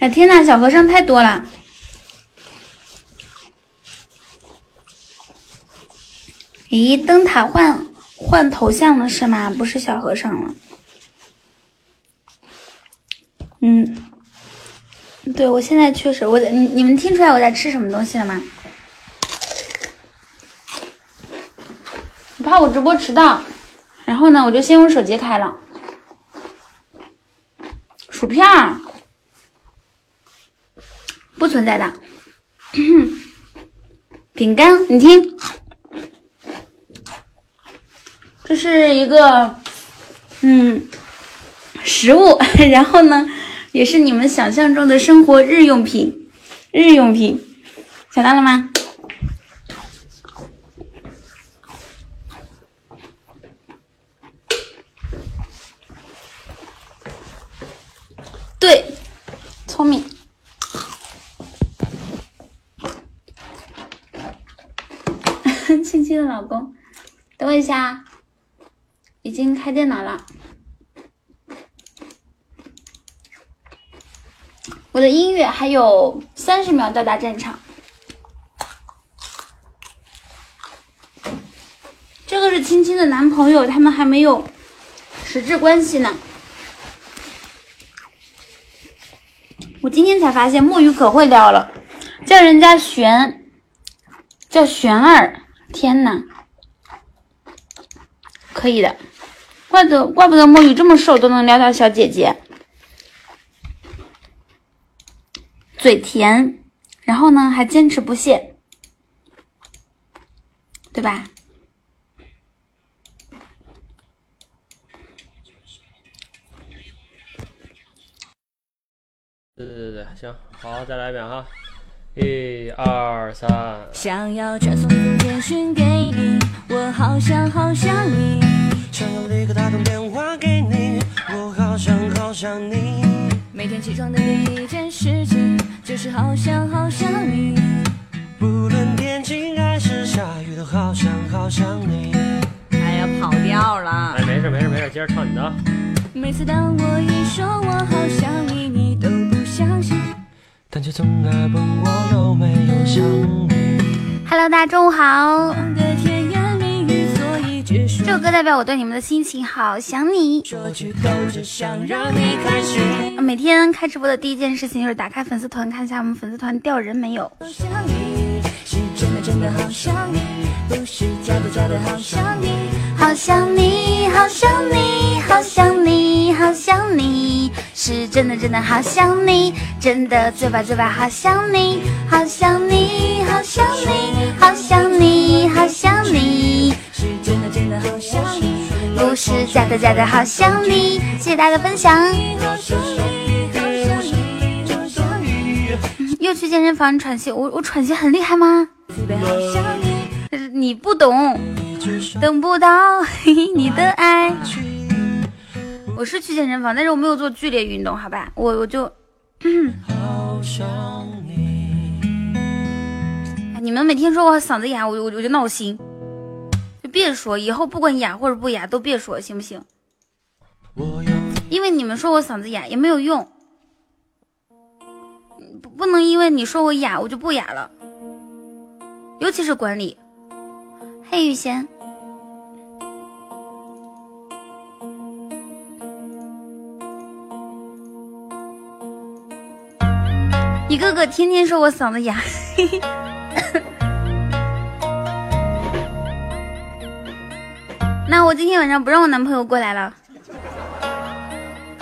哎天呐，小和尚太多了！咦，灯塔换换头像了是吗？不是小和尚了。嗯，对，我现在确实，我在你你们听出来我在吃什么东西了吗？我怕我直播迟到，然后呢，我就先用手机开了。薯片儿，存在的。饼干，你听，这是一个，嗯，食物，然后呢，也是你们想象中的生活日用品，日用品，想到了吗？对，聪明。亲亲的老公，等我一下，已经开电脑了。我的音乐还有三十秒到达战场。这个是青青的男朋友，他们还没有实质关系呢。我今天才发现墨鱼可会撩了，叫人家璇，叫璇儿，天呐，可以的，怪不得怪不得墨鱼这么瘦都能撩到小姐姐，嘴甜，然后呢还坚持不懈，对吧？对对对对，行，好，再来一遍哈，一二三。想要传送一封简讯给你，我好想好想你。想要立刻打通电话给你，我好想好想你。每天起床的第一件事情就是好想好想你。不论天晴还是下雨，都好想好想你。哎呀，跑调了。哎，没事没事没事，接着唱你的啊。每次当我一说我好想你，你都不相信。但却总爱问我有没有想你。Hello，大家中午好。这首歌代表我对你们的心情，好想你。说句够着，想让你开心。每天开直播的第一件事情就是打开粉丝团，看一下我们粉丝团掉人没有。好想你，是真的真的好想你，不是假的假的好想你。好想你，好想你，好想你，好想你，是真的真的好想你，真的嘴巴嘴巴好想你，好想你，好想你，好想你，好想你，是真的真的好想你，不是假的假的好想你。谢谢大家的分享。好想你，好想你，好想你，又去健身房喘息，我我喘息很厉害吗？你。不懂，等不到 你的爱。我是去健身房，但是我没有做剧烈运动，好吧？我我就，好想你。哎你们每天说我嗓子哑，我就我就闹心，就别说，以后不管哑或者不哑都别说，行不行？因为你们说我嗓子哑也没有用，不不能因为你说我哑我就不哑了，尤其是管理。嘿，雨贤，一个个天天说我嗓子哑，那我今天晚上不让我男朋友过来了。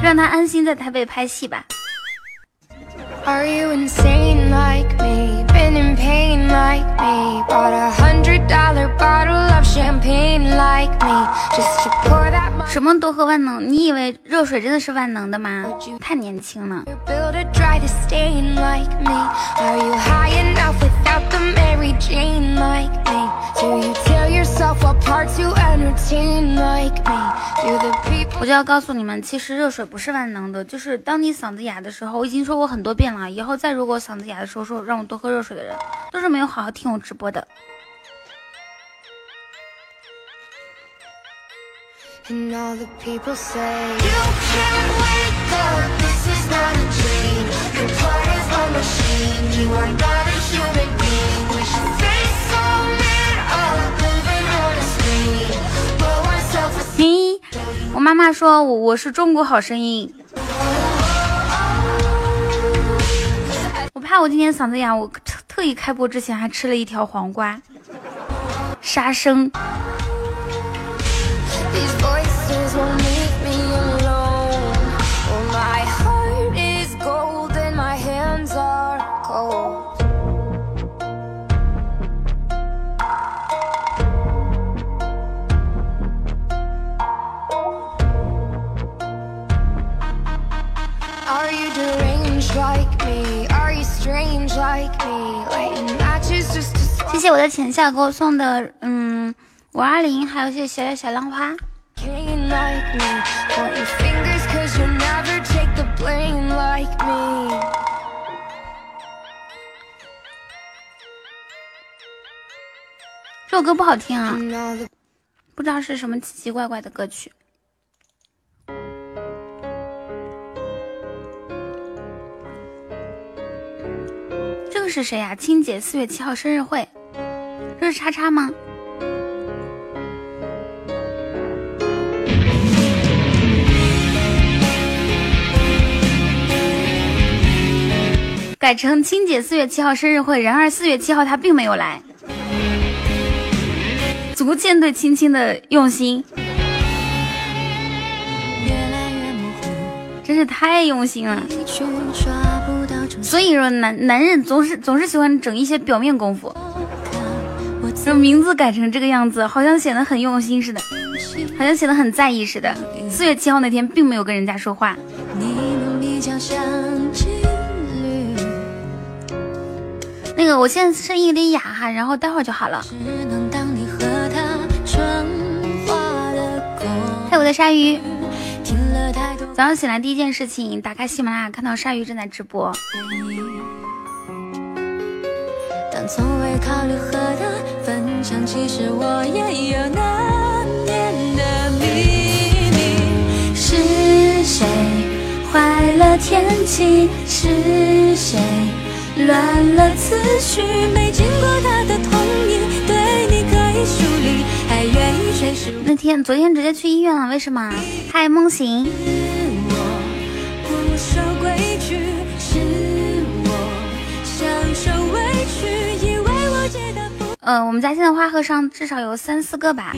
让他安心在台北拍戏吧。Are you insane like me? Been in pain like me? Bought a hundred dollar bottle of champagne like me just to pour that 什么多喝万能？你以为热水真的是万能的吗？太年轻了。build a dry stain like me? Are you high enough without the Mary Jane like me? Do you yourself apart to entertain like me? Do the people 我就要告诉你们，其实热水不是万能的，就是当你嗓子哑的时候，我已经说过很多遍了，以后再如果嗓子哑的时候说让我多喝热水的人，都是没有好好听我直播的。And all the people say You can't wake up, this is not a dream 咦，我妈妈说我我是中国好声音，我怕我今天嗓子哑，我特特意开播之前还吃了一条黄瓜，杀生。谢谢我的浅笑给我送的嗯五二零，还有谢谢小小小浪花。这首歌不好听啊不知道是什么奇奇怪怪的歌曲。个是谁呀、青姐四月七号生日会，这是叉叉吗？改成青姐四月七号生日会，然而四月七号她并没有来。足见对青青的用心，真是太用心了。所以说男男人总是总是喜欢整一些表面功夫，这，名字改成这个样子，好像显得很用心似的，好像显得很在意似的。四月七号那天并没有跟人家说话，那个我现在声音有点哑哈，然后待会儿就好了。只能当你和他春花的果还有我的鲨鱼，早上醒来第一件事情，打开喜马拉雅看到鲨鱼正在直播，回忆，但从未考虑和他分享。其实我也有的秘密。是谁坏了天气？是谁乱了？没经过他的同意，对你可以疏离，那天昨天直接去医院了，为什么？嗨，梦醒。呃，我们家现在花和尚至少有三四个吧。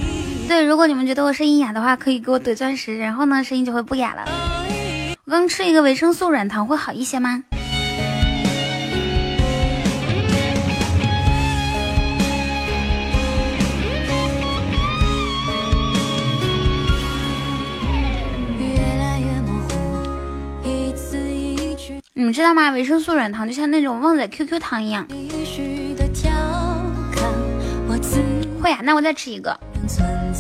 对，如果你们觉得我声音哑的话，可以给我怼钻石，然后呢，声音就会不哑了。我刚吃一个维生素软糖，会好一些吗？们知道吗？维生素软糖就像那种旺仔 QQ 糖一样。会啊，那我再吃一个。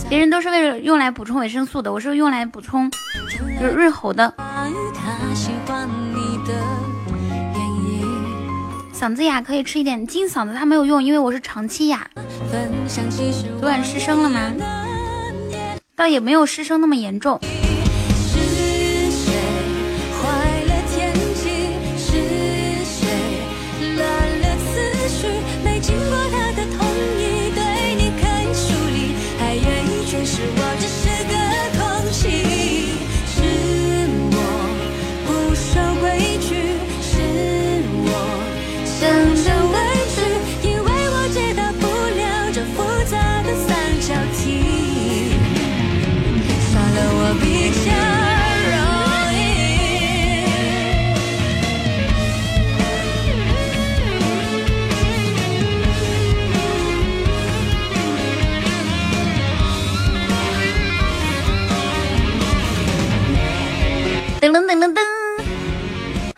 别人都是为了用来补充维生素的，我是用来补充就是润喉的。嗓子哑可以吃一点金嗓子，它没有用，因为我是长期哑。昨晚失声了吗？倒也没有失声那么严重。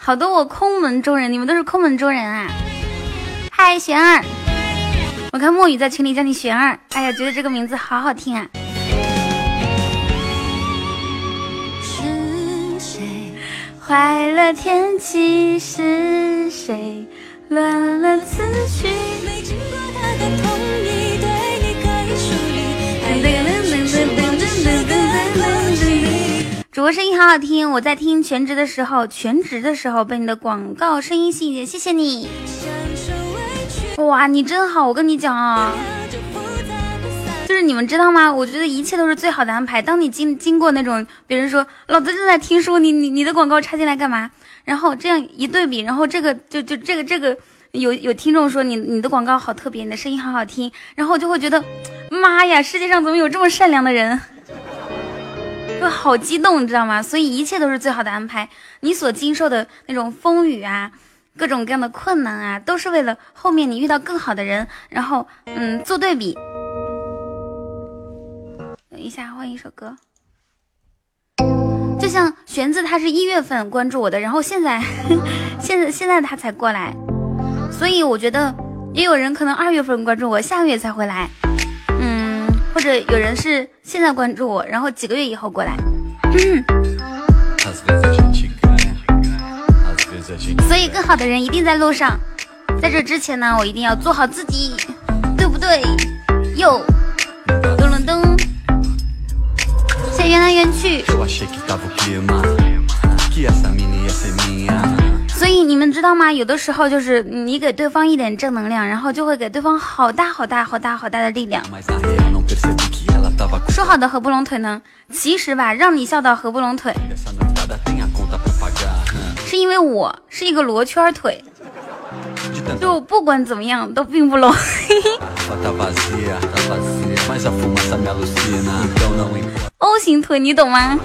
好多我空门中人，你们都是空门中人啊！嗨，玄儿，我看墨雨在群里叫你玄儿，哎呀，觉得这个名字好好听啊！是谁坏了天气，是谁乱了次序？没经过他的同意，对主播声音好好听，我在听全职的时候，全职的时候被你的广告声音吸引，谢谢你。哇，你真好，我跟你讲啊，就是你们知道吗？我觉得一切都是最好的安排。当你经经过那种别人说老子正在听书，你你你的广告插进来干嘛？然后这样一对比，然后这个就就这个这个有有听众说你你的广告好特别，你的声音好好听，然后我就会觉得妈呀，世界上怎么有这么善良的人？就好激动，你知道吗？所以一切都是最好的安排。你所经受的那种风雨啊，各种各样的困难啊，都是为了后面你遇到更好的人，然后嗯做对比。等一下，换一首歌。就像玄子，他是一月份关注我的，然后现在 现在现在他才过来，所以我觉得也有人可能二月份关注我，下个月才回来。或者有人是现在关注我，然后几个月以后过来，所以更好的人一定在路上。在这之前呢，我一定要做好自己，对不对？哟，噔噔噔，谢谢缘来缘去。你们知道吗？有的时候就是你给对方一点正能量，然后就会给对方好大好大好大好大的力量。说好的合不拢腿呢？其实吧，让你笑到合不拢腿，是因为我是一个罗圈腿，就不管怎么样都并不拢。O 型腿，你懂吗？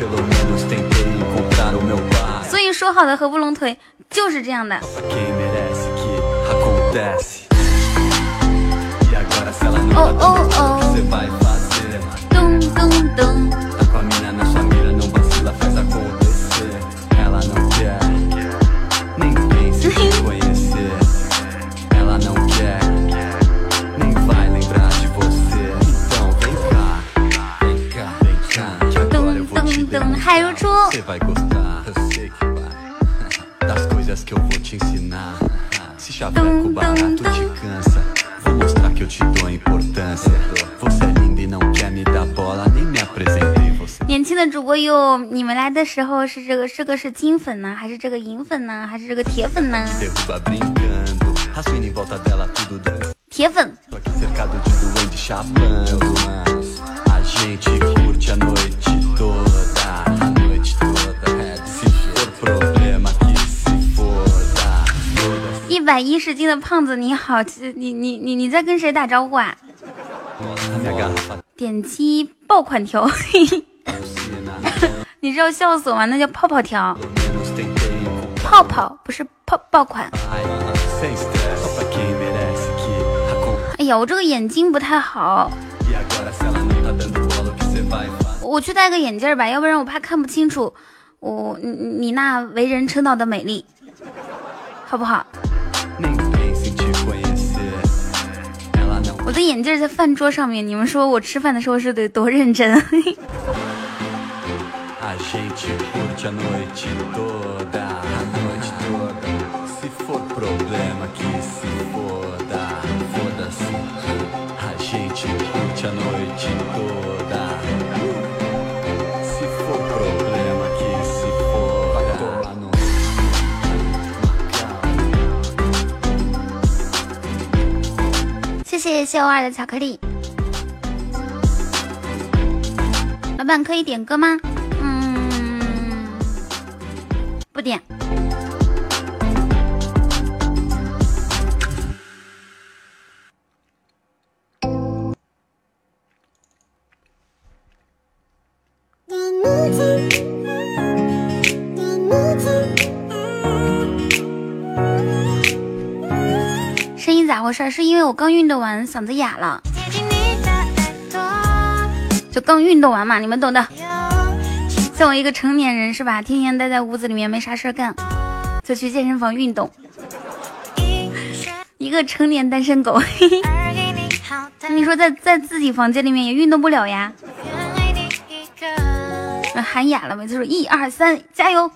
所以说好的合不拢腿。就是这样的。哦哦哦，咚咚咚。咚咚咚，海如初。年轻的主播哟，你们来的时候是这个这个是金粉呢，还是这个银粉呢，还是这个铁粉呢？铁粉。百一十斤的胖子，你好，你你你你在跟谁打招呼啊？点击爆款条，你知道笑死我吗？那叫泡泡条，泡泡不是泡爆款。哎呀，我这个眼睛不太好，我去戴个眼镜吧，要不然我怕看不清楚我你你那为人称道的美丽，好不好？我的眼镜在饭桌上面，你们说我吃饭的时候是得多认真？谢谢谢我二的巧克力，老板可以点歌吗？嗯，不点。回事？是因为我刚运动完，嗓子哑了。就刚运动完嘛，你们懂的。像我一个成年人是吧，天天待在屋子里面没啥事干，就去健身房运动。一个成年单身狗，你说在在自己房间里面也运动不了呀？喊哑了，每次说一二三，加油。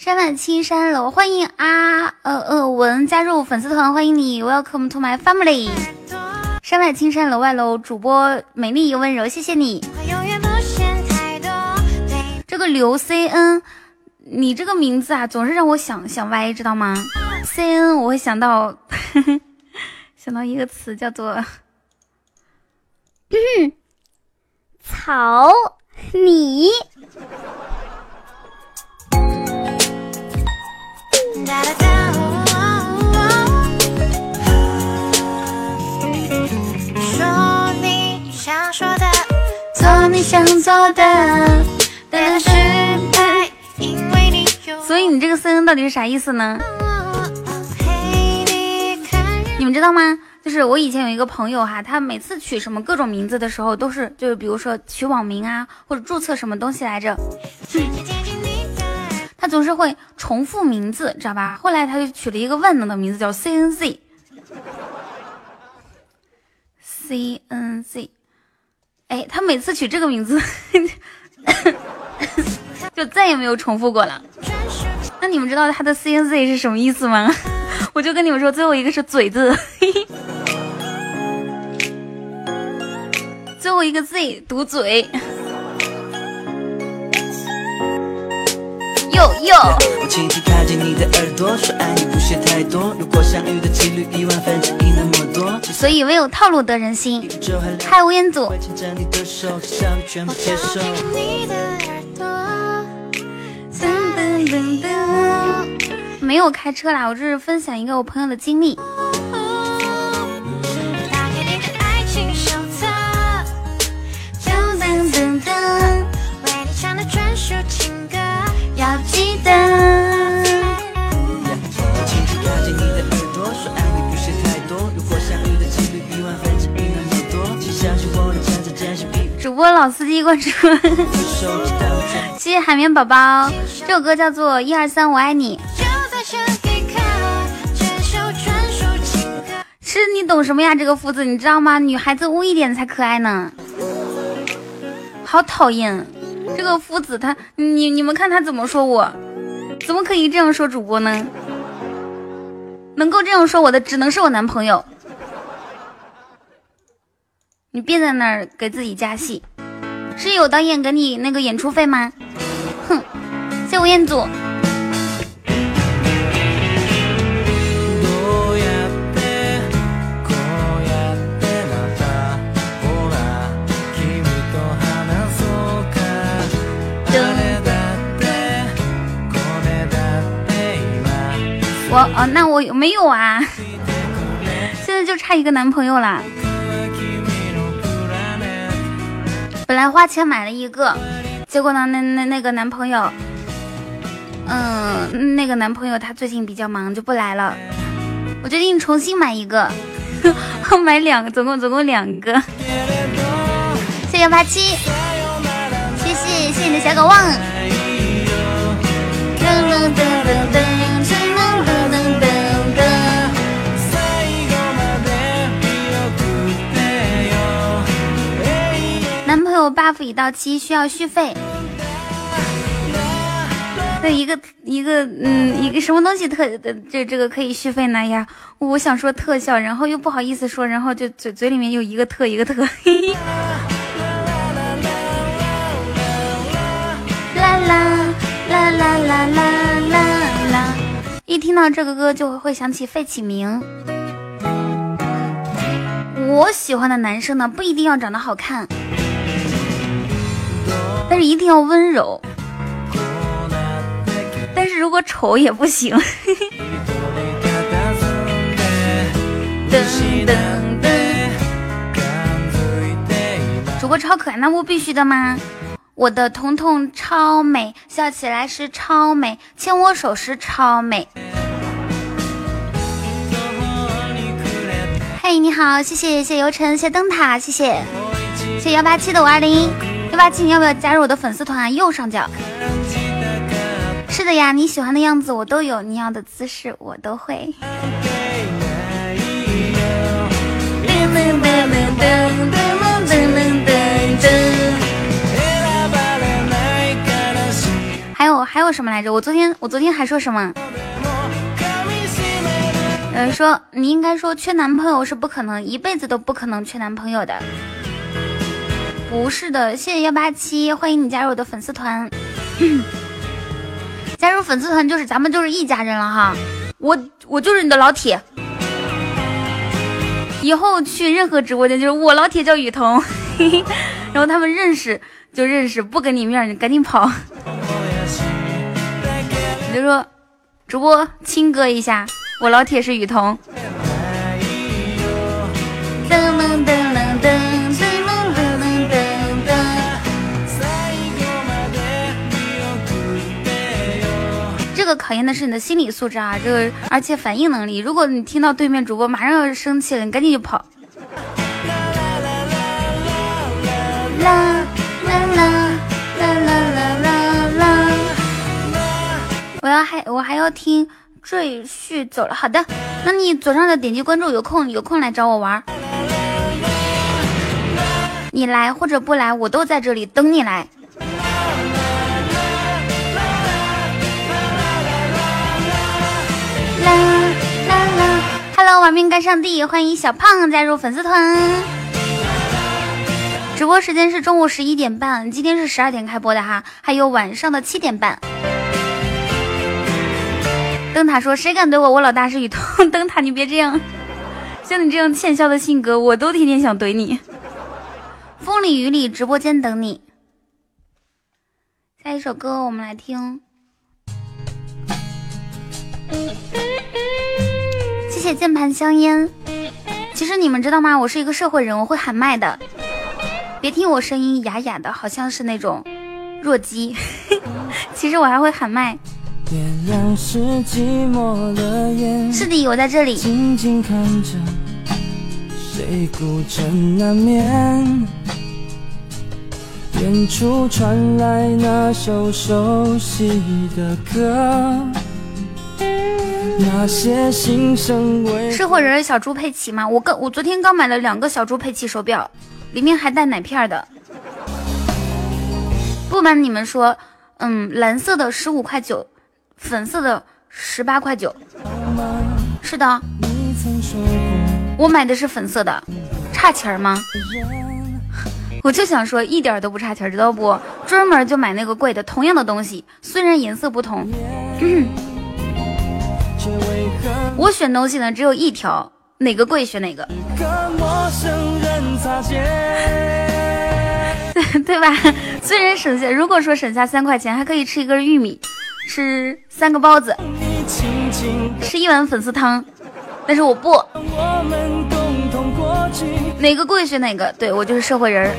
山外青山楼，欢迎阿呃呃文加入粉丝团，欢迎你，Welcome to my family。山外青山楼外楼，主播美丽又温柔，谢谢你。这个刘 C N，你这个名字啊，总是让我想想歪，知道吗？C N 我会想到 想到一个词叫做草你。想，做的，但是爱，因为你有所以你这个 C N 到底是啥意思呢？你们知道吗？就是我以前有一个朋友哈，他每次取什么各种名字的时候，都是就是比如说取网名啊，或者注册什么东西来着，他总是会重复名字，知道吧？后来他就取了一个万能的名字，叫 C N Z。C N Z，哎，他每次取这个名字，就再也没有重复过了。那你们知道他的 C N Z 是什么意思吗？我就跟你们说，最后一个是嘴字，最后一个 Z 读嘴。哟哟，我轻轻靠近你的耳朵，说爱你不屑太多。如果相遇的几率一万分之一那么多，所以唯有套路得人心。就很累。嗨，吴彦祖，牵着你的手，至少你全部接受。接近你的耳朵。噔噔噔噔，没有开车啦，我这是分享一个我朋友的经历。打开你的爱情手册，噔噔噔噔，为你唱的专属情歌。主播老司机，关注。谢谢海绵宝宝，这首歌叫做《一二三我爱你》，是你懂什么呀？这个夫子你知道吗？女孩子污一点才可爱呢，好讨厌。这个夫子他，你你们看他怎么说我？怎么可以这样说主播呢？能够这样说我的，只能是我男朋友。你别在那儿给自己加戏，是有导演给你那个演出费吗？哼，谢吴彦祖。我哦，那我有没有啊？现在就差一个男朋友啦。本来花钱买了一个，结果呢，那那那个男朋友，嗯，那个男朋友他最近比较忙，就不来了。我决定重新买一个，买两个，总共总共两个。谢谢幺八七，谢你的小狗旺男朋友 buff 已到期，需要续费。那一个一个嗯，一个什么东西特的，就这个可以续费呢？呀，我想说特效，然后又不好意思说，然后就嘴嘴里面又一个特，一个特。啦啦啦啦啦啦啦啦！一听到这个歌就会想起费启鸣。我喜欢的男生呢，不一定要长得好看，但是一定要温柔。但是如果丑也不行。噔噔噔！主播超可爱，那不必须的吗？我的彤彤超美，笑起来是超美，牵我手是超美。嘿，你好，谢谢谢谢游晨，谢谢灯塔，谢谢谢谢幺八七的五二零幺八七，你要不要加入我的粉丝团？右上角。是的呀，你喜欢的样子我都有，你要的姿势我都会。我还有什么来着？我昨天我昨天还说什么？噔有人说你应该说缺男朋友是不可能，一辈子都不可能缺男朋友的。不是的，谢谢幺八七，欢迎你加入我的粉丝团。加入粉丝团就是咱们就是一家人了哈，我我就是你的老铁。以后去任何直播间就是我老铁叫雨桐，然后他们认识就认识，不给你面你赶紧跑。你就说主播亲哥一下，我老铁是雨桐。噔噔噔噔噔噔噔噔噔噔。这个考验的是你的心理素质啊，这个而且反应能力。如果你听到对面主播马上要生气了，你赶紧就跑。啦啦啦啦我要还我还要听赘婿走了。好的，那你左上角点击关注，有空有空来找我玩。你来或者不来，我都在这里等你来。啦啦啦！Hello，玩命干上帝，欢迎小胖加入粉丝团。直播时间是中午十一点半，今天是十二点开播的哈，还有晚上的七点半。灯塔说：“谁敢怼我，我老大是雨桐。”灯塔，你别这样，像你这样欠笑的性格，我都天天想怼你。风里雨里，直播间等你。下一首歌，我们来听。谢谢键盘香烟。其实你们知道吗？我是一个社会人，我会喊麦的。别听我声音哑哑的，好像是那种弱鸡。其实我还会喊麦。点亮是寂寞的眼，是的，我在这里。静静看着谁孤枕难眠。远处传来那首熟悉的歌，那些心声为社会人小猪佩奇吗？我刚我昨天刚买了两个小猪佩奇手表，里面还带奶片的。不瞒你们说，嗯，蓝色的十五块九，粉色的十八块九。是的，我买的是粉色的，差钱吗？我就想说一点都不差钱，知道不？专门就买那个贵的，同样的东西，虽然颜色不同，我选东西呢只有一条，哪个贵选哪个，对吧？虽然省下，如果说省下三块钱，还可以吃一根玉米，吃三个包子，吃一碗粉丝汤，但是我不，哪个贵选哪个，对我就是社会人儿。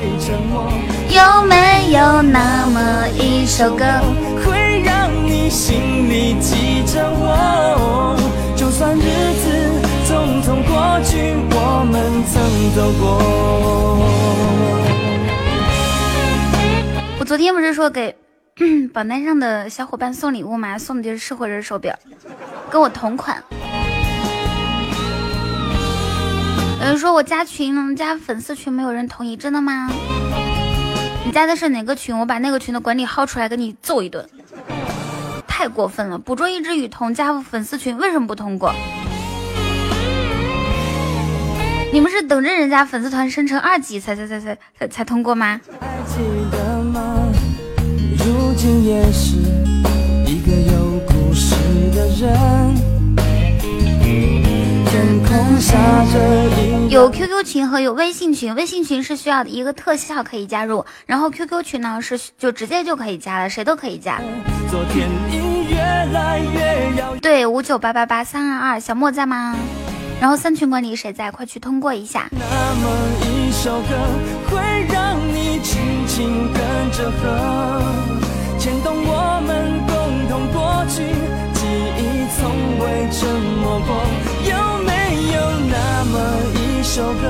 有没有那么一首歌？会让你心里记着我。就算日子匆匆过去，我们曾走过。我昨天不是说给榜单上的小伙伴送礼物吗？送的就是社会人手表，跟我同款。有人说我加群加粉丝群没有人同意，真的吗？你加的是哪个群？我把那个群的管理薅出来给你揍一顿，太过分了！捕捉一只雨桐加粉丝群为什么不通过？你们是等着人家粉丝团升成二级才才才才才才通过吗？还记得吗？如今也是一个有故事的人。天空下着阴有 QQ 群和有微信群，微信群是需要一个特效可以加入，然后 QQ 群呢是就直接就可以加了，谁都可以加。昨天已越来越遥。对，五九八八八三二二，小莫在吗？然后三群管理谁在？快去通过一下。那么一首歌会让你轻轻跟着和，牵动我们共同过去，记忆从未沉默过。有没有那么一首歌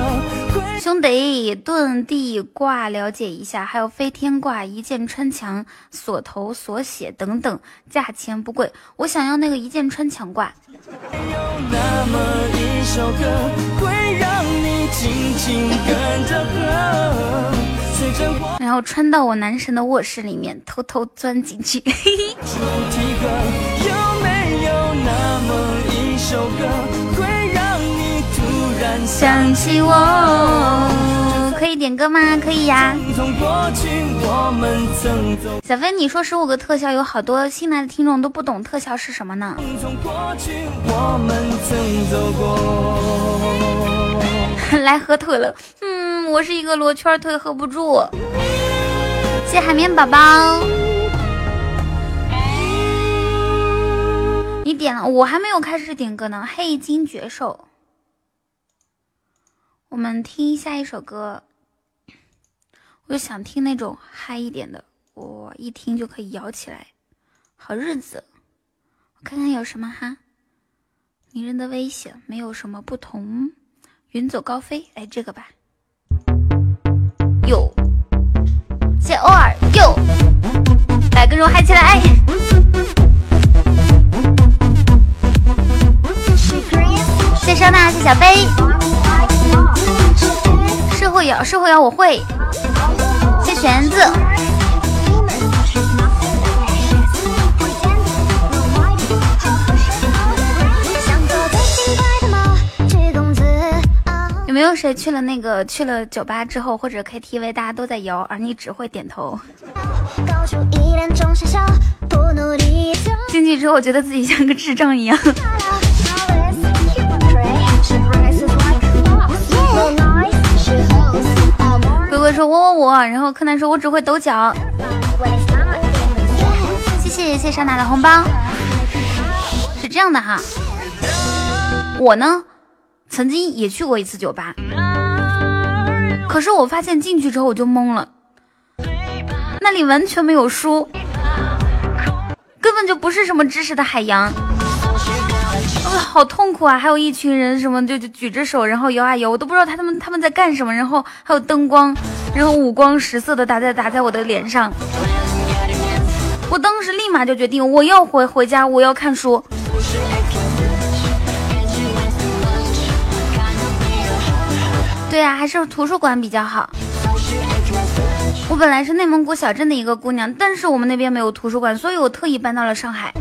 会？兄弟，遁地卦了解一下，还有飞天卦、一箭穿墙、锁头锁血等等，价钱不贵。我想要那个一箭穿墙卦。那么一首歌会让你轻轻跟着然后穿到我男神的卧室里面，偷偷钻进去。嘿嘿。主题歌。有没有那么一首歌会想起我，可以点歌吗？可以呀。小飞，你说十五个特效，有好多新来的听众都不懂特效是什么呢？从过去我们曾走过。来合腿了，嗯，我是一个罗圈腿，合不住。谢海绵宝宝，你点了，我还没有开始点歌呢。黑金绝手，我们听下一首歌。我就想听那种嗨一点的，我一听就可以摇起来。好日子，我看看有什么哈。迷人的危险，没有什么不同。云走高飞，来这个吧。哟，谢偶尔哟，来跟着我嗨起来！谢莎娜，谢小飞。社会摇，社会摇，我会。谢玄子。有没有谁去了那个去了酒吧之后或者 KTV，大家都在摇，而你只会点头？进去之后觉得自己像个智障一样。鬼鬼说我我我，然后柯南说我只会抖脚。谢谢谢谢莎娜的红包。是这样的哈，我呢曾经也去过一次酒吧，可是我发现进去之后我就懵了，那里完全没有书，根本就不是什么知识的海洋。啊，好痛苦啊！还有一群人，什么就就举着手，然后摇啊摇，我都不知道他们他们在干什么。然后还有灯光，然后五光十色的打在打在我的脸上。我当时立马就决定，我要回回家，我要看书。对啊，还是图书馆比较好。我本来是内蒙古小镇的一个姑娘，但是我们那边没有图书馆，所以我特意搬到了上海。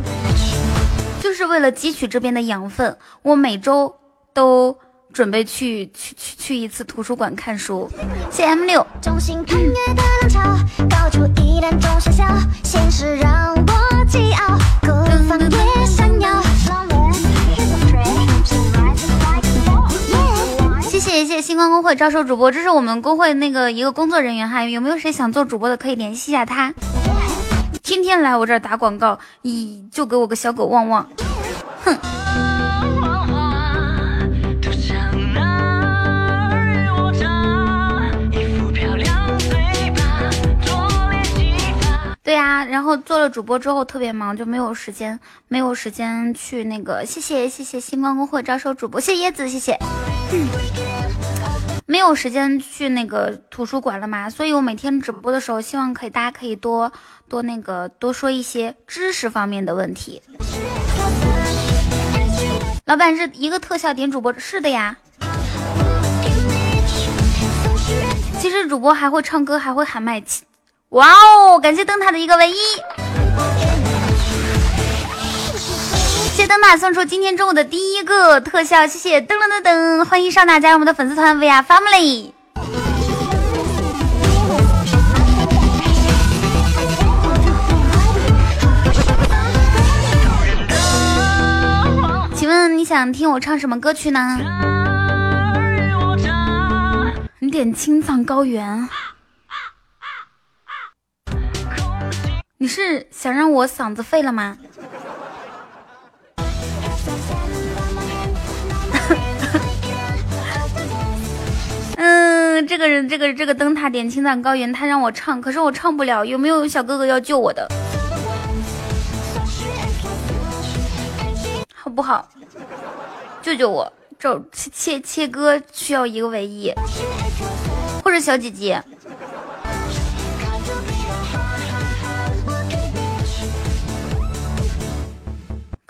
就是为了汲取这边的养分，我每周都准备去去去去一次图书馆看书。谢 M 六。谢谢谢谢星光公会招收主播，这是我们公会那个一个工作人员哈，有没有谁想做主播的可以联系一下他。天天来我这儿打广告，咦，就给我个小狗旺旺，哼！呀，然后做了主播之后特别忙，就没有时间，没有时间去那个。谢谢谢谢星光公会招收主播，谢椰子，谢谢。没有时间去那个图书馆了嘛，所以我每天直播的时候，希望可以大家可以多多那个多说一些知识方面的问题。老板是一个特效点主播，是的呀。其实主播还会唱歌，还会喊麦。哇哦，感谢灯塔的一个唯一。谢灯塔送出今天中午的第一个特效，谢谢噔噔噔噔，欢迎上大加入我们的粉丝团 VR Family。请问你想听我唱什么歌曲呢？你点青藏高原。你是想让我嗓子废了吗？嗯，这个人，这个这个灯塔点青藏高原，他让我唱，可是我唱不了。有没有小哥哥要救我的？好不好？救救我！这切切切歌需要一个唯一，或者小姐姐。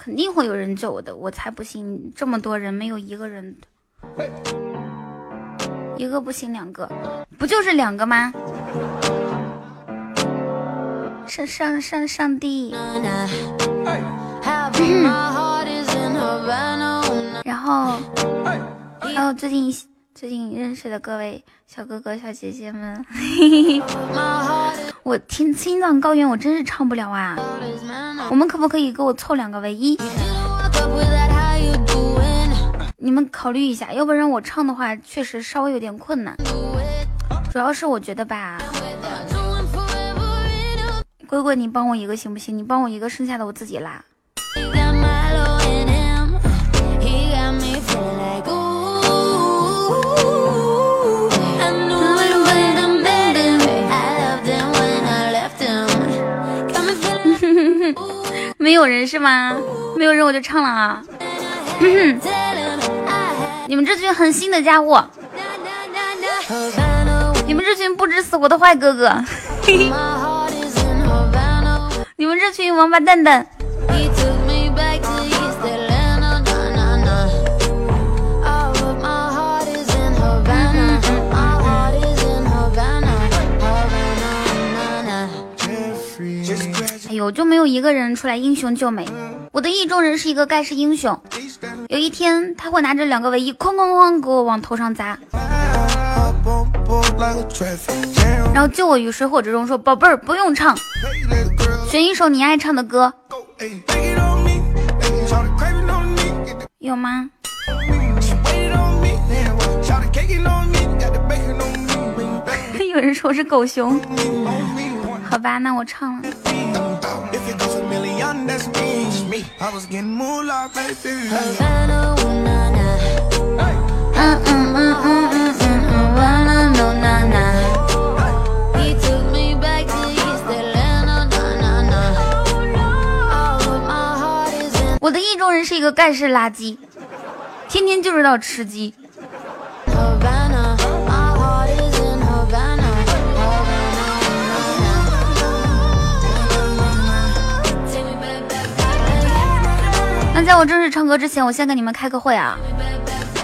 肯定会有人救我的，我才不信这么多人没有一个人。一个不行，两个，不就是两个吗？上上上上帝，然后还有最近最近认识的各位小哥哥小姐姐们，我听青藏高原我真是唱不了啊！我们可不可以给我凑两个唯一？你们考虑一下，要不然我唱的话确实稍微有点困难。主要是我觉得吧，龟龟你帮我一个行不行？你帮我一个，剩下的我自己拉。没有人是吗？没有人我就唱了啊！你们这群狠心的家伙，你们这群不知死活的坏哥哥，你们这群王八蛋蛋！哎呦，就没有一个人出来英雄救美。我的意中人是一个盖世英雄，有一天他会拿着两个唯一，哐哐哐给我往头上砸，然后救我于水火之中，说宝贝儿不用唱，选一首你爱唱的歌，有吗？有人说是狗熊，好吧，那我唱了。我的意中人是一个盖世垃圾，天天就知道吃鸡。在我正式唱歌之前，我先给你们开个会啊。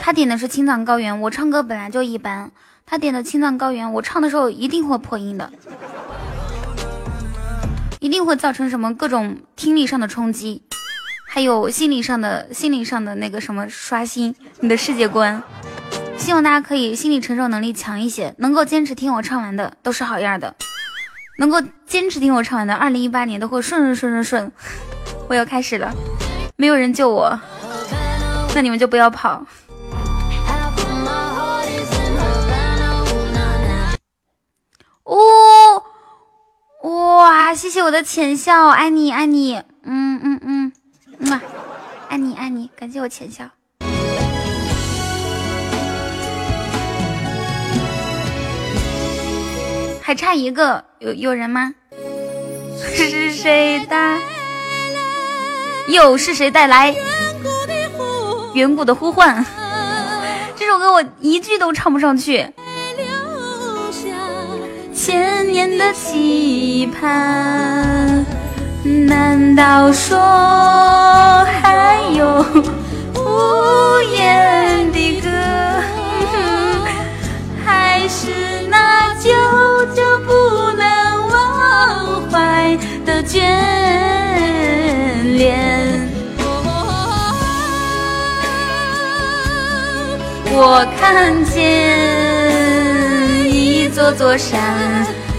他点的是青藏高原，我唱歌本来就一般。他点的青藏高原，我唱的时候一定会破音的，一定会造成什么各种听力上的冲击，还有心理上的心理上的那个什么刷新你的世界观。希望大家可以心理承受能力强一些，能够坚持听我唱完的都是好样的，能够坚持听我唱完的，二零一八年都会顺顺顺顺顺。我要开始了，没有人救我，那你们就不要跑。哦，哇！谢谢我的浅笑，爱你爱你，嗯嗯嗯，嗯，爱你爱你，感谢我浅笑。还差一个，有有人吗？是谁的？又是谁带来远古的呼唤？这首歌我一句都唱不上去。千年的期盼，难道说还有无言的歌？还是那久久不能忘怀的眷恋？我看见一座座山，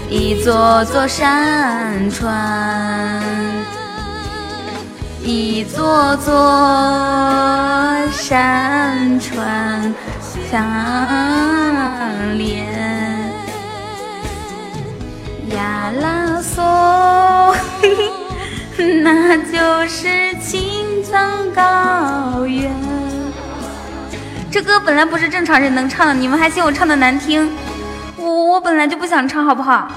一座座山川，一座座山川相连。亚拉索，那就是青藏高原。这歌本来不是正常人能唱的，你们还嫌我唱的难听？我我本来就不想唱，好不好？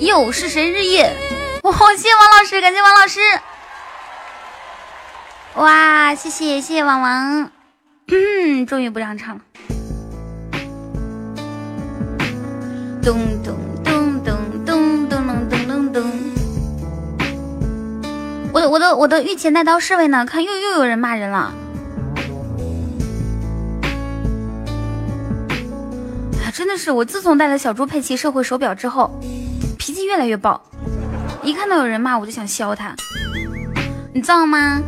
又是谁日夜？哇，谢谢王老师，感谢王老师。哇，谢谢谢谢王王，终于不让唱了。咚咚咚咚咚咚咚咚咚咚。我的我的我的御前带刀侍卫呢？看又又有人骂人了。真的是，我自从戴了小猪佩奇社会手表之后，脾气越来越暴，一看到有人骂我就想削他，你知道吗？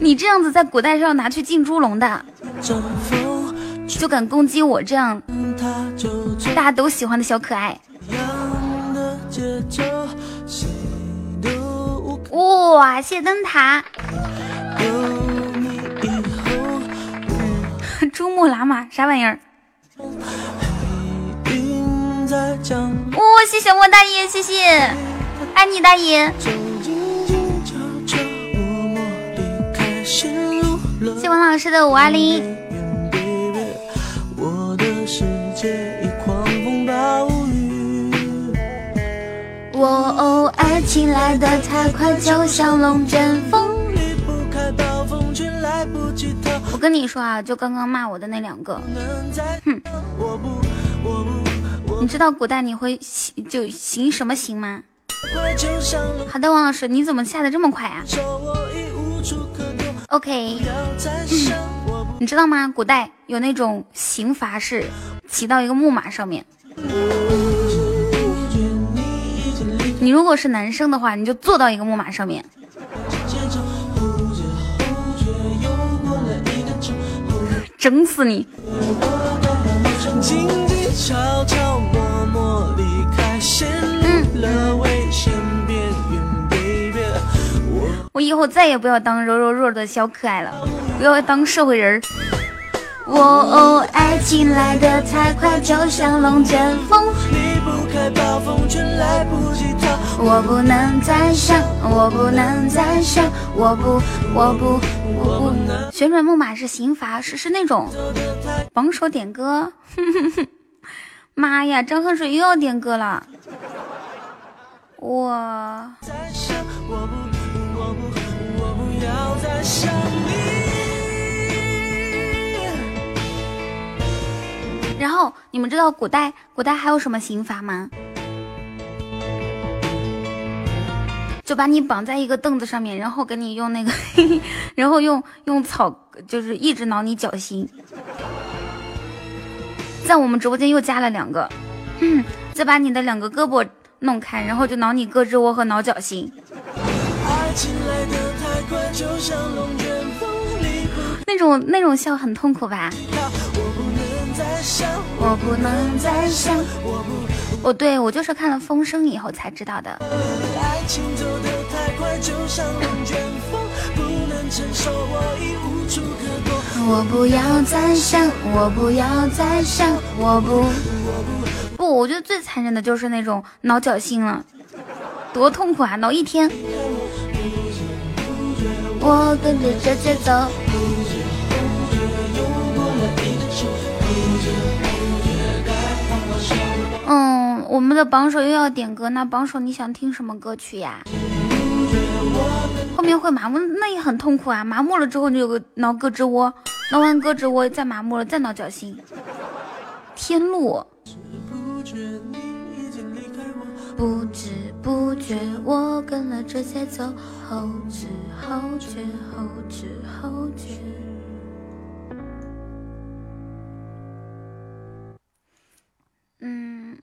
你这样子在古代是要拿去进猪笼的，就敢攻击我这样大家都喜欢的小可爱。哇，谢灯塔，珠穆朗玛啥玩意儿？哇、谢谢莫大爷，谢谢，爱你大爷，谢王老师的五二零。我哦，爱情来得太快，就像龙卷风。离不开暴风圈，来不及逃，我跟你说啊，就刚刚骂我的那两个，哼，你知道古代你会行就行什么行吗？好的，王老师，你怎么下的这么快啊手，我已无处可躲，？OK，要再想，我不你知道吗？古代有那种刑罚是骑到一个木马上面，觉你如果是男生的话，你就坐到一个木马上面，整死你！静我我以后再也不要当柔柔弱的小可爱了，不要当社会人儿。我哦，爱情来得太快，就像龙卷风。离不开暴风圈，来不及逃，我不能再想，我不能再想，我不，我不，我不。旋转木马是刑罚，是是那种榜首点歌。妈呀，张恨水又要点歌了。我再想，我不，然后你们知道古代古代还有什么刑罚吗？就把你绑在一个凳子上面，然后给你用那个，然后用用草，就是一直挠你脚心。在我们直播间又加了两个，再把你的两个胳膊弄开，然后就挠你胳肢窝和挠脚心。快，就像龙卷风，离不那种那种笑很痛苦吧？我不能再想，我不能再想。我不，哦，对，我就是看了《风声》以后才知道的。爱情走得太快，就像龙卷风，不能承受，我已无处可躲。我不要再想，我不要再想，我不，不，我觉得最残忍的就是那种挠脚心了，多痛苦啊，挠一天。我跟着这节奏，嗯，我们的榜首又要点歌，那榜首你想听什么歌曲呀？后面会麻木，那也很痛苦啊！麻木了之后，你有个挠胳肢窝，挠完胳肢窝再麻木了，再挠脚心。天路，不觉你，不知不觉我跟了这节奏，后知后觉，后知后觉。嗯，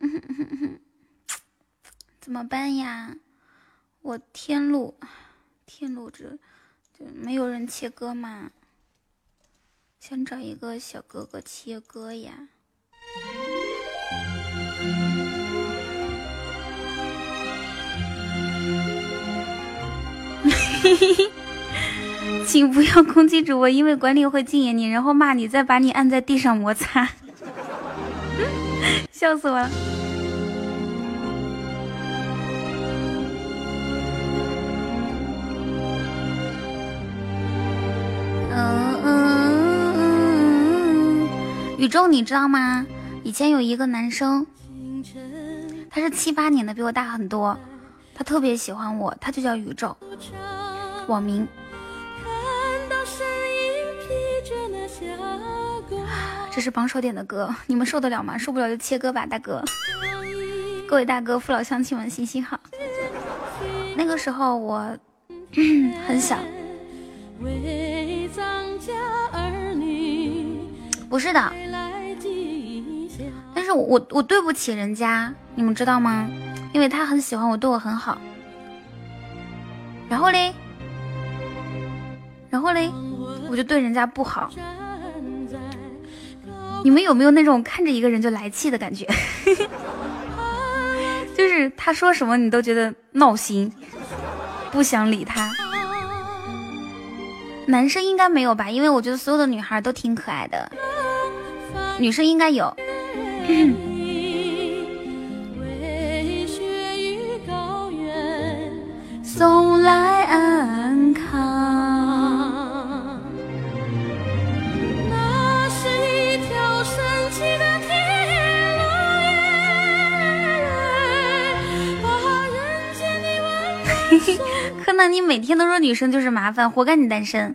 怎么办呀？我天路，天路这就没有人切歌吗？想找一个小哥哥切歌呀。请不要攻击主播，因为管理会禁言你，然后骂你，再把你按在地上摩擦，笑死我了。宇宙你知道吗？以前有一个男生，他是七八年的，比我大很多，他特别喜欢我，他就叫宇宙，网名。这是榜首点的歌，你们受得了吗？受不了就切歌吧，大哥。各位大哥、父老乡亲们，行行好。那个时候我 很小，不是的。但是我我对不起人家，你们知道吗？因为他很喜欢我，对我很好。然后嘞，然后嘞，我就对人家不好。你们有没有那种看着一个人就来气的感觉？就是他说什么你都觉得闹心，不想理他。男生应该没有吧？因为我觉得所有的女孩都挺可爱的，女生应该有。送来安柯南，你每天都说女生就是麻烦，活该你单身。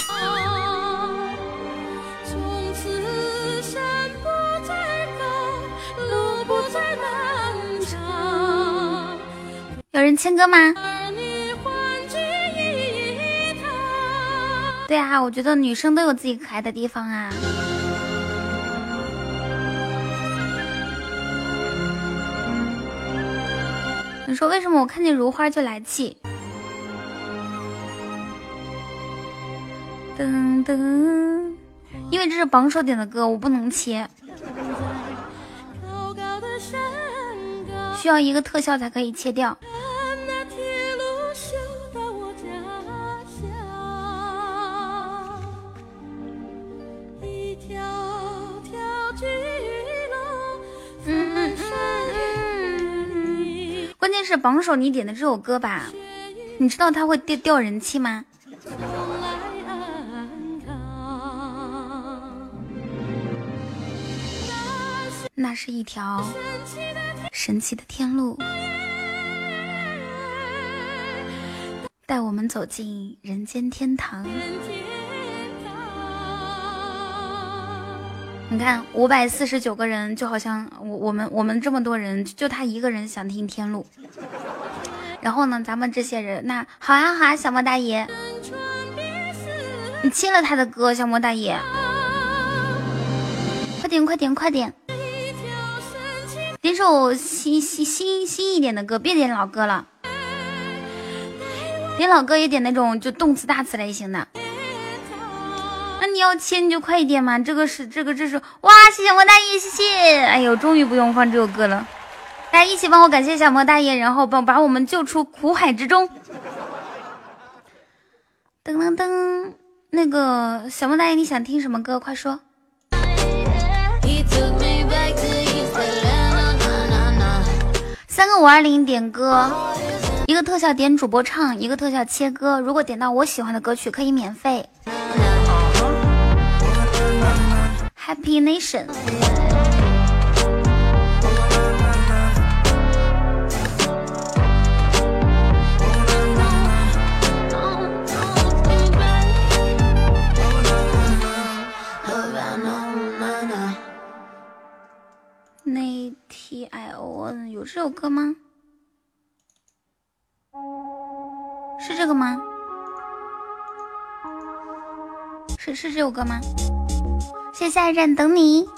有人签歌吗？对啊，我觉得女生都有自己可爱的地方啊。你说为什么我看见如花就来气？噔噔，因为这是榜首点的歌，我不能切，需要一个特效才可以切掉。嗯，关键是榜首你点的这首歌吧，你知道它会掉掉人气吗？那是一条神奇的天路，带我们走进人间天堂。你看，五百四十九个人，就好像我我们我们这么多人，就他一个人想听天路。然后呢，咱们这些人，那好啊好啊，小莫大爷，你切了他的歌，小莫大爷，快点快点快点，点首新新新新一点的歌，别点老歌了，点老歌也点那种就动词大词类型的。那你要切你就快一点嘛，这个是这个这是哇，谢谢莫大爷，谢谢，哎呦，终于不用放这首歌了，大家一起帮我感谢小莫大爷，然后帮把我们救出苦海之中。噔噔噔，那个小莫大爷，你想听什么歌？快说。三个五二零点歌，一个特效点主播唱，一个特效切歌。如果点到我喜欢的歌曲，可以免费。Happy Nation，T I O N 有这首歌吗？是这个吗？是是这首歌吗？谢谢下一站等你。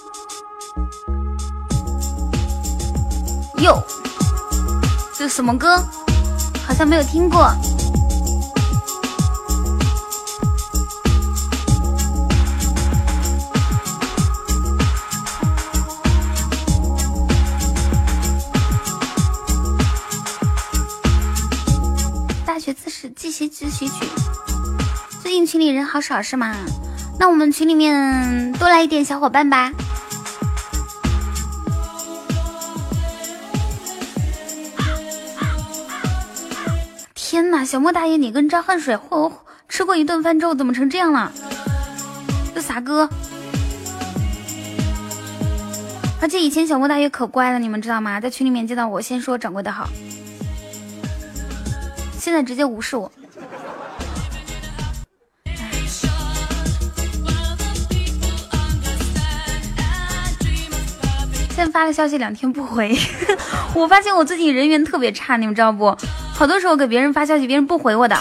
哟，这什么歌？好像没有听过。自习自习自习曲，最近群里人好少是吗？那我们群里面多来一点小伙伴吧。天哪，小莫大爷，你跟张恨水混吃过一顿饭之后怎么成这样了？这啥歌？而且以前小莫大爷可乖了，你们知道吗？在群里面见到我先说掌柜的好，现在直接无视我。发个消息两天不回，我发现我最近人缘特别差，你们知道不？好多时候给别人发消息，别人不回我的，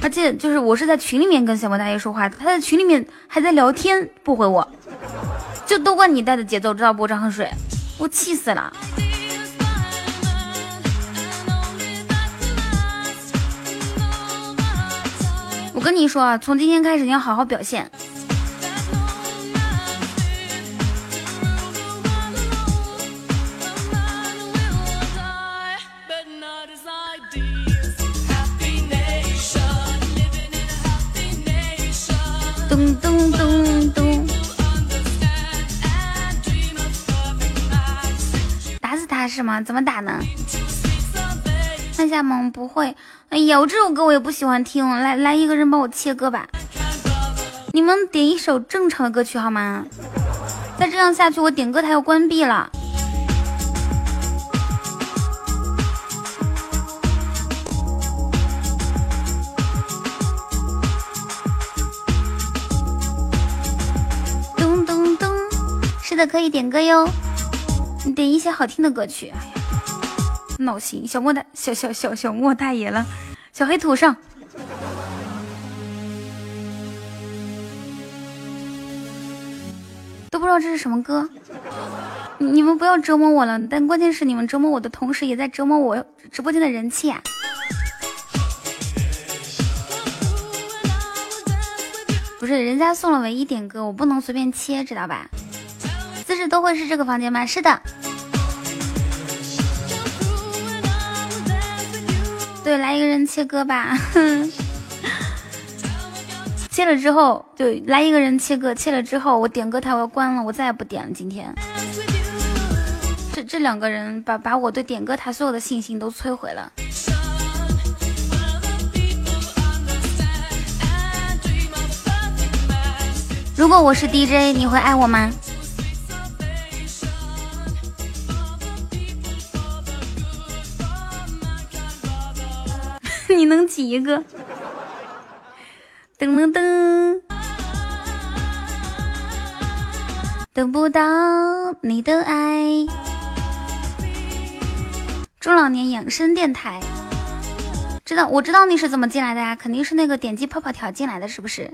而且就是我是在群里面跟小莫大爷说话，他在群里面还在聊天，不回我，就都怪你带的节奏，知道不？张恨水，我气死了。我跟你说啊，从今天开始你要好好表现。咚咚，打死他是吗？怎么打呢？看下吗？不会。哎呀，我这首歌我也不喜欢听。来来，一个人帮我切歌吧。你们点一首正常的歌曲好吗？再这样下去，我点歌台要关闭了。可以点歌哟。你点一些好听的歌曲。哎呀，闹心！小莫大小小小小莫大爷了，小黑土上。都不知道这是什么歌，你你们不要折磨我了。但关键是你们折磨我的同时，也在折磨我直播间的人气啊！不是，人家送了唯一点歌，我不能随便切，知道吧？姿势都会是这个房间吗？是的。对，来一个人切歌吧。切了之后，就来一个人切歌。切了之后，我点歌台我要关了，我再也不点了。今天，这这两个人把把我对点歌台所有的信心都摧毁了。如果我是 DJ，你会爱我吗？你能挤一个？噔噔噔，等不到你的爱。中老年养生电台，知道我知道你是怎么进来的呀？肯定是那个点击泡泡条进来的，是不是？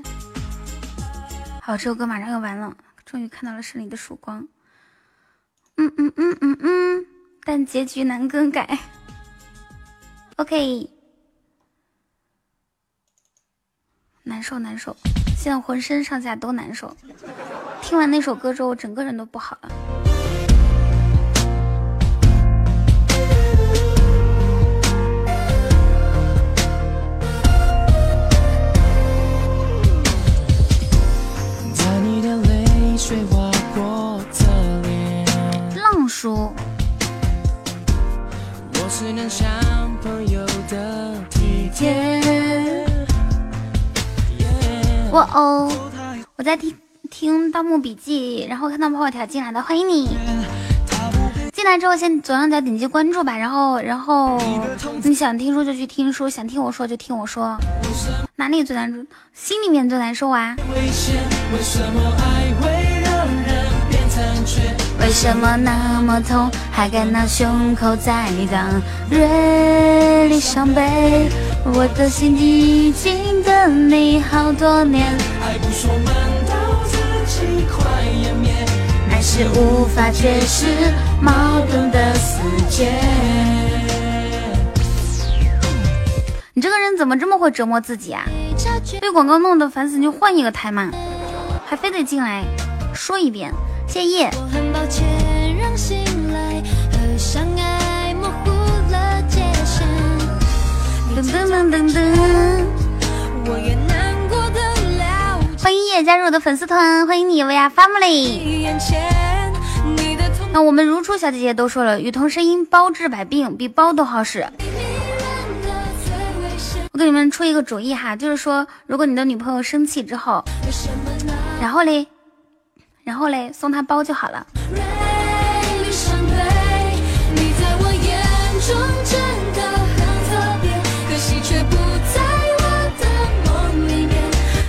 好，这首歌马上要完了，终于看到了胜利的曙光。嗯嗯嗯嗯嗯，但结局难更改。OK。难受难受，现在浑身上下都难受。听完那首歌之后，我整个人都不好了。浪叔。哇哦！我在听听《盗墓笔记》，然后看到泡泡条进来的，欢迎你！进来之后先左上角点击关注吧，然后然后你想听书就去听书，想听我说就听我说。哪里最难受？心里面最难受啊！为什么为什么那么痛，还敢拿胸口在挡锐利伤悲？我的心已经等你好多年，爱不说满到自己快湮灭，爱是无法解释矛盾的死结。你这个人怎么这么会折磨自己啊？被广告弄得烦死，你就换一个台嘛，还非得进来说一遍。谢谢。噔噔噔噔噔！欢迎叶加入我的粉丝团，欢迎你，We Are family。那我们如初小姐姐都说了，雨桐声音包治百病，比包都好使。我给你们出一个主意哈，就是说，如果你的女朋友生气之后，然后嘞，然后嘞，送他包就好了。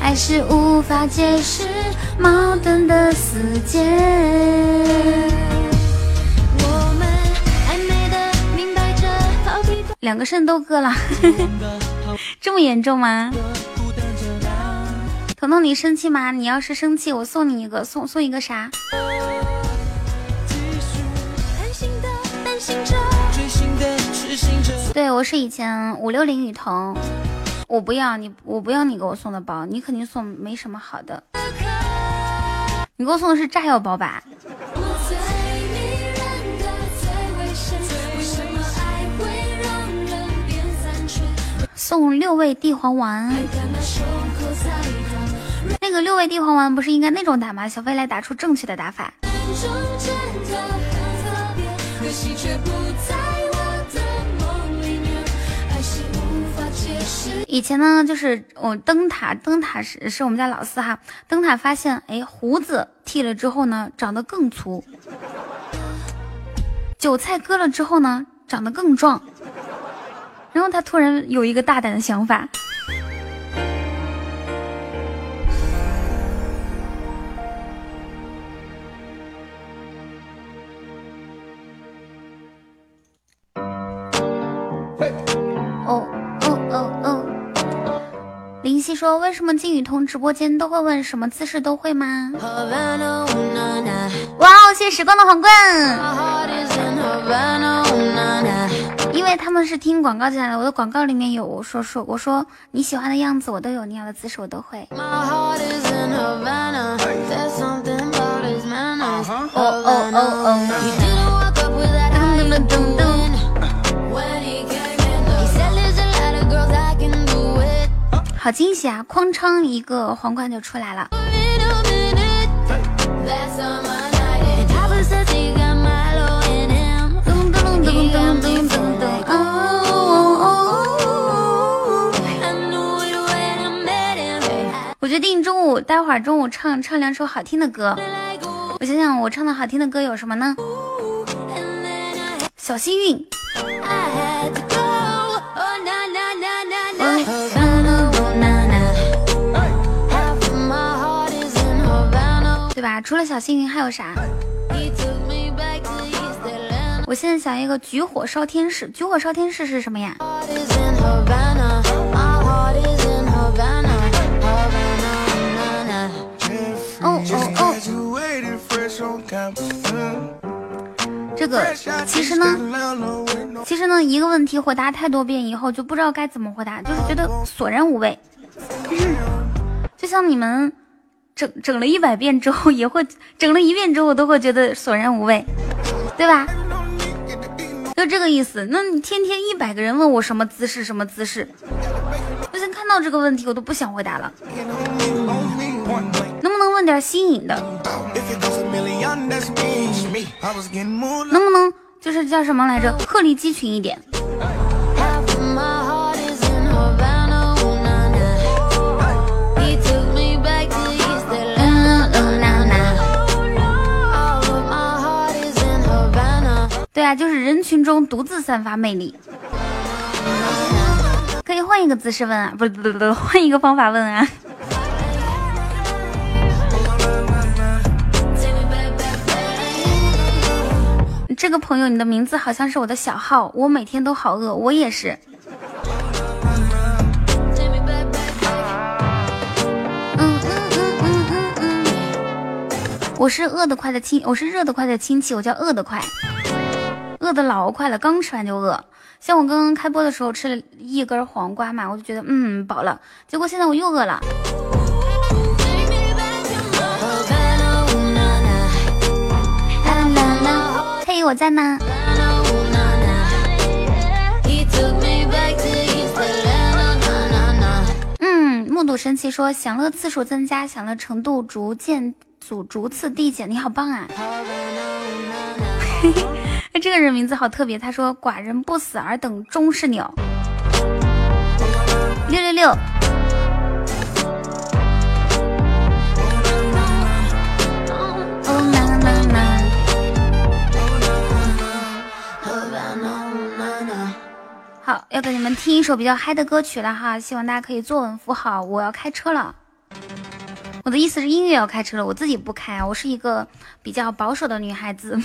爱是无法解释矛盾的死结。两个肾都割了，这么严重吗？彤彤，你生气吗？你要是生气，我送你一个，送送一个啥？对我是以前五六零雨桐，我不要你，我不要你给我送的包，你肯定送没什么好的。你给我送的是炸药包吧？送六味地黄丸。那个六味地黄丸不是应该那种打吗？小飞来打出正确的打法。以前呢，就是我灯塔，灯塔是是我们家老四哈。灯塔发现，哎，胡子剃了之后呢，长得更粗；韭菜割了之后呢，长得更壮。然后他突然有一个大胆的想法。林夕说：“为什么金雨桐直播间都会问什么姿势都会吗？”哇哦！谢谢时光的皇冠。因为他们是听广告进来的，我的广告里面有我说说，我说你喜欢的样子我都有，你要的姿势我都会。哦哦哦哦！好惊喜啊！哐当一个皇冠就出来了。我决定中午待会儿中午唱唱两首好听的歌。我想想，我唱的好听的歌有什么呢？小幸运。对吧？除了小幸运还有啥？我现在想一个举火烧天使，举火烧天使是什么呀？哦哦哦！这个其实呢，其实呢，一个问题回答太多遍以后就不知道该怎么回答，就是觉得索然无味。就像你们。整整了一百遍之后，也会整了一遍之后都会觉得索然无味，对吧？就这个意思。那你天天一百个人问我什么姿势，什么姿势，我现在看到这个问题，我都不想回答了。能不能问点新颖的？能不能就是叫什么来着？鹤立鸡群一点。对啊，就是人群中独自散发魅力。可以换一个姿势问啊，不不不，换一个方法问啊。这个朋友，你的名字好像是我的小号，我每天都好饿，我也是。嗯嗯嗯嗯嗯嗯，我是饿得快的亲，我是热得快的亲戚，我叫饿得快。饿的老快了，刚吃完就饿。像我刚刚开播的时候吃了一根黄瓜嘛，我就觉得嗯饱了。结果现在我又饿了。嘿，我在呢。嗯，目睹神奇说享乐次数增加，享乐程度逐渐逐逐次递减。你好棒啊！嘿 嘿嘿嘿。哎，这个人名字好特别。他说：“寡人不死，而等终是鸟。”六六六。好，要给你们听一首比较嗨的歌曲了哈，希望大家可以坐稳扶好。我要开车了。我的意思是音乐要开车了，我自己不开。我是一个比较保守的女孩子。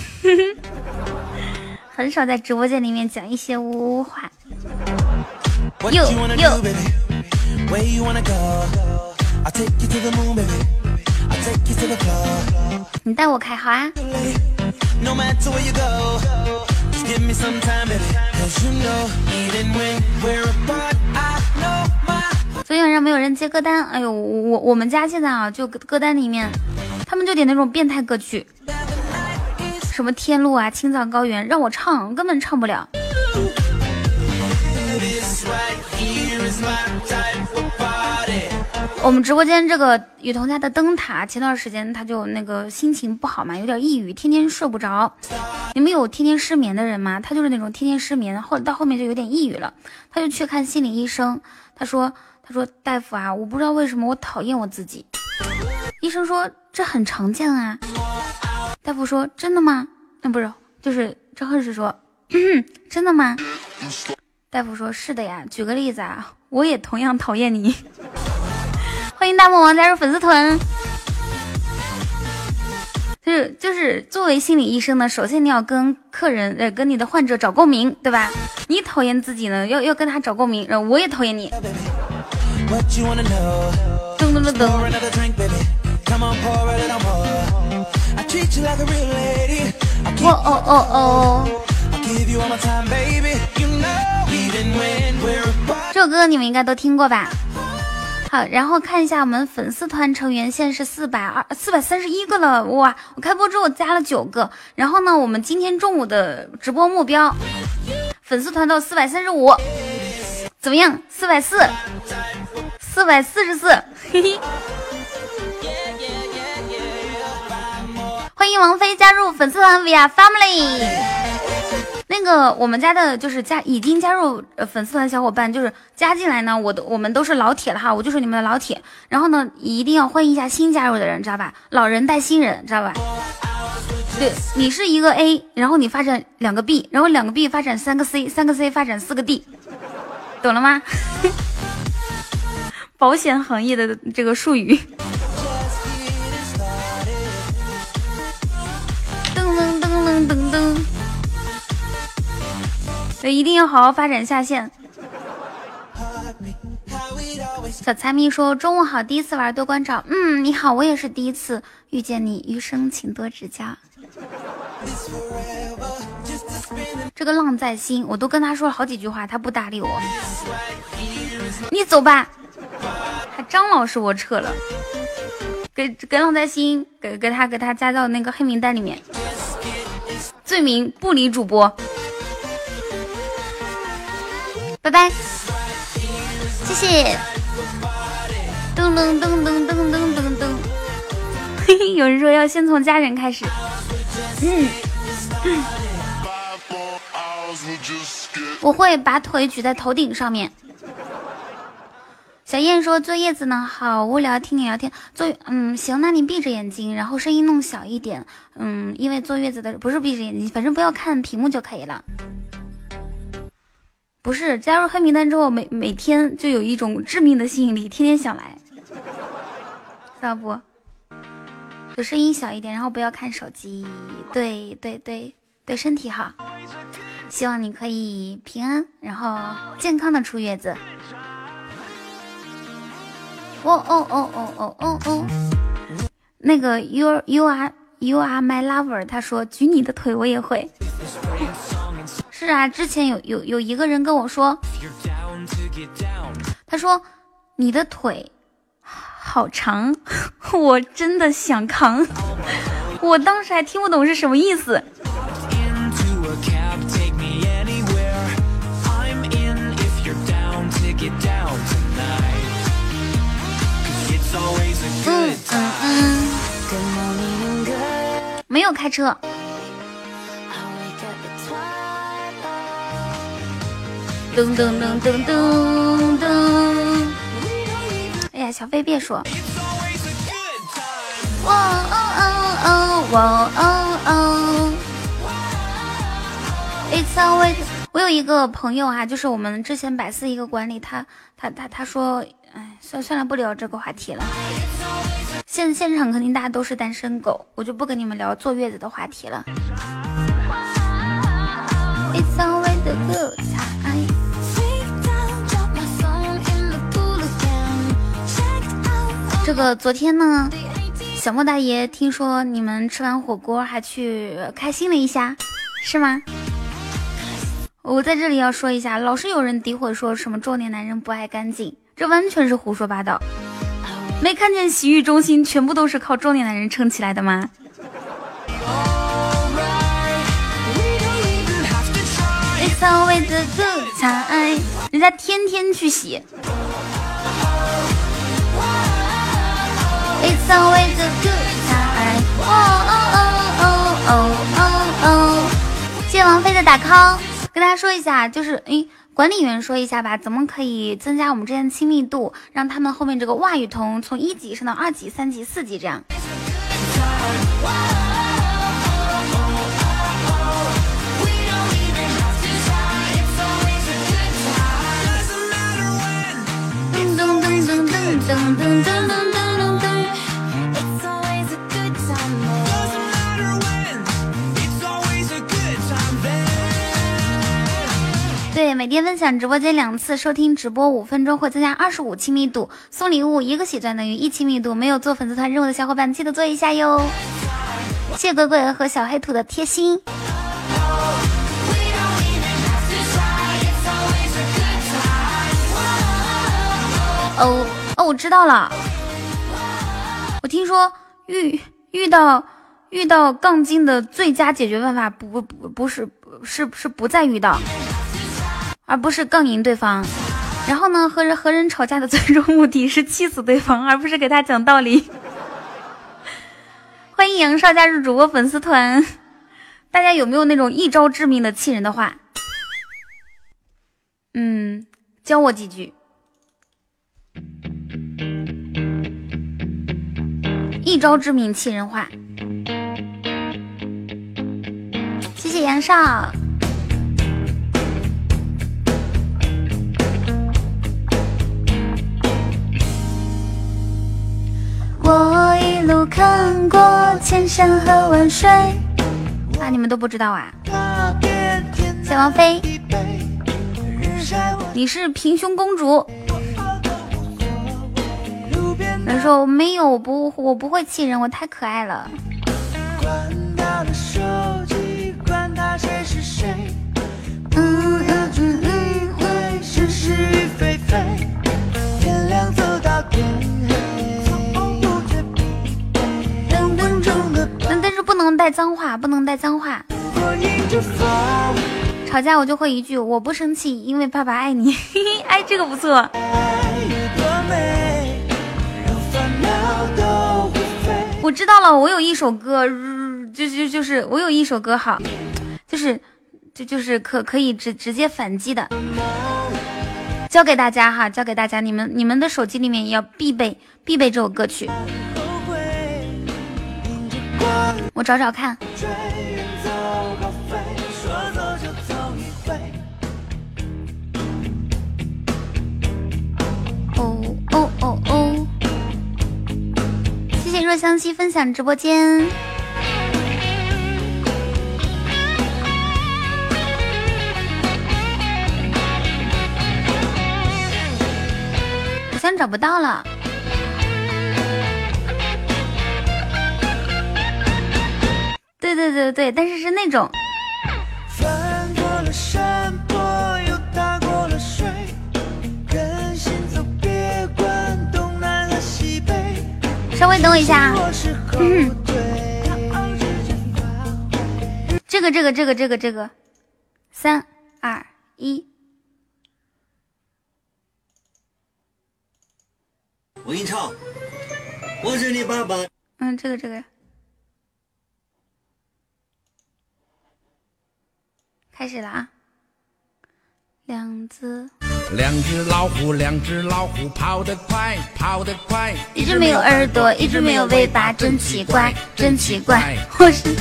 很少在直播间里面讲一些污话。又又，你带我开好啊。昨天晚上没有人接歌单，哎呦，我我我们家现在啊，就歌歌单里面，他们就点那种变态歌曲，什么天路啊、青藏高原，让我唱根本唱不了。我们直播间这个雨桐家的灯塔，前段时间他就那个心情不好嘛，有点抑郁，天天睡不着。你们有天天失眠的人吗？他就是那种天天失眠，后到后面就有点抑郁了，他就去看心理医生。他说：“他说大夫啊，我不知道为什么我讨厌我自己。”医生说：“这很常见啊。”大夫说：“真的吗？”那、不是，就是张恨是说：“真的吗？”大夫说：“是的呀。”举个例子啊，我也同样讨厌你。欢迎大魔王加入粉丝团。就是就是，作为心理医生呢，首先你要跟客人呃跟你的患者找共鸣，对吧？你讨厌自己呢，要要跟他找共鸣，然后我也讨厌你。噔噔噔噔，哦哦哦哦.这首歌你们应该都听过吧？好，然后看一下我们粉丝团成员，现在是四百二四百三十一个了，哇！我开播之后加了九个，然后呢，我们今天中午的直播目标，粉丝团到四百三十五，怎么样？四百四，四百四十四，嘿嘿。欢迎王菲加入粉丝团 via family。那个我们家的就是加已经加入粉丝团的小伙伴，就是加进来呢，我的我们都是老铁了哈，我就是你们的老铁。然后呢，一定要欢迎一下新加入的人，知道吧？老人带新人，知道吧？对你是一个 A，然后你发展两个 B，然后两个 B 发展三个 C，三个 C 发展四个 D，懂了吗？保险行业的这个术语。噔噔噔。对，一定要好好发展下线。小财迷说：“中午好，第一次玩多关照。”嗯，你好，我也是第一次遇见你，余生请多指教。这个浪在心，我都跟他说了好几句话，他不搭理我。你走吧，还张老师我撤了，给给浪在心，给给他给他加到那个黑名单里面，罪名不理主播。拜拜，谢谢。噔噔噔噔噔噔噔噔，嘿嘿，有人说要先从家人开始。嗯，我会把腿举在头顶上面。小燕说：“坐叶子呢，好无聊，听你聊天。坐，嗯，行，那你闭着眼睛，然后声音弄小一点。嗯，因为坐月子的不是闭着眼睛，反正不要看屏幕就可以了。不是加入黑名单之后，每每天就有一种致命的吸引力，天天想来，知道不？就声音小一点，然后不要看手机。对对对，对身体好。希望你可以平安，然后健康的出月子。哦哦哦哦哦哦哦，那个 you you are you are my lover，他说举你的腿我也会。是啊，之前有有有一个人跟我说，他说你的腿好长，我真的想扛。我当时还听不懂是什么意思。嗯嗯.嗯.没有开车。噔噔噔噔噔噔。哎呀，小飞别说。哇哦哦哦哇哦哦。It's always，我有一个朋友啊，就是我们之前百思一个管理，他他他他说，哎，算算了，不聊这个话题了。现现场肯定大家都是单身狗，我就不跟你们聊坐月子的话题了。It's always a good time。good time. 这个昨天呢，小莫大爷听说你们吃完火锅还去开心了一下，是吗？我在这里要说一下，老是有人诋毁说什么中年男人不爱干净，这完全是胡说八道。没看见洗浴中心全部都是靠中年男人撑起来的吗？It's always a good time，人家天天去洗。It's always a good time。哦哦哦哦哦哦哦！谢谢王菲的打 call，跟大家说一下，就是诶，管理员说一下吧，怎么可以增加我们之间的亲密度，让他们后面这个袜语童从一级升到二级、三级、四级这样。噔噔噔噔噔噔噔噔噔噔噔。每天分享直播间两次，收听直播五分钟会增加二十五亲密度，送礼物一个喜钻等于一亲密度。没有做粉丝团任务的小伙伴，记得做一下哟。谢鬼鬼和小黑土的贴心。哦哦，我知道了。我听说遇遇到遇到杠精的最佳解决办法不不不不是是是不再遇到，而不是杠赢对方。然后呢，和人和人吵架的最终目的 是气死对方，而不是给他讲道理。欢迎杨少加入主播粉丝团。大家有没有那种一招致命的气人的话？嗯，教我几句。一招致命气人话。谢谢杨少。我一路看过千山和万水，啊，你们都不知道啊？小王妃，你是平胸公主。有人说我没有，我不，我不会气人，我太可爱了。管他的手机，管他谁是谁，嗯嗯嗯嗯，会是是与非非，天亮走到天能带脏话，不能带脏话。吵架我就会一句我不生气，因为爸爸爱你。嘿嘿，哎，这个不错。我知道了，我有一首歌，呃就就就是我有一首歌好，就是就就是可可以直直接反击的，教给大家哈，教给大家，你们你们的手机里面也要必备必备这首歌曲，后悔，迎着光我找找看。追远走高飞，说走就走一回。哦哦哦哦！谢谢若香溪分享直播间。好像找不到了。对对对对，但是是那种翻过了山坡，又踏过了水，跟心走，别管东南和西北。稍微等我一下啊。我是后退，这个这个这个这个这个，三二一，我给你唱，我是你爸爸。嗯，这个这个，开始了啊！两只，两只老虎，两只老虎跑得快，跑得快，一只没有耳朵，一只没有尾巴，真奇怪，真奇怪。我是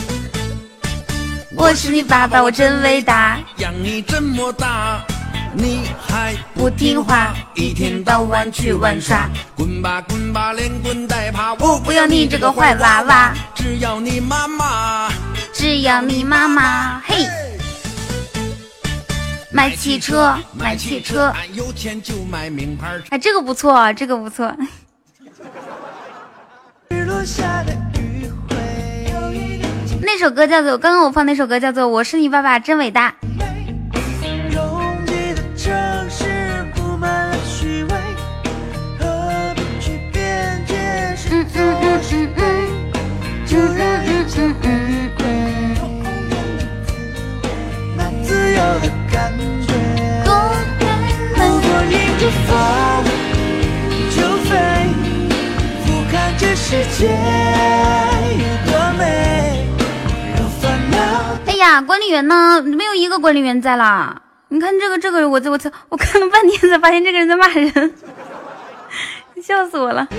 我是你爸爸，我真伟大。养你这么大，你还不听话，一天到晚去玩耍。滚吧滚吧，连滚带爬，我不要你这个坏娃娃，只要你妈妈。只要你妈妈嘿。买汽车，买汽车，有钱就买名牌车。哎，这个不错，啊这个不错。那首歌叫做，刚刚我放那首歌叫做《我是你爸爸真伟大》。世界有多美，让烦恼哎呀，管理员呢？没有一个管理员在啦。你看这个这个，我这我操，我看了半天才发现这个人在骂人，笑死我了。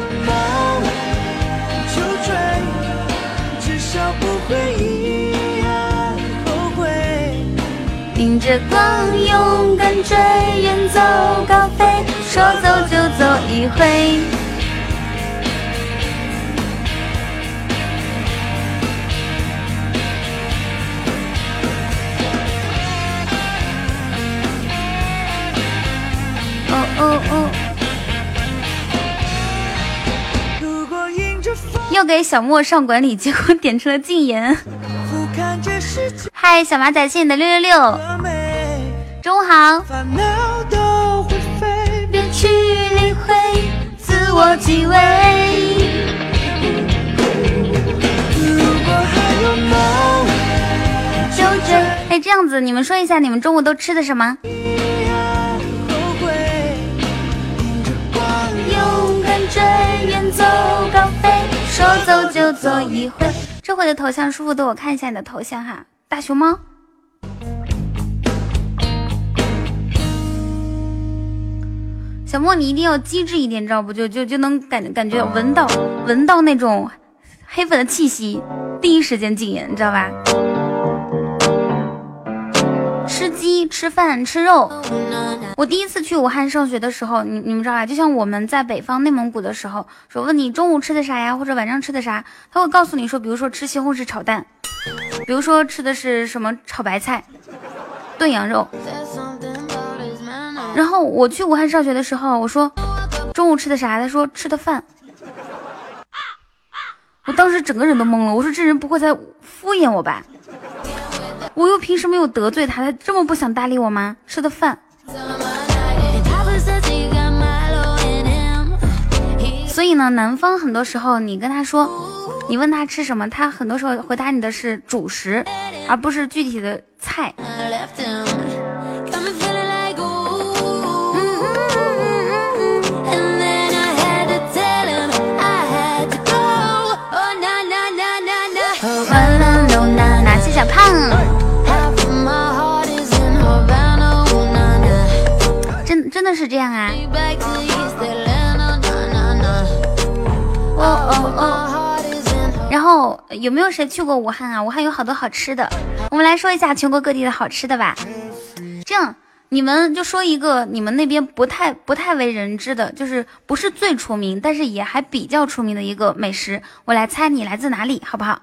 迎着光，勇敢追，远走高飞，说走就走一回。哦哦哦！如果迎着风要给小莫上管理，结果点出了禁言。嗨，小马仔，谢谢你的六六六，中午好。别去理会自我极微。如果还有梦，就这，哎，这样子，你们说一下，你们中午都吃的什么？远走高飞，说走就走一回。这回的头像，舒服的，我看一下你的头像哈，大熊猫。小莫，你一定要机智一点，知道不？就就就能感感觉闻到闻到那种黑粉的气息，第一时间禁言，你知道吧？吃鸡、吃饭、吃肉。我第一次去武汉上学的时候，你你们知道吧？就像我们在北方内蒙古的时候，说问你中午吃的啥呀，或者晚上吃的啥，他会告诉你说，比如说吃西红柿炒蛋，比如说吃的是什么炒白菜、炖羊肉。然后我去武汉上学的时候，我说中午吃的啥？他说吃的饭。我当时整个人都懵了，我说这人不会在敷衍我吧？我又平时没有得罪他，他这么不想搭理我吗？吃的饭。所以呢，南方很多时候你跟他说，你问他吃什么，他很多时候回答你的是主食，而不是具体的菜。真的是这样啊？然后有没有谁去过武汉啊？武汉有好多好吃的，我们来说一下全国各地的好吃的吧。这样，你们就说一个你们那边不太不太为人知的，就是不是最出名，但是也还比较出名的一个美食，我来猜你来自哪里，好不好？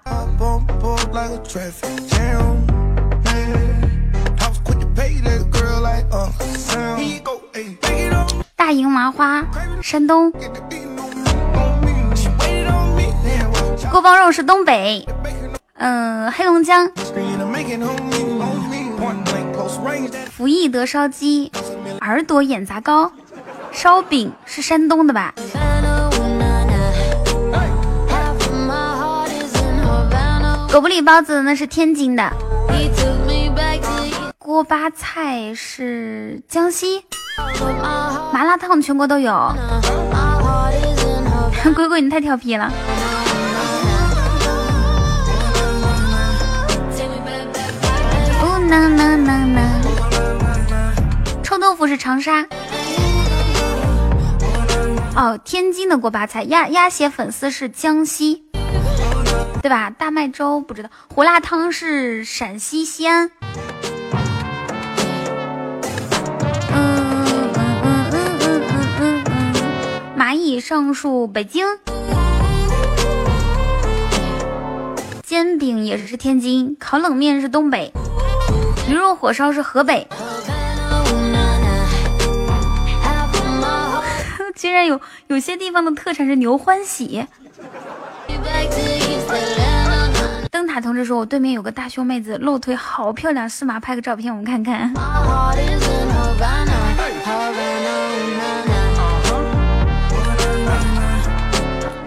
大营麻花山东锅包肉是东北，嗯，黑龙江福义德烧鸡耳朵眼杂糕烧饼是山东的吧？狗不理包子那是天津的。锅巴菜是江西，麻辣烫全国都有。鬼鬼你太调皮了。臭豆腐是长沙。哦，天津的锅巴菜，鸭鸭血粉丝是江西，对吧？大麦粥不知道，胡辣汤是陕西西安。蚂蚁上树北京，煎饼也是天津，烤冷面是东北，驴肉火烧是河北。居然有有些地方的特产是牛欢喜。灯塔同志说：“我对面有个大胸妹子，露腿好漂亮，是吗？拍个照片我们看看。”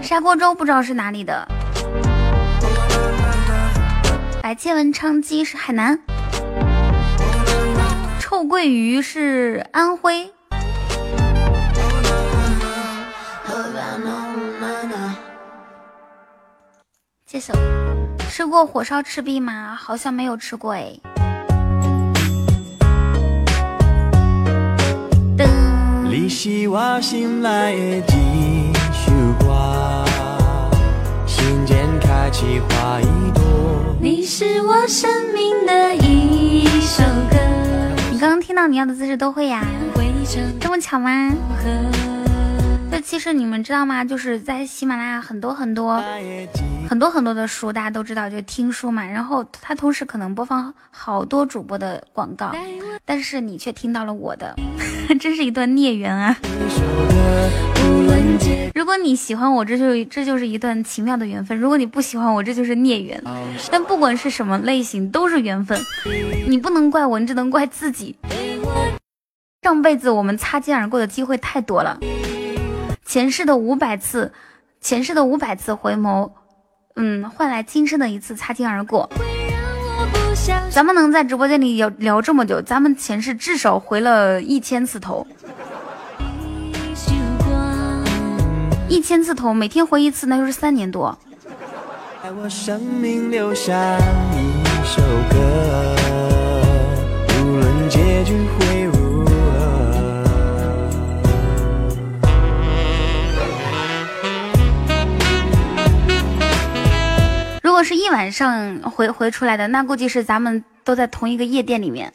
砂锅粥不知道是哪里的。白切文昌鸡是海南，臭鳜鱼是安徽。谢谢。吃过火烧赤壁吗？好像没有吃过哎。噔，间开启花一朵。你是我生命的一首歌。你刚刚听到你要的姿势都会呀？这么巧吗？就其实你们知道吗？就是在喜马拉雅很多很多很多很多的书，大家都知道，就听书嘛。然后它同时可能播放好多主播的广告，但是你却听到了我的，真是一段孽缘啊！如果你喜欢我，这就这就是一段奇妙的缘分；如果你不喜欢我，这就是孽缘。但不管是什么类型，都是缘分。你不能怪我，你只能怪自己。上辈子我们擦肩而过的机会太多了，前世的五百次，前世的五百次回眸，嗯，换来今生的一次擦肩而过。咱们能在直播间里聊聊这么久，咱们前世至少回了一千次头，一千次头，每天回一次，那就是三年多。在我生命留下一首歌，结局会如何。如果是一晚上回回出来的，那估计是咱们都在同一个夜店里面。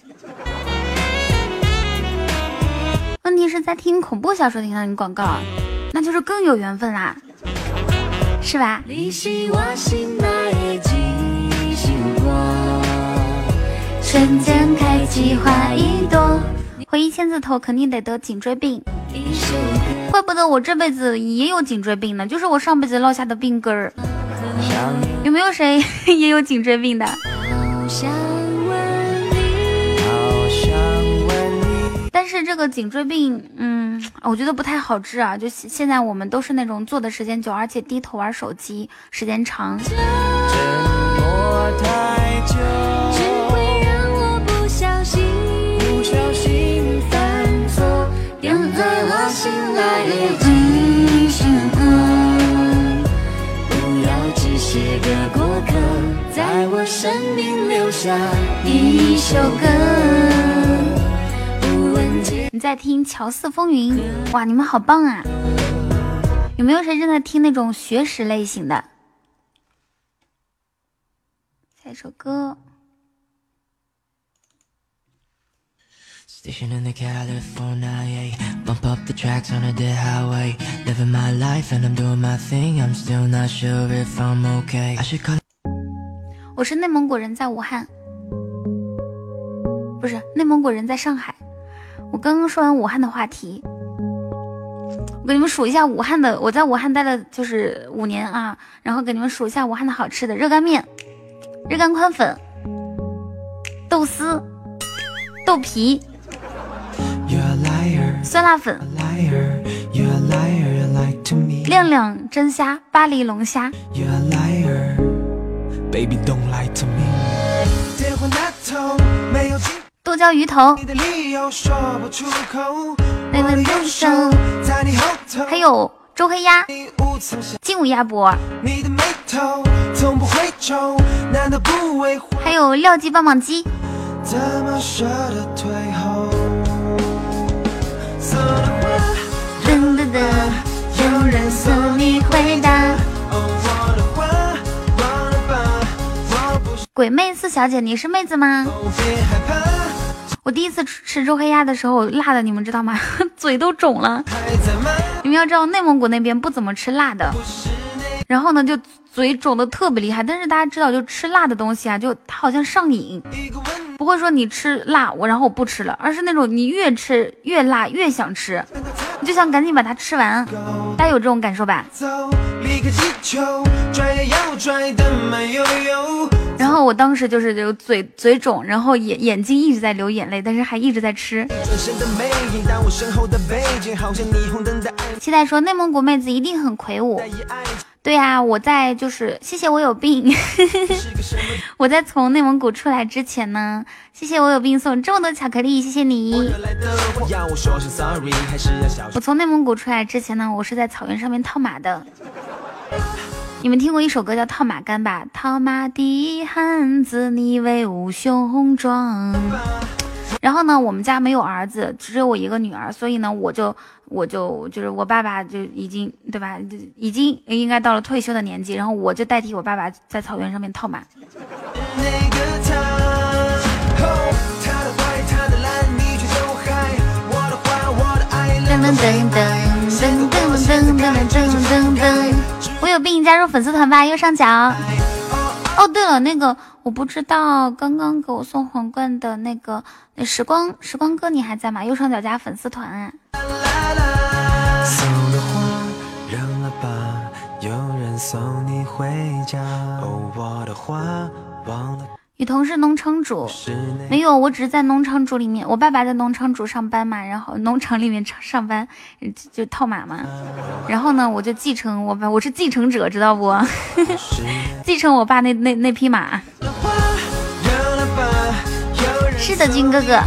问题是在听恐怖小说听到你广告，那就是更有缘分啦，是吧？你是我心内的一束光，瞬间开启花一朵。回一千字头肯定得得颈椎病，怪不得我这辈子也有颈椎病呢，就是我上辈子落下的病根儿。有没有谁 也有颈椎病的？但是这个颈椎病，嗯，我觉得不太好治啊。就现现在我们都是那种坐的时间久，而且低头玩手机时间长。沉默太久，只会让我不小心不小心犯错，留在我心内的嗯嗯嗯，不要只是个过客，在我生命留下一首歌。你在听《乔四风云》哇，你们好棒啊！有没有谁正在听那种学识类型的？下一首歌。Station in the California, yeah. Bump up the tracks on a dead highway. Living my life and I'm doing my thing. I'm still not sure if I'm okay. I should call 我是内蒙古人，在武汉，不是内蒙古人，在上海。我刚刚说完武汉的话题，我给你们数一下武汉的。我在武汉待了就是五年啊，然后给你们数一下武汉的好吃的：热干面、热干宽粉、豆丝、豆皮、You're a liar, 酸辣粉、liar. You're a liar, you lied to me. 亮亮蒸虾、巴黎龙虾。You're a liar. Baby, don't lie to me. 剁椒鱼头还有周黑鸭、你无曾想劲舞鸭脖？还有廖记棒棒鸡。怎么舍得退后？说的话，噔噔噔，有人送你回答。鬼妹四小姐，你是妹子吗？别害怕，我第一次吃吃周黑鸭的时候，辣的你们知道吗？嘴都肿了。你们要知道，内蒙古那边不怎么吃辣的，然后呢，就嘴肿的特别厉害。但是大家知道，就吃辣的东西啊，就它好像上瘾，不会说你吃辣我然后我不吃了，而是那种你越吃越辣越想吃，你就想赶紧把它吃完。大家有这种感受吧？然后我当时就是有嘴嘴肿，然后眼眼睛一直在流眼泪，但是还一直在吃。期待说内蒙古妹子一定很魁梧。对呀、我在就是谢谢我有病？我在从内蒙古出来之前呢，谢谢我有病送这么多巧克力，谢谢你。我？从内蒙古出来之前呢，我是在草原上面套马的。你们听过一首歌叫《套马杆》吧？套马的汉子，你威武雄壮。然后呢，我们家没有儿子，只有我一个女儿，所以呢，我就我就就是我爸爸就已经对吧，就已经应该到了退休的年纪，然后我就代替我爸爸在草原上面套马。我有病，加入粉丝团吧，右上角。哦，对了，那个我不知道，刚刚给我送皇冠的那个那时光时光哥，你还在吗？右上角加粉丝团啊。送的花扔了吧，有人送你回家。哦，我的花忘了雨桐是农场主，没有，我只是在农场主里面，我爸爸在农场主上班嘛，然后农场里面上上班就就套马嘛，然后呢，我就继承我爸，我是继承者，知道不？继承我爸那那那匹马。是的，军哥哥。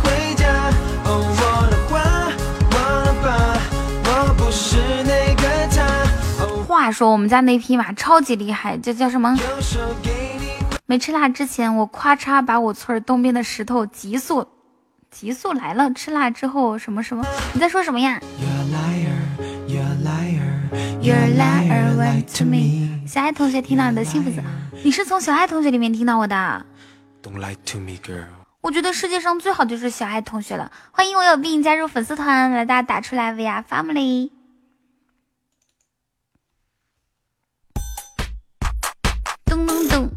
话说我们家那匹马超级厉害，这叫什么？没吃辣之前，我咔嚓把我村东边的石头急速急速来了。吃辣之后什么什么？你在说什么呀 You're a liar, you're a liar,？You're a liar, lie to me。小爱同学听到你的幸福字，你是从小爱同学里面听到我的。Don't lie to me, girl. 我觉得世界上最好就是小爱同学了。欢迎我有病加入粉丝团，来大家打出来 VR Family。咚咚咚，咚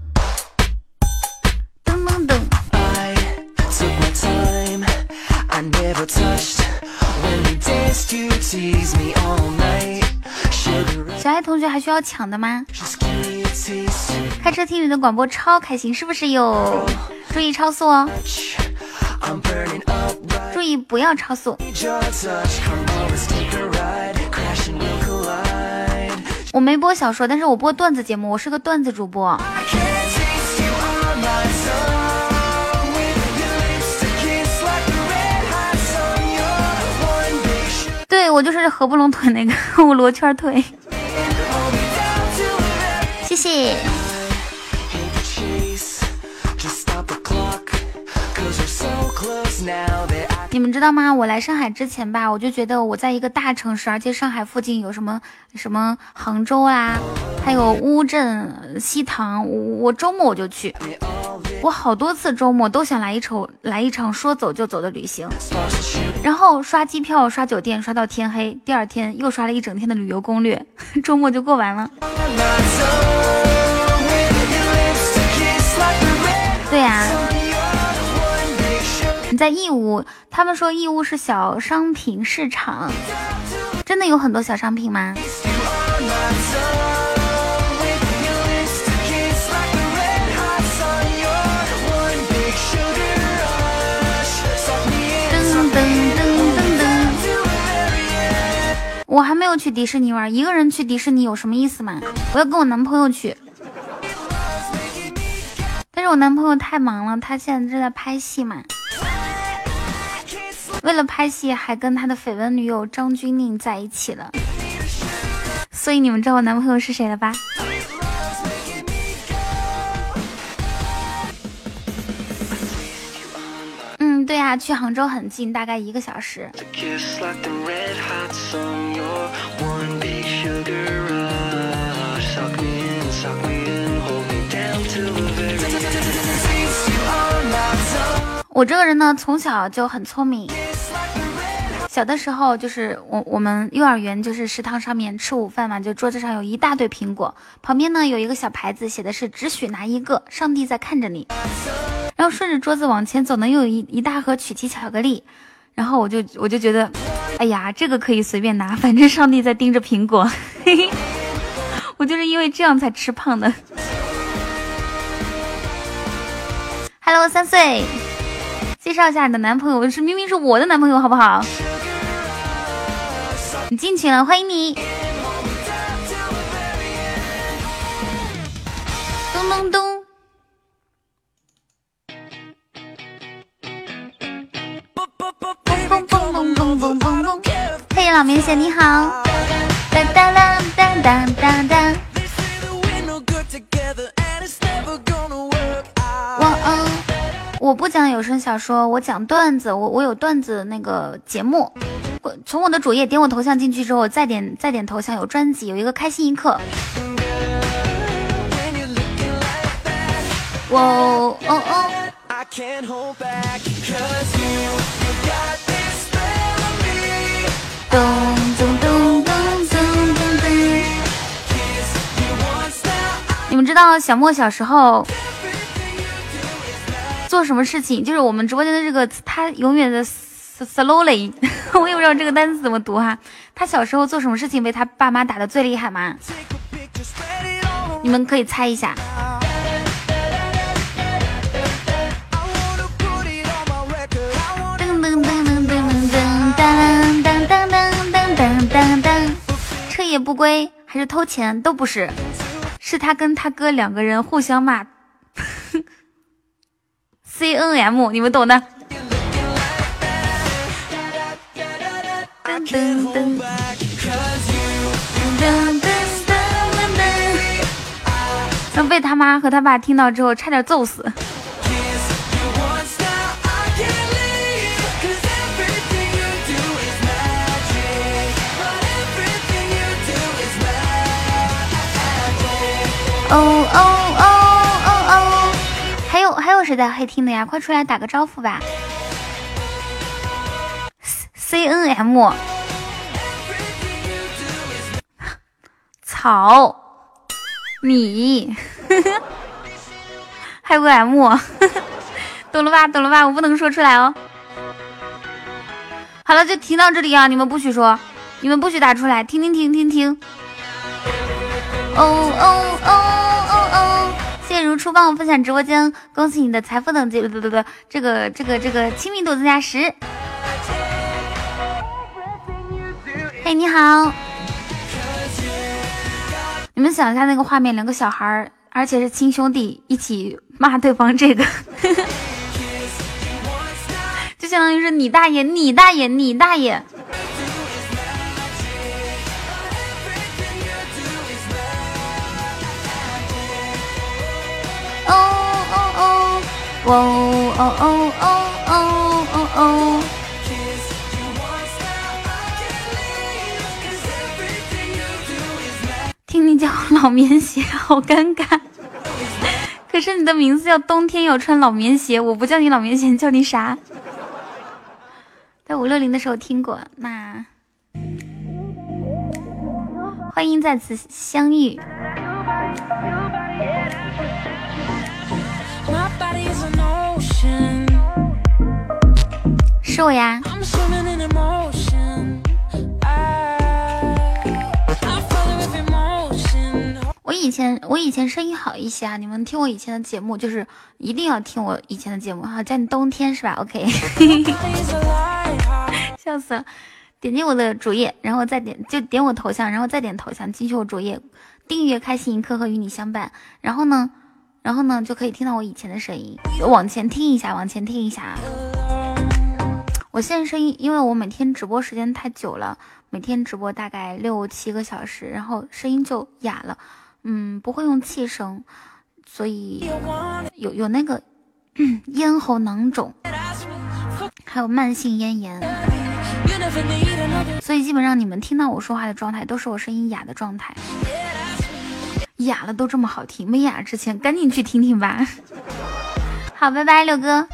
小爱同学还需要抢的吗？开车听你的广播超开心，是不是哟？注意超速哦，注意不要超速。我没播小说，但是我播段子节目，我是个段子主播。对我就是合不拢腿那个，我罗圈腿。Hold me down to the 谢谢。你们知道吗？我来上海之前吧，我就觉得我在一个大城市，而且上海附近有什么什么杭州啊，还有乌镇、西塘，我我周末我就去。我好多次周末都想来一场来一场说走就走的旅行，然后刷机票、刷酒店，刷到天黑，第二天又刷了一整天的旅游攻略，周末就过完了。对呀、在义乌，他们说义乌是小商品市场，真的有很多小商品吗？噔噔噔噔噔。我还没有去迪士尼玩，一个人去迪士尼有什么意思吗？我要跟我男朋友去，但是我男朋友太忙了，他现在正在拍戏嘛。为了拍戏，还跟他的绯闻女友张钧甯在一起了。所以你们知道我男朋友是谁了吧？嗯，对啊，去杭州很近，大概一个小时。我这个人呢，从小就很聪明。小的时候，就是我我们幼儿园就是食堂上面吃午饭嘛，就桌子上有一大堆苹果，旁边呢有一个小牌子，写的是只许拿一个，上帝在看着你。然后顺着桌子往前走呢，又有一一大盒曲奇巧克力，然后我就我就觉得，哎呀，这个可以随便拿，反正上帝在盯着苹果。嘿嘿，我就是因为这样才吃胖的。Hello，三岁。介绍一下你的男朋友，是明明是我的男朋友，好不好？你进群了，欢迎你。咚咚咚，嘣嘣嘣嘣嘣嘣嘣。嘿，老明显你好。哒哒啦哒哒哒哒。我不讲有声小说，我讲段子，我我有段子那个节目，我从我的主页点我头像进去之后，再点再点头像有专辑，有一个开心一刻。哇哦哦！咚咚咚咚咚咚咚。你们知道小莫小时候做什么事情，就是我们直播间的这个他永远的 slowly，我也不知道这个单词怎么读哈。他小时候做什么事情被他爸妈打的最厉害吗？你们可以猜一下。噔噔噔噔噔噔噔噔噔噔噔噔噔噔，彻夜不归还是偷钱都不是，是他跟他哥两个人互相骂。cnm 你们懂的。噔噔被他妈和他爸听到之后差点揍死。哦哦有还有谁在黑厅的呀？快出来打个招呼吧。C N M，草，你，还有个 M，懂了吧？懂了吧？我不能说出来哦。好了，就听到这里啊！你们不许说，你们不许打出来，听听听听听。哦哦！出帮我分享直播间，恭喜你的财富等级，不不不，这个这个这个亲密度增加十。嘿，你好。你们想一下那个画面，两个小孩，而且是亲兄弟，一起骂对方这个，就相当于是你大爷，你大爷，你大爷。哦，哦哦哦哦哦哦！听你叫我老棉鞋，好尴尬。可是你的名字叫冬天要穿老棉鞋，我不叫你老棉鞋，叫你啥？在五六零的时候听过，那欢迎再次相遇。With emotion. 我以前我以前声音好一些啊，你们听我以前的节目，就是一定要听我以前的节目哈，在你冬天是吧 lighthouse. 笑死了。点击我的主页，然后再点就点我头像，然后再点头像进去我主页，订阅开心一刻和与你相伴。然后呢，然后呢就可以听到我以前的声音，往前听一下，往前听一下啊。我现在声音，因为我每天直播时间太久了，每天直播大概六七个小时，然后声音就哑了，嗯，不会用气声，所以有有那个、咽喉囊肿，还有慢性咽炎。所以基本上你们听到我说话的状态都是我声音哑的状态，哑了都这么好听，没哑之前赶紧去听听吧。好，拜拜，六哥。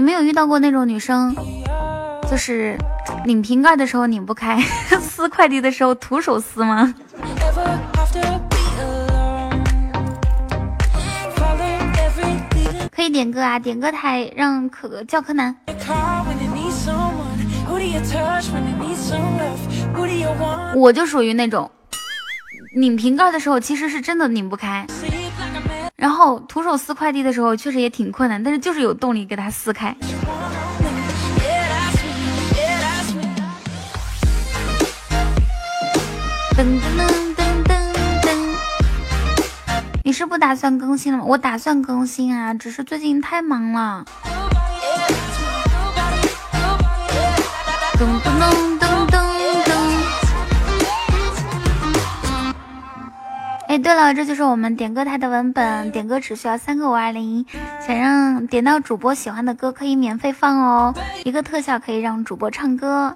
你们有遇到过那种女生，就是拧瓶盖的时候拧不开，撕快递的时候徒手撕吗可以点歌啊，点歌台让可叫柯南。我就属于那种拧瓶盖的时候，其实是真的拧不开，然后徒手撕快递的时候，确实也挺困难，但是就是有动力给它撕开。噔噔噔噔噔，你是不打算更新了吗？我打算更新啊，只是最近太忙了。咚咚咚哎，对了，这就是我们点歌台的文本，点歌只需要三个五二零。想让点到主播喜欢的歌，可以免费放哦，一个特效可以让主播唱歌。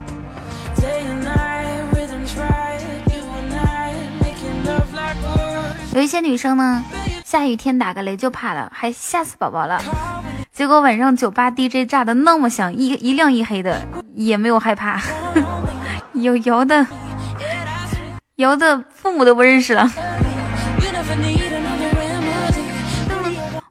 有一些女生呢，下雨天打个雷就怕了，还吓死宝宝了。结果晚上酒吧 DJ 炸的那么响，一一亮一黑的，也没有害怕，有摇的，摇的父母都不认识了。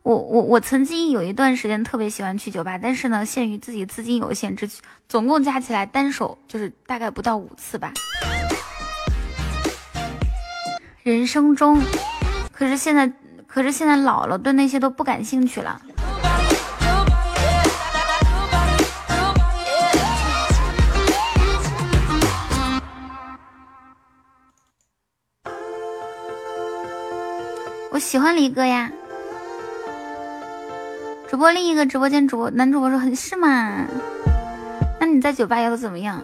我我我曾经有一段时间特别喜欢去酒吧，但是呢，限于自己资金有限，只总共加起来单手就是大概不到五次吧。人生中。可是现在，可是现在老了，对那些都不感兴趣了。我喜欢李哥呀。主播另一个直播间主播男主播说很是吗？那你在酒吧摇的怎么样？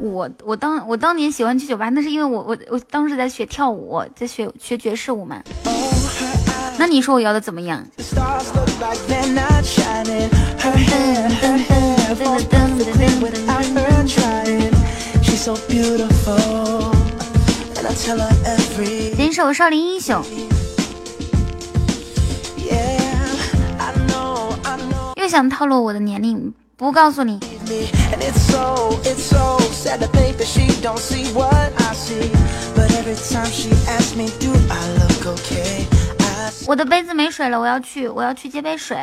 我我当我当年喜欢去酒吧，那是因为我我我当时在学跳舞，在学学爵士舞嘛。那你说我摇的怎么样？点首少林英雄。又想套路我的年龄。不告诉你。我的杯子没水了，我要去，我要去接杯水。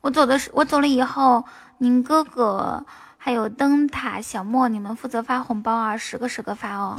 我走的是，我走了以后，宁哥哥还有灯塔小莫，你们负责发红包啊，十个十个发哦。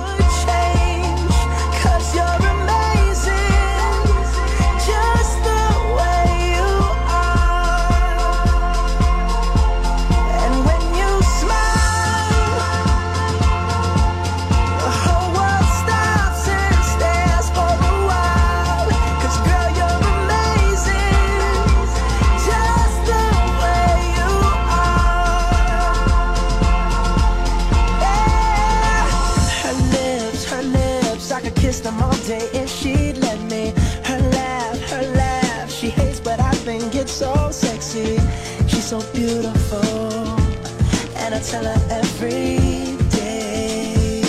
Tell her every day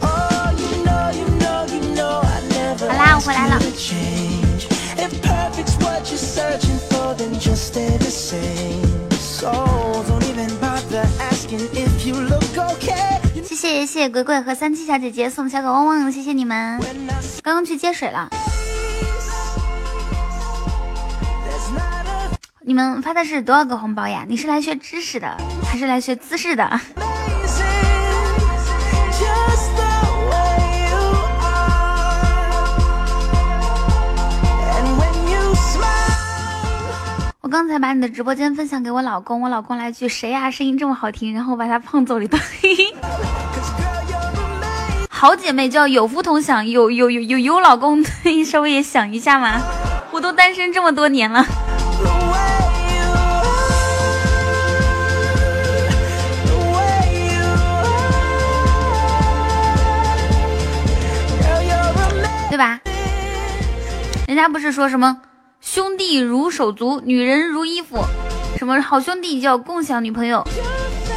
Oh you know you know you know I never 好啦我回来了 If perfect's what you're searching for then just stay the same So don't even bother asking if you look okay 谢谢谢谢鬼鬼和三七小姐姐送小狗汪汪，谢谢你们！刚刚去接水了。你们发的是多少个红包呀？你是来学知识的，还是来学姿势的？我刚才把你的直播间分享给我老公，我老公来句谁呀？声音这么好听，然后我把他胖揍了一顿。好姐妹叫有福同享，有有有有有老公，稍微也想一下嘛。我都单身这么多年了。对吧？人家不是说什么兄弟如手足，女人如衣服，什么好兄弟就要共享女朋友，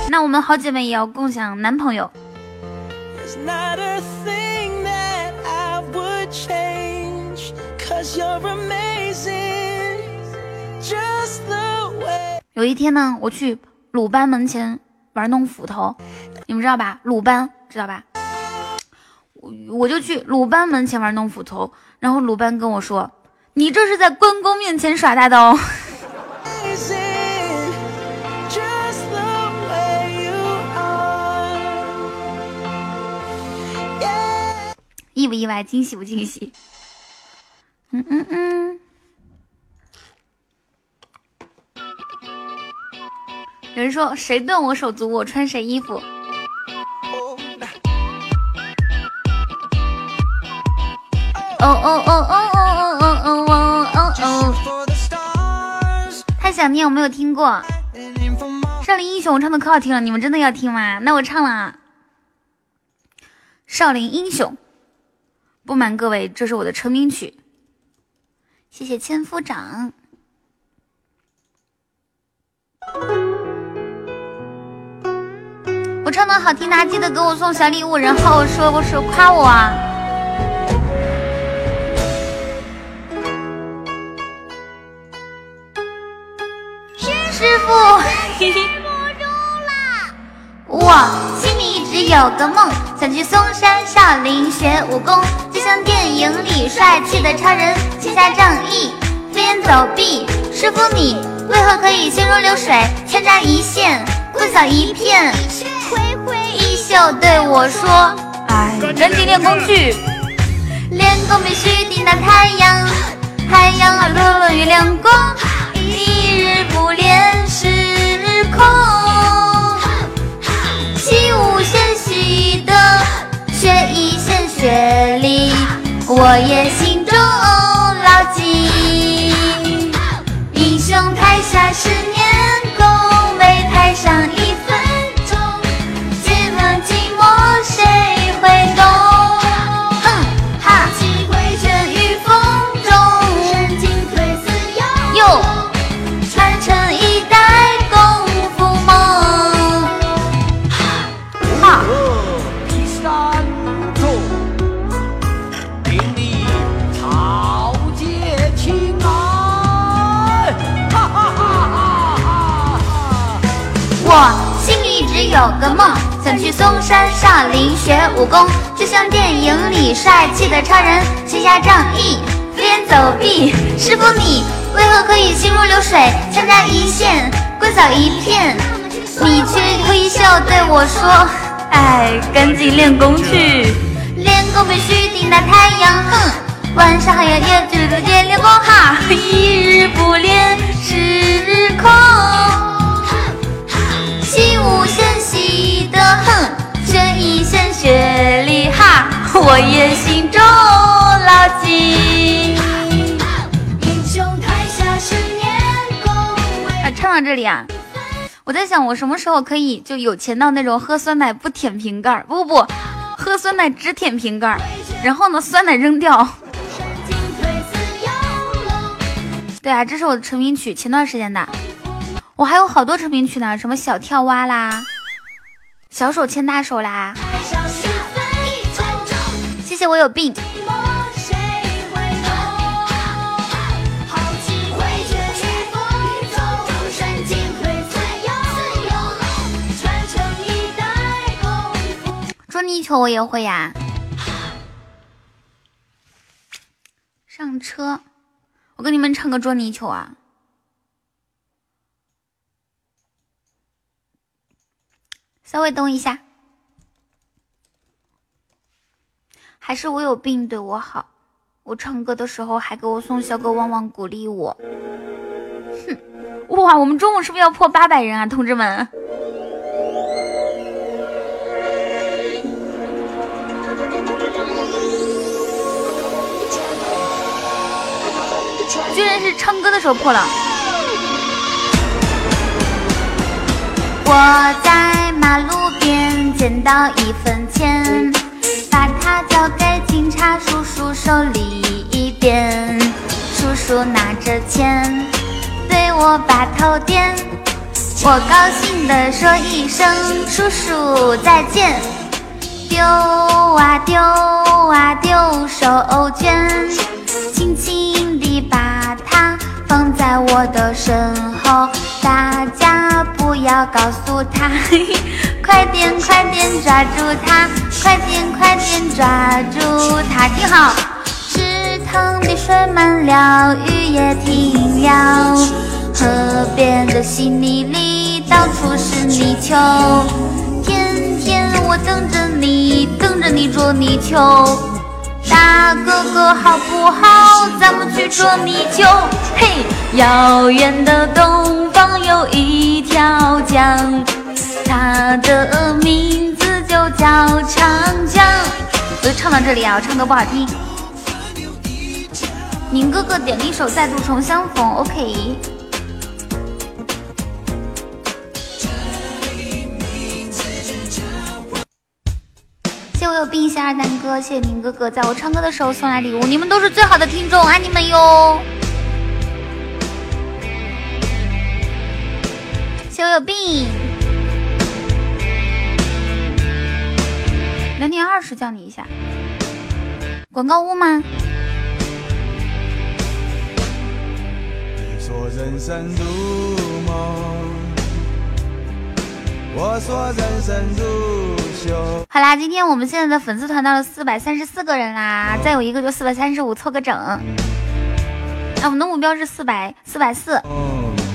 那我们好姐妹也要共享男朋友。有一天呢，我去鲁班门前玩弄斧头，你们知道吧？鲁班知道吧？我就去鲁班门前玩弄斧头，然后鲁班跟我说：“你这是在关公面前耍大刀。”意不意外？惊喜不惊喜？嗯嗯嗯。有人说：“谁断我手足，我穿谁衣服。”哦哦哦哦哦哦哦哦哦哦哦！太想念，我没有听过《少林英雄》，我唱的可好听了，你们真的要听吗？那我唱了《少林英雄》。不瞒各位，这是我的成名曲。谢谢千夫长。我唱的好听，大家记得给我送小礼物，然后说我说夸我。啊傅，我心里一直有个梦，想去嵩山少林学武功，就像电影里帅气的超人，行侠仗义，飞檐走壁。师傅你为何可以心如流水，千扎一线，棍扫一片？挥挥衣袖对我说：“哎，赶紧练功去，练功必须顶大太阳，太阳啊落落月亮光，一日不练是空。习武先习德，学艺先学礼，我也心中有个梦，想去嵩山少林学武功，就像电影里帅气的超人，行侠仗义，飞檐走壁。师傅你为何可以心如流水，千扎一线，棍扫一片？你却挥袖对我说：“哎，赶紧练功去，练功必须顶大太阳。”哼，晚上还要夜直直接练功哈，一日不练是空。习武先习德，哼，学艺先学历，哈，我也心中牢记。英雄台下十年功，啊，唱到这里啊，我在想我什么时候可以就有钱到那种喝酸奶不舔瓶盖儿，不不不，喝酸奶只舔瓶盖儿，然后呢酸奶扔掉。对啊，这是我的成名曲，前段时间的。我还有好多成名曲呢，什么小跳蛙啦，小手牵大手啦。谢谢我有病。捉泥鳅我也会呀。上车，我跟你们唱个捉泥鳅啊。稍微等一下，还是我有病对我好。我唱歌的时候还给我送小狗汪汪鼓励我。哼，哇，我们中午是不是要破八百人啊，同志们？居然是唱歌的时候破了。我在马路边捡到一分钱，把它交给警察叔叔手里一遍。叔叔拿着钱对我把头点，我高兴地说一声叔叔再见。丢啊丢啊丢手绢，轻轻地把它放在我的身后，大家不要告诉他，嘿嘿，快点快点抓住他，快点快点抓住他，听好。池塘的水满了，雨也停了，河边的稀泥里到处是泥鳅，天天我等着你，等着你捉泥鳅。大哥哥好不好？咱们去捉泥鳅。嘿，遥远的东方有一条江，它的名字就叫长江。我就唱到这里啊，我唱歌不好听。宁哥哥点了一首《再度重相逢》，OK。谢谢我有病，谢二蛋哥，谢谢宁哥哥在我唱歌的时候送来礼物，你们都是最好的听众，爱你们哟！我有病，两点二十叫你一下，广告屋吗？你说人生如梦，我说人生如秀。好啦，今天我们现在的粉丝团到了四百三十四个人啦，再有一个就四百三十五，凑个整。那我们的目标是四百四百四。朦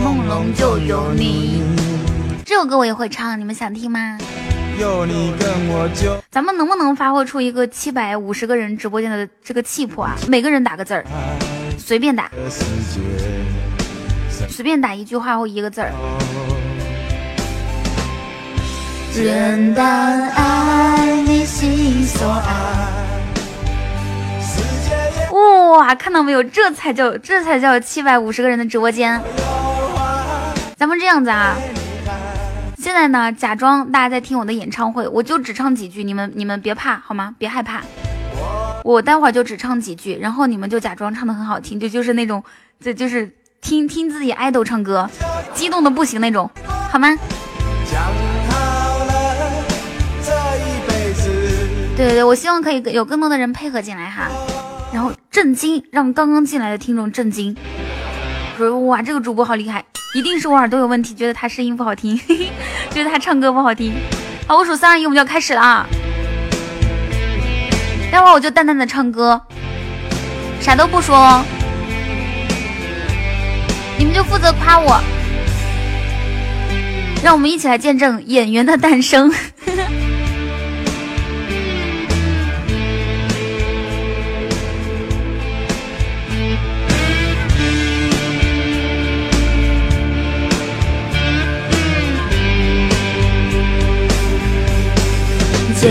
朦胧就有你。这首歌我也会唱，你们想听吗？有你跟我就咱们能不能发挥出一个七百五十个人直播间的这个气魄啊？每个人打个字儿，随便打。随便打一句话或一个字儿。简单爱你心所爱。哇，看到没有？这才叫这才叫七百五十个人的直播间。咱们这样子啊，现在呢，假装大家在听我的演唱会，我就只唱几句，你们你们别怕好吗？别害怕，我待会儿就只唱几句，然后你们就假装唱的很好听，就就是那种，这就是听听自己爱豆唱歌，激动的不行那种，好吗？对对对，我希望可以有更多的人配合进来哈，然后震惊，让刚刚进来的听众震惊，哇，这个主播好厉害，一定是我耳朵有问题，觉得他声音不好听，觉得他唱歌不好听。好，我数三二一，我们就要开始了啊！待会儿我就淡淡的唱歌，啥都不说，你们就负责夸我，让我们一起来见证演员的诞生。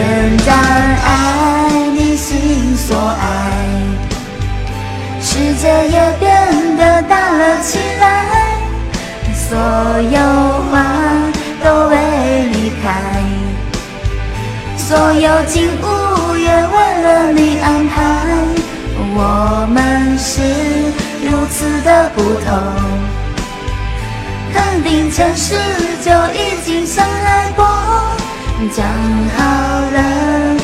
简单爱你心所爱，世界也变得大了起来，所有花都为你开，所有景物也为了你安排，我们是如此的不同。肯定前世就已经相爱过，讲好了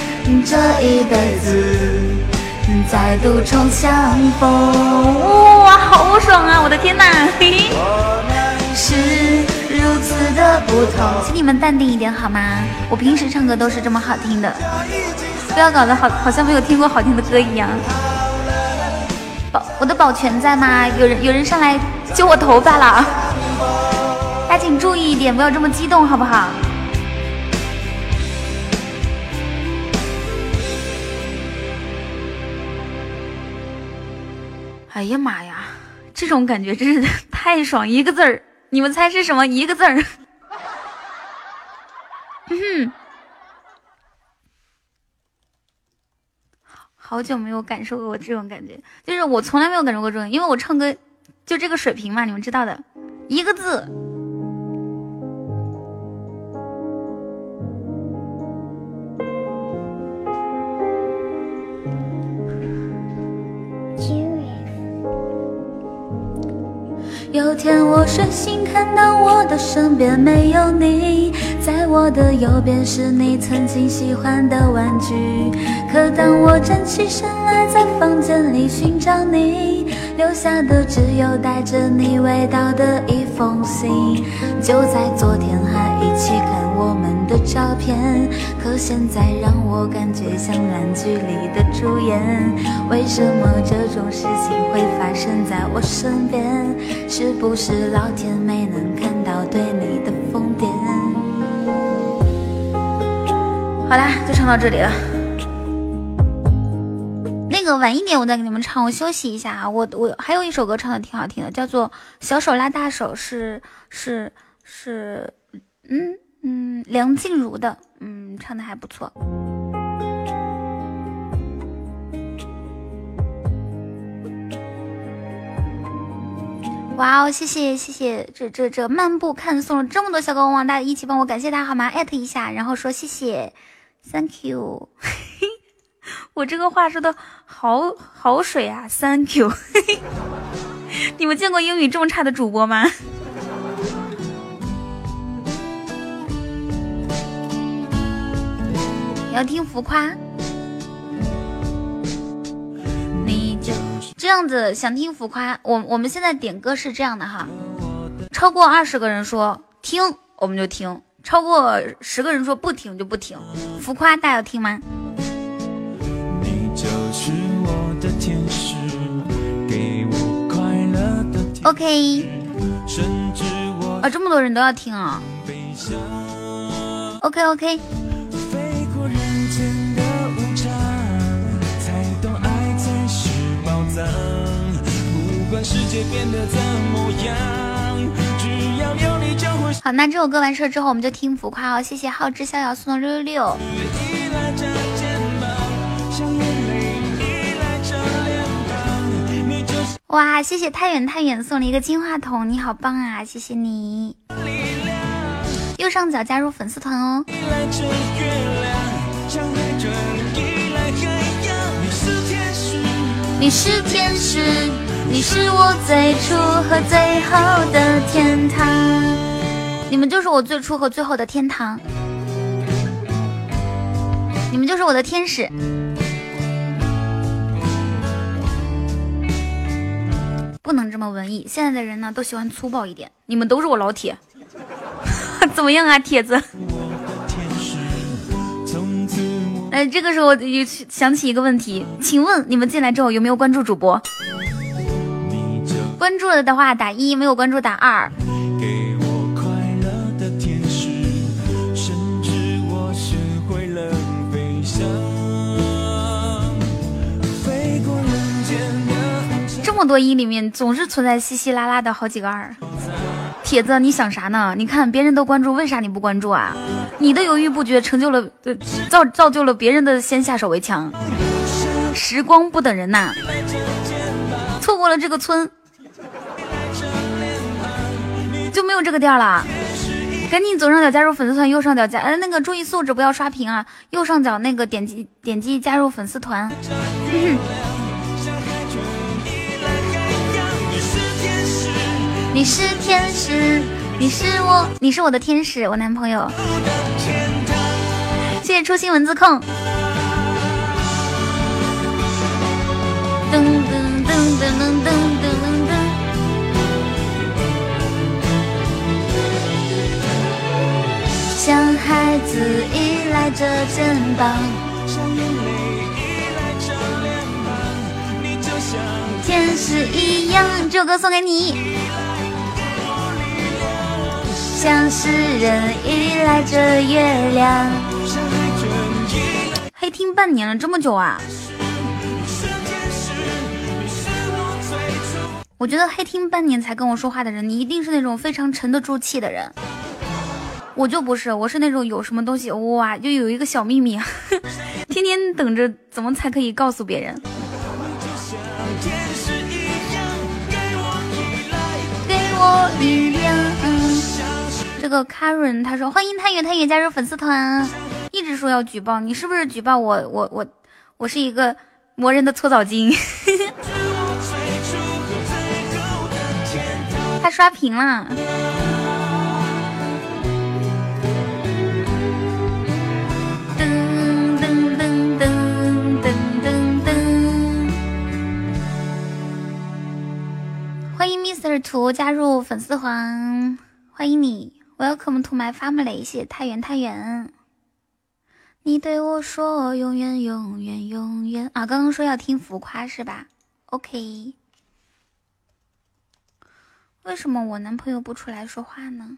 这一辈子再度重相逢。哇，好爽啊！我的天哪，嘿嘿。我们是如此的不同。请你们淡定一点好吗？我平时唱歌都是这么好听的，不要搞得好好像没有听过好听的歌一样。保我的保全在吗？有人有人上来揪我头发了，大家请注意一点，不要这么激动好不好？哎呀妈呀，这种感觉真是太爽！一个字儿，你们猜是什么？一个字儿。哼，好久没有感受过这种感觉，就是我从来没有感受过这种，因为我唱歌就这个水平嘛，你们知道的，一个字。有天我睡醒，看到我的身边没有你，在我的右边是你曾经喜欢的玩具。可当我站起身来，在房间里寻找你，留下的只有带着你味道的一封信。就在昨天还一起看我们的照片，可现在让我感觉像烂剧里的主演。为什么这种事情会发生在我身边？是不是老天没能看到对你的疯癫？好啦，就唱到这里了。那个晚一点我再给你们唱，我休息一下啊。我我还有一首歌唱的挺好听的，叫做《小手拉大手》，是是是，嗯嗯，梁静茹的，嗯，唱的还不错。哇哦，谢谢谢谢，这这这漫步看送了这么多小高光，大家一起帮我感谢他好吗？艾特一下，然后说谢谢，Thank you。我这个话说的好好水啊，Thank you。你们见过英语这么差的主播吗？要听浮夸？你就这样子想听浮夸？我我们现在点歌是这样的哈，超过二十个人说听我们就听，超过十个人说不听就不听。浮夸大家要听吗你就是我的天使，给我快乐的天？OK，甚至我啊，这么多人都要听啊。，OK OK，不管世界变得怎么样，只要有你就会好，那这首歌完事儿之后，我们就听浮夸哦。谢谢浩之逍遥送的六六六。哇，谢谢太远太远送了一个金话筒，你好棒啊，谢谢你。右上角加入粉丝团哦。你是天使，你是我最初和最后的天堂。你们就是我最初和最后的天堂，你们就是我的天使。不能这么文艺，现在的人呢都喜欢粗暴一点。你们都是我老铁，怎么样啊，铁子？哎，这个时候我就想起一个问题，请问你们进来之后有没有关注主播？关注了的话打一，没有关注打二。这么多一里面，总是存在稀稀拉拉的好几个二。铁子，你想啥呢？你看别人都关注，为啥你不关注啊？你的犹豫不决成就了，造造就了别人的先下手为强。时光不等人呐，错过了这个村，就没有这个店了。赶紧左上角加入粉丝团，右上角加，哎，那个注意素质，不要刷屏啊！右上角那个点击点击加入粉丝团。你是天使，你是我，你是我的天使，我男朋友。谢谢初心文字控。噔噔噔噔噔噔噔噔。像孩子依赖着肩膀，像眼泪依赖着脸庞。你就像天使一样。这首歌送给你。像诗人依赖着月亮。黑听半年了，这么久啊！我觉得黑听半年才跟我说话的人，你一定是那种非常沉得住气的人。我就不是，我是那种有什么东西哇，就有一个小秘密，天天等着怎么才可以告诉别人。给我力量。这个 Karen 他说欢迎太远太远加入粉丝团，一直说要举报，你是不是举报我？我我我是一个磨人的搓澡巾。他刷屏了。噔噔噔噔噔噔噔。欢迎 Mr 图加入粉丝团，欢迎你，Welcome to my family，谢太远太远。你对我说永远永远永远啊！刚刚说要听浮夸是吧？OK。为什么我男朋友不出来说话呢？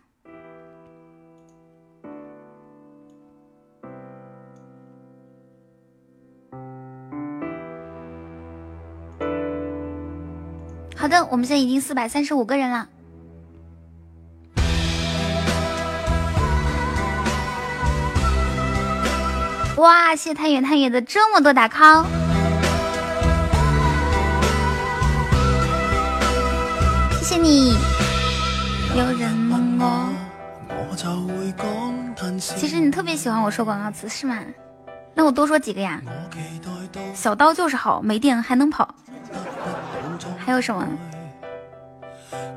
好的，我们现在已经四百三十五个人了。哇谢太原太原的这么多打 call 谢谢你。有人问其实你特别喜欢我说广告词是吗？那我多说几个呀。小刀就是好没电还能跑。还有什么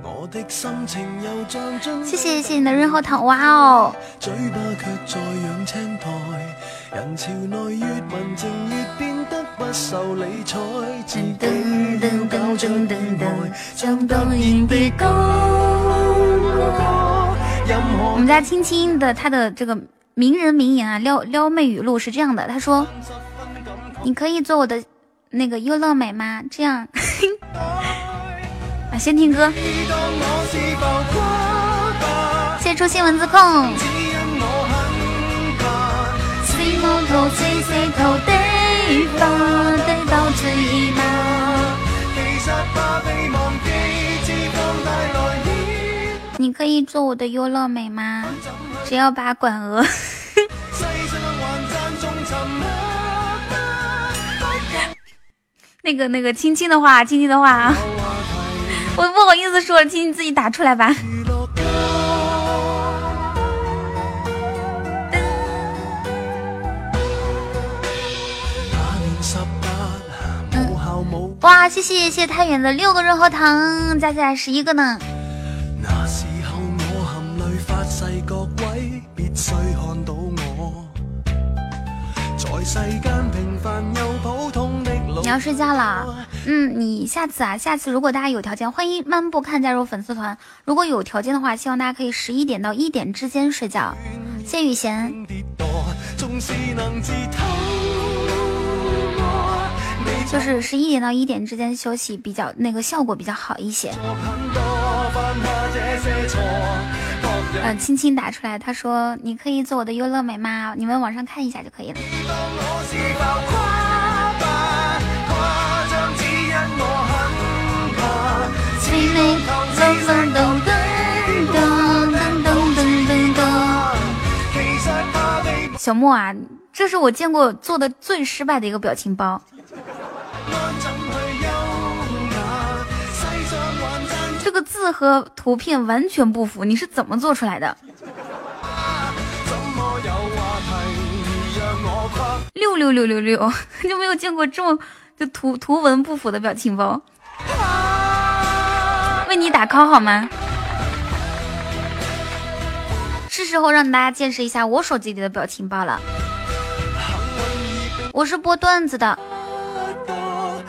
我的心情又像樽謝謝謝謝你的润喉糖，哇哦！嘴巴却在養青苔，人潮內越文靜越變得不受理睬，自己像突然地高歌。我們家青青的他的這個名人名言啊，撩撩妹語錄是這樣的，他說：“你可以做我的那個優樂美嗎？”這樣啊，先听歌，谢出初心文字控。吗？你可以做我的优乐美吗？只要把管鹅。那个那个，亲亲的话，亲亲的话。我不好意思说请你自己打出来吧。哇谢谢谢太原的六个润喉糖加起来十一个呢。那时候我含泪发誓各位必须看到我。在世间要睡觉了，嗯，你下次啊，下次如果大家有条件，欢迎漫步看加入粉丝团。如果有条件的话，希望大家可以十一点到一点之间睡覺。謝謝雨賢，跌墮，縱是能自偷摸你就是十一点到一点之间休息比较那个效果比较好一些。嗯，青青打出来，他说你可以做我的优乐美吗？你们网上看一下就可以了。噔噔噔噔噔噔噔噔噔小莫啊这是我见过做的最失败的一个表情包。这个字和图片完全不符你是怎么做出来的？六六六六六 就没有见过这么就图图文不符的表情包。为你打 call 好吗？是时候让大家见识一下我手机里的表情包了。我是播段子的。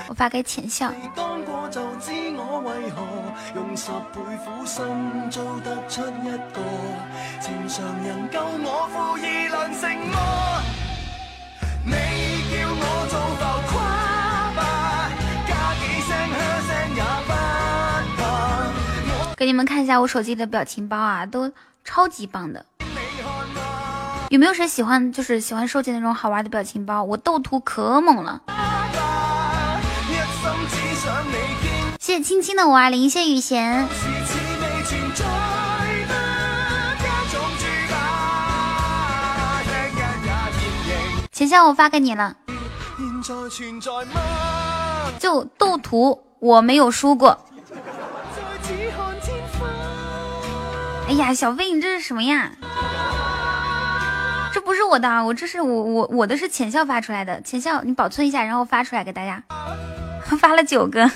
我发给浅笑。你叫我做浮夸吧加几声声也给你们看一下我手机里的表情包啊，都超级棒的。有没有谁喜欢？就是喜欢收集那种好玩的表情包，我斗图可猛了。谢谢青青的五二零，谢雨贤。钱钱我发给你了。就斗图，我没有输过。哎呀，小飞你这是什么呀？这不是我的啊，我这是我我我的是浅笑发出来的，浅笑你保存一下，然后发出来给大家。发了九个。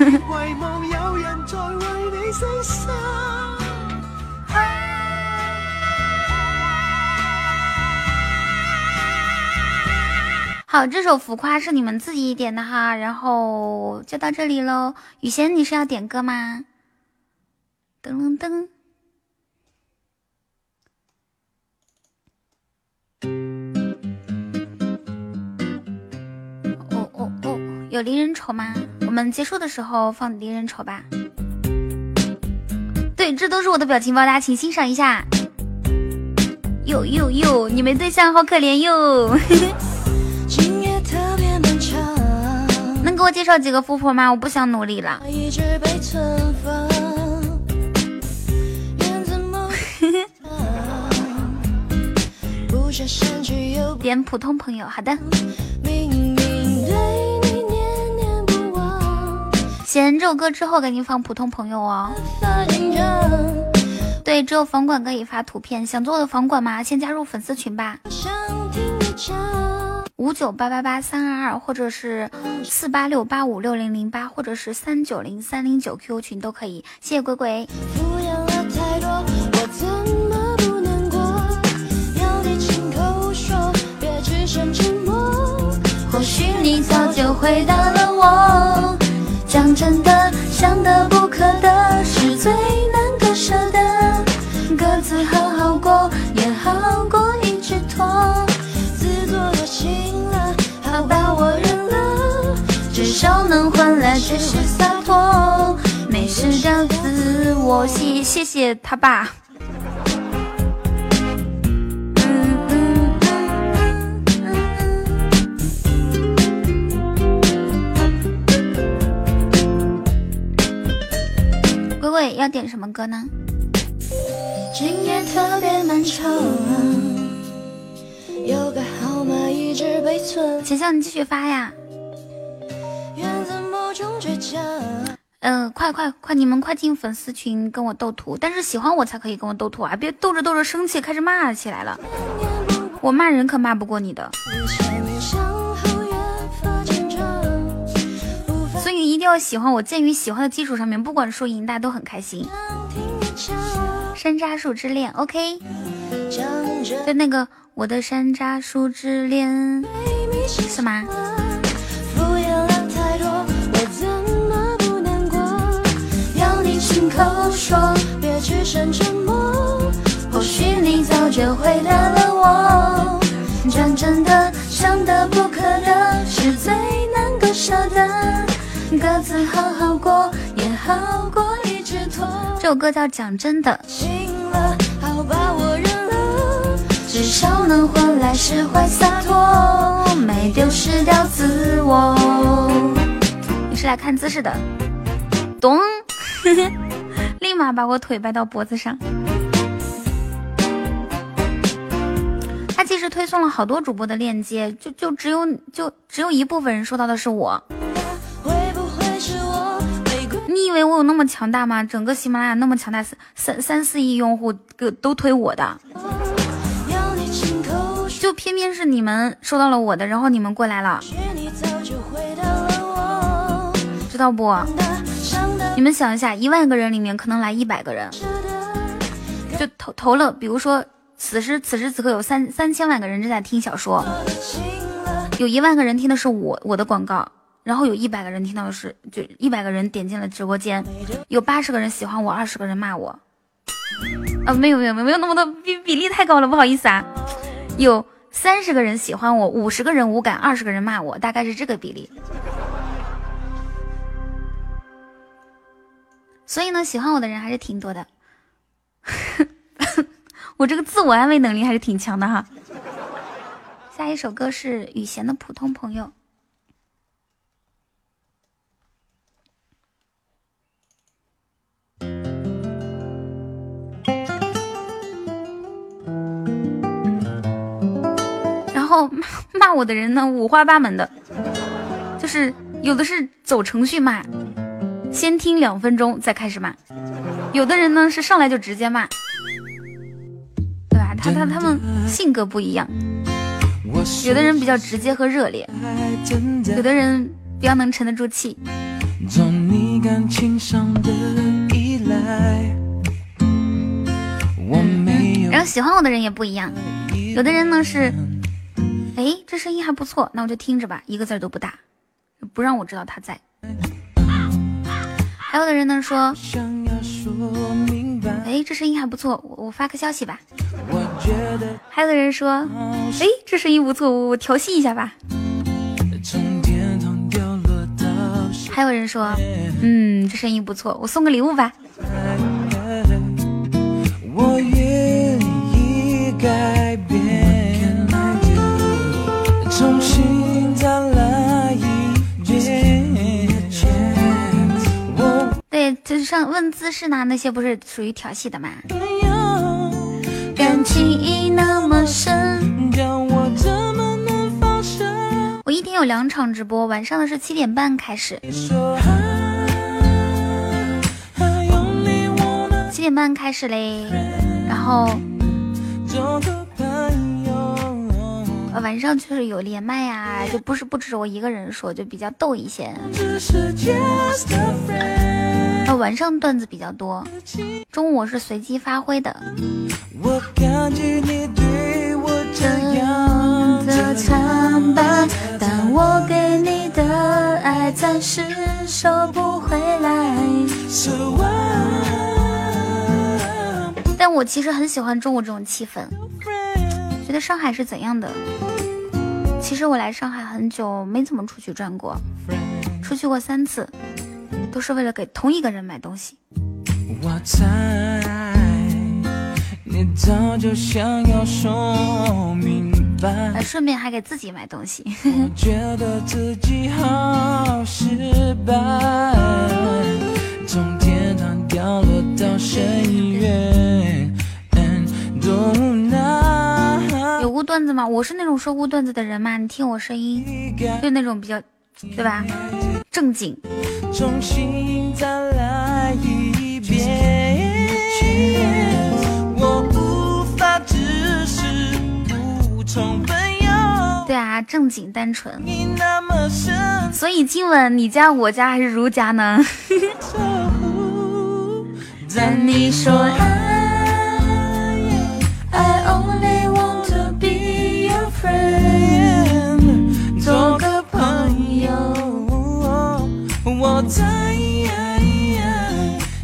好，这首浮夸是你们自己点的哈，然后就到这里喽。雨贤，你是要点歌吗？噔噔噔。有离人愁吗？我们结束的时候放离人愁吧。对，这都是我的表情包，大家请欣赏一下。哟哟哟，你没对象，好可怜哟。能给我介绍几个富婆吗？我不想努力了。点普通朋友，好的。明明對你念念不忘，謝写完这首歌之后，给你放普通朋友哦。对，只有房管可以发图片。想做我的房管吗？先加入粉丝群吧。五九八八八三二二，或者是四八六八五六零零八，或者是三九零三零九 QQ 群都可以。谢谢鬼鬼。或许你早就回答了我。讲真的，想得不可得，是最难割舍的。各自好好过，也好过一直拖。自作多情了，好吧，我认了。至少能换来却是洒脱，没失掉自我。谢谢谢他爸。鬼鬼要点什么歌呢？今夜特别漫长，有个号码一直被存。钱笑，你继续发呀。嗯，快快快，你们快进粉丝群跟我斗图，但是喜欢我才可以跟我斗图啊！别斗着斗着生气，开始骂起来了。我骂人可骂不过你的，所一定要喜欢我。鉴于喜欢的基础上面，不管输赢，大家都很开心。山楂树之恋，OK。就那个我的山楂树之恋，是吗？说，别只剩沉各自好好过，也好过一直拖。这首歌叫《讲真的》。好吧，我认了，至少能换来释怀洒脱，没丢失掉自我。你是来看姿势的，咚，立马把我腿掰到脖子上。他其实推送了好多主播的链接，就就只有就只有一部分人收到的是我。你以为我有那么强大吗？整个喜马拉雅那么强大，三三三四亿用户个都推我的，就偏偏是你们收到了我的，然后你们过来了，知道不？你们想一下，一万个人里面可能来一百个人，就投投了，比如说此时此时此刻有三三千万个人正在听小说，有一万个人听的是我我的广告。然后有一百个人听到的是，就一百个人点进了直播间，有八十个人喜欢我，二十个人骂我。啊，没有没有没有没有那么多比比例太高了，不好意思啊。有三十个人喜欢我，五十个人无感，二十个人骂我，大概是这个比例。所以呢，喜欢我的人还是挺多的。我这个自我安慰能力还是挺强的哈。下一首歌是雨贤的《普通朋友》。后骂我的人呢，五花八门的，就是有的是走程序骂，先听两分钟再开始骂；有的人呢是上来就直接骂，对吧？他他他们性格不一样，有的人比较直接和热烈，有的人比较能沉得住气。然后喜欢我的人也不一样，有的人呢是。哎，这声音还不错，那我就听着吧，一个字儿都不打，不让我知道他在。还有的人呢说，哎，这声音还不错，我我发个消息吧。还有的人说，哎，这声音不错，我我调戏一下吧。还有人说，嗯，这声音不错，我送个礼物吧。我愿意改变。就是上问姿势呢，那些不是属于调戏的吗？感情已那么深，让我怎么能放？我一天有两场直播，晚上的是七点半开始。七点半开始嘞，然后呃晚上就是有连麦呀、啊，就不是不止我一个人说，就比较逗一些。只是 just a friend 呃，晚上段子比较多，中午我是随机发挥的。我感激你对我这样的的惨败，但我给你的爱暂时收不回来。So 但我其实很喜欢中午这种气氛，觉得上海是怎样的？其实我来上海很久，没怎么出去转过，出去过三次，都是为了给同一个人买东西。我猜你早就想要说明白呃，，顺便还给自己买东西。觉得自己好失败，从天堂掉落到深渊，and 无奈。有过段子吗？我是那种说过段子的人吗？你听我声音，就那种比较，对吧？正经。重新再来一遍。我无法只是普通朋友，对啊，正经单纯。你那么深所以今晚你家、我家还是儒家呢？守护在你说爱，I only want to be your friend，我在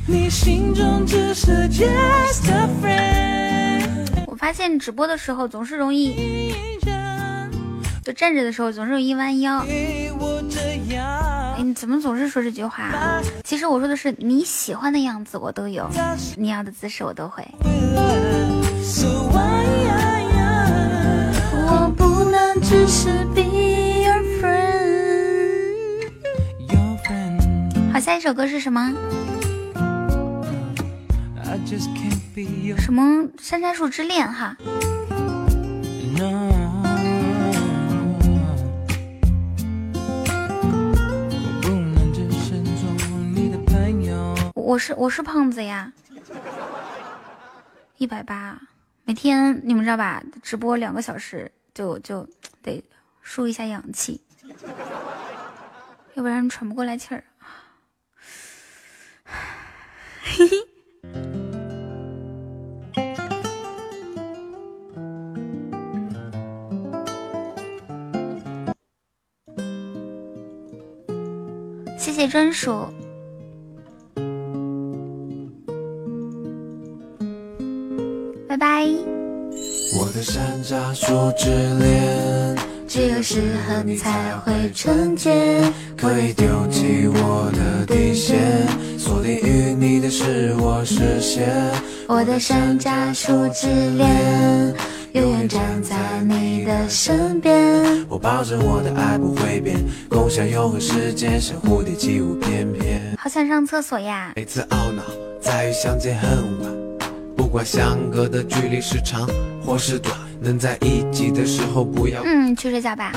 你心中只是 just a friend。我发现直播的时候总是容易，就站着的时候总是容易弯腰。你怎么总是说这句话啊？其实我说的是你喜欢的样子我都有，你要的姿势我都会。我不能只是好，下一首歌是什么？什么山楂树之恋哈？我是。我是我是胖子呀，一百八，每天你们知道吧？直播两个小时就就得输一下氧气，要不然喘不过来气儿。嘿嘿。谢谢专属。拜拜。我的山楂树之恋，只有适合你才会纯洁。可以丢弃我的底线，锁定于你的是我视线。我的山楂树之恋，永远站在你的身边。我保证我的爱不会变，共享永恒时间，像蝴蝶起舞翩翩。好想上厕所呀！每次懊恼在于相见恨晚，不管相隔的距离是长或是短，能在一起的时候不要嗯，去睡觉吧。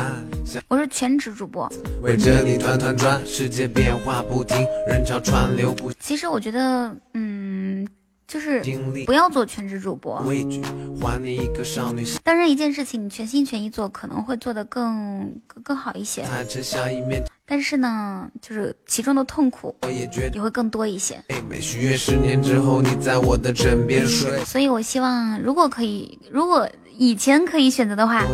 我是全职主播。围着你团团转，世界变化不停，人潮川流不其实我觉得，嗯，就是不要做全职主播。畏惧，还你一个少女心，当然，一件事情你全心全意做，可能会做得更更更好一些。但是呢，就是其中的痛苦我也会更多一些。所以我希望，如果可以，如果以前可以选择的话，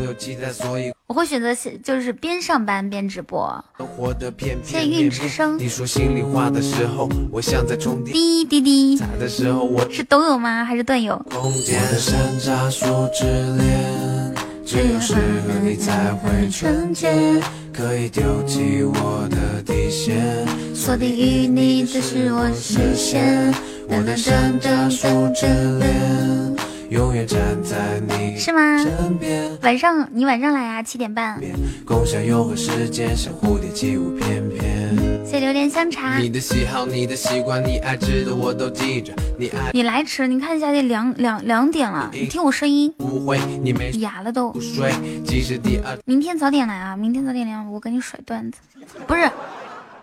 我会选择是就是边上班边直播。谢谢韵翩面目。之声。滴滴滴，在的时候，我是抖友吗？还是段友？只有适合你才会纯洁，可以丢弃我的底线，锁定于你这是我视线。我的山楂树之恋，永远站在你是吗？身边，晚上你晚上来啊，七点半。共享永恒时间，像蝴蝶起舞翩翩。谢谢榴莲香茶。你的喜好，你的习惯，你爱吃的我都记着，你爱你来迟，你看一下这两两两点了，你听我声音不会，你没哑了都。睡，即使第二明天早点来啊，明天早点来，我给你甩段子。不是，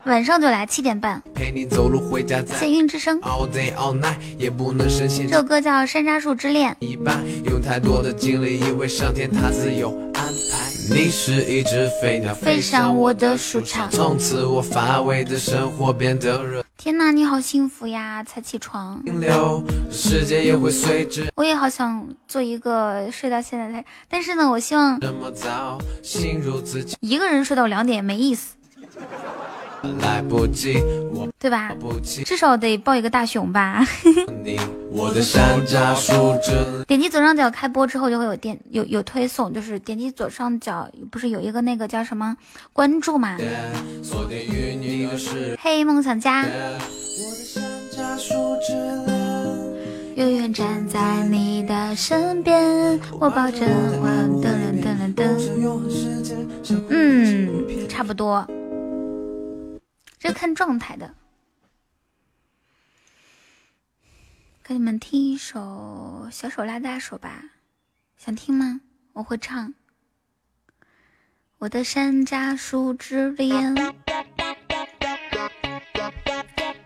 晚上就来七点半。陪你走路回家，谢运之声。all day all night 也不能深陷这首歌叫《山楂树之恋》。一半，用太多的精力，因为上天他自有安排。你是一只飞鸟，飞上我的树杈从此我乏味的生活变得热天呐，你好幸福呀！才起床，流，时间也会随之我也好想做一个睡到现在才，但是呢，我希望这么早，心如自己一个人睡到两点也没意思，来不及，我对吧？至少得抱一个大熊吧。你，我的山楂树之点击左上角开播之后就会有点有有推送，就是点击左上角不是有一个那个叫什么关注嘛？恋，锁定于你的世嘿，梦想家。永远站在你的身边，我保证我噔噔噔噔噔。嗯，差不多，这看状态的。给你们听一首《小手拉大手》吧，想听吗？我会唱。我的山楂树之恋。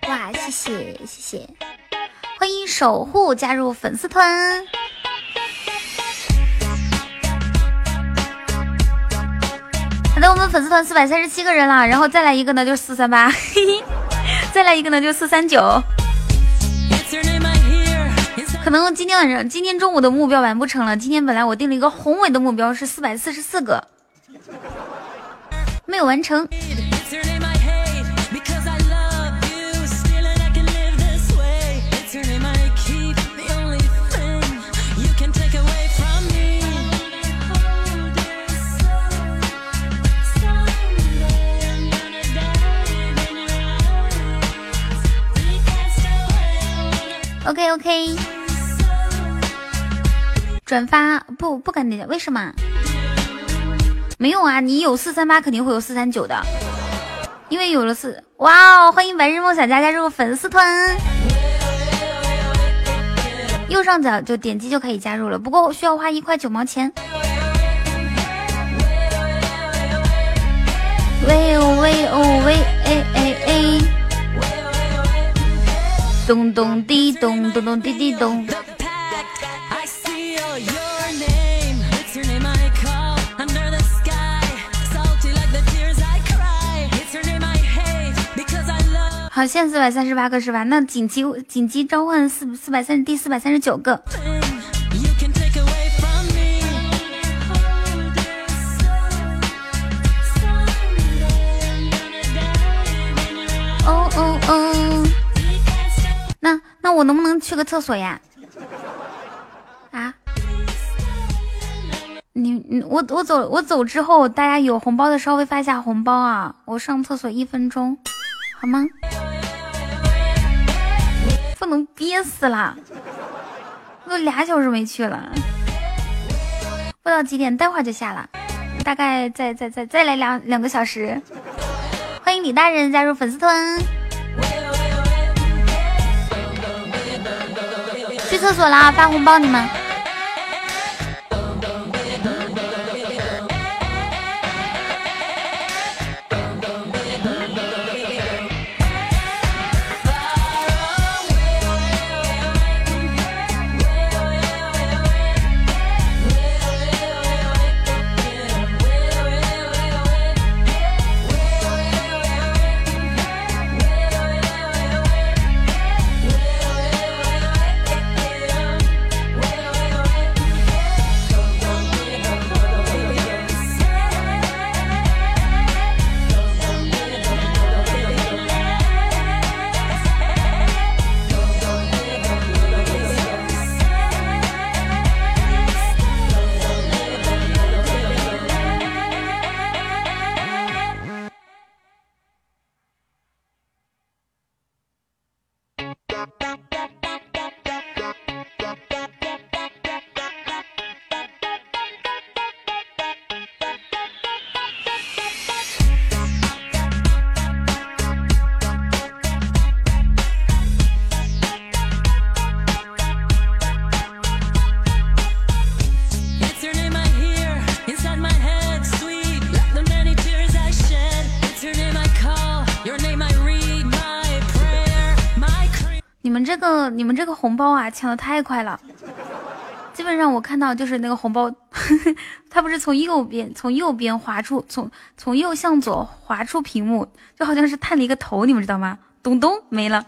哇，谢谢谢谢，欢迎守护加入粉丝团。的，我们粉丝团四百三十七个人了，然后再来一个呢，就是四三八，再来一个呢，就四三九。可能今天晚上、今天中午的目标完不成了。今天本来我定了一个宏伟的目标是四百四十四个，没有完成。OK OK，转发不不敢点，为什么？没有啊，你有四三八肯定会有四三九的，因为有了四哇哦！欢迎白日梦想家加入粉丝团，右上角就点击就可以加入了，不过需要花一块九毛钱。喂哦喂哦喂哎哎哎！咚咚滴咚咚咚滴滴咚。好，现在四百三十八个是吧？那紧急紧急召唤四四百三十第四百三十九个。那我能不能去个厕所呀？啊？你你我我走我走之后，大家有红包的稍微发一下红包啊！我上厕所一分钟，好吗？不能憋死了，都俩小时没去了，不到几点，待会儿就下了，大概再再再再来两两个小时。欢迎李大人加入粉丝团。厕所啦！发红包你们。你们这个红包啊，抢的太快了。基本上我看到就是那个红包，它不是从右边从右边划出，从从右向左划出屏幕，就好像是探了一个头，你们知道吗？咚咚没了。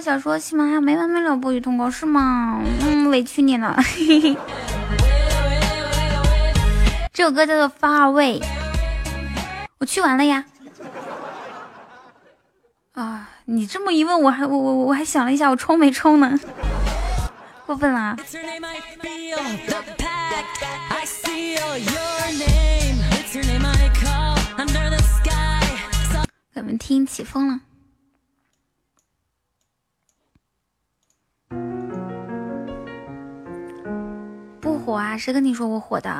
小说喜马拉雅没完没了不予通过是吗？嗯，委屈你了。这首歌叫做《Far Away》，我去完了呀。啊，你这么一问，我还我我我还想了一下，我充没充呢？过分了。It's your name I feel, the 火啊？谁跟你说我火的？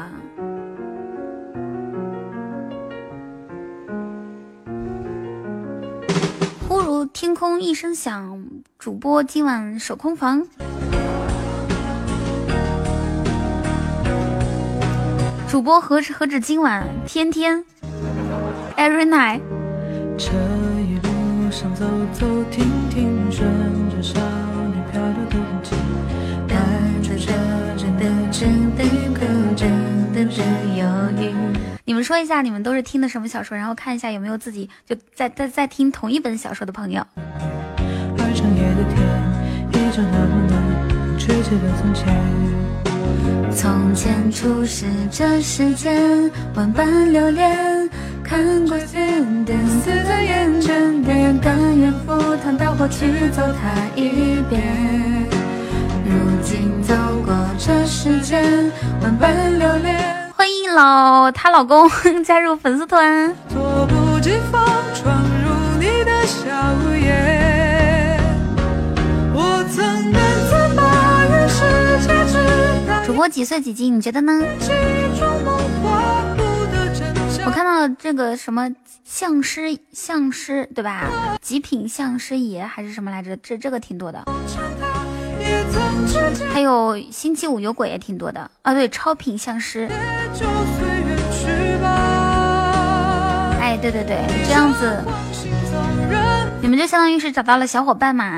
忽如天空一声响，主播今晚守空房。主播何止何止今晚，天天，every night。这一路上走走停停，顺你。你们说一下，你们都是听的什么小说？然后看一下有没有自己就在在在听同一本小说的朋友。的天，那么了从前。从前初识这世间，万般流连，看过在眼前，甘愿赴汤蹈火去走它一遍。如今走过这世间，万般。欢迎老她老公 加入粉丝团。措不及防闯入你的笑颜，我曾难自拔于世界之大，主播几岁几斤？你觉得呢？我看到这个什么相师相师对吧？极品相师爷还是什么来着？这这个挺多的。还有星期五有鬼也挺多的啊。对，超品相师。哎，对对对，这样子你们就相当于是找到了小伙伴嘛。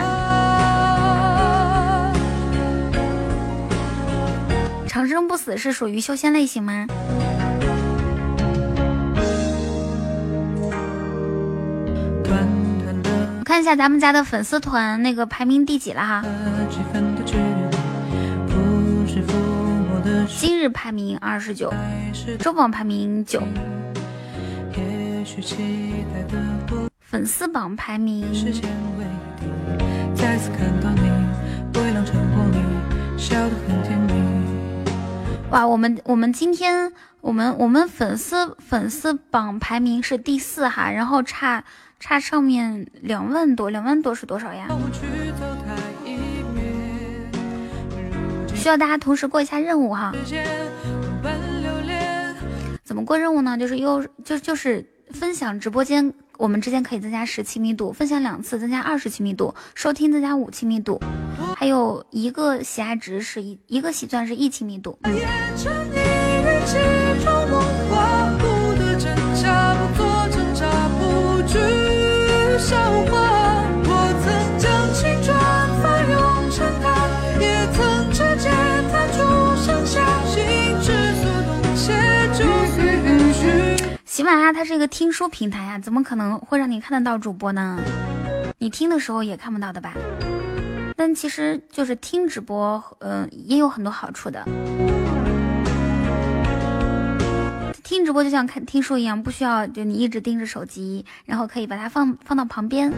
长生不死是属于修仙类型吗？看一下咱们家的粉丝团那个排名第几了哈。今日排名二十九，周榜排名九，粉丝榜排名再次看到你，微凉笑得很甜蜜。哇，我们我们今天我们我们粉丝粉丝榜排名是第四哈，然后差差上面两万多，两万多是多少呀？需要大家同时过一下任务哈。怎么过任务呢？就是又就就是分享直播间，我们之间可以增加十亲密度，分享两次增加二十亲密度，收听增加五亲密度，还有一个喜爱值是一一个喜钻是一亲密度。喜马拉雅它是一个听书平台呀、怎么可能会让你看得到主播呢？你听的时候也看不到的吧？但其实就是听直播，嗯、也有很多好处的。听直播就像看听书一样，不需要就你一直盯着手机，然后可以把它放放到旁边，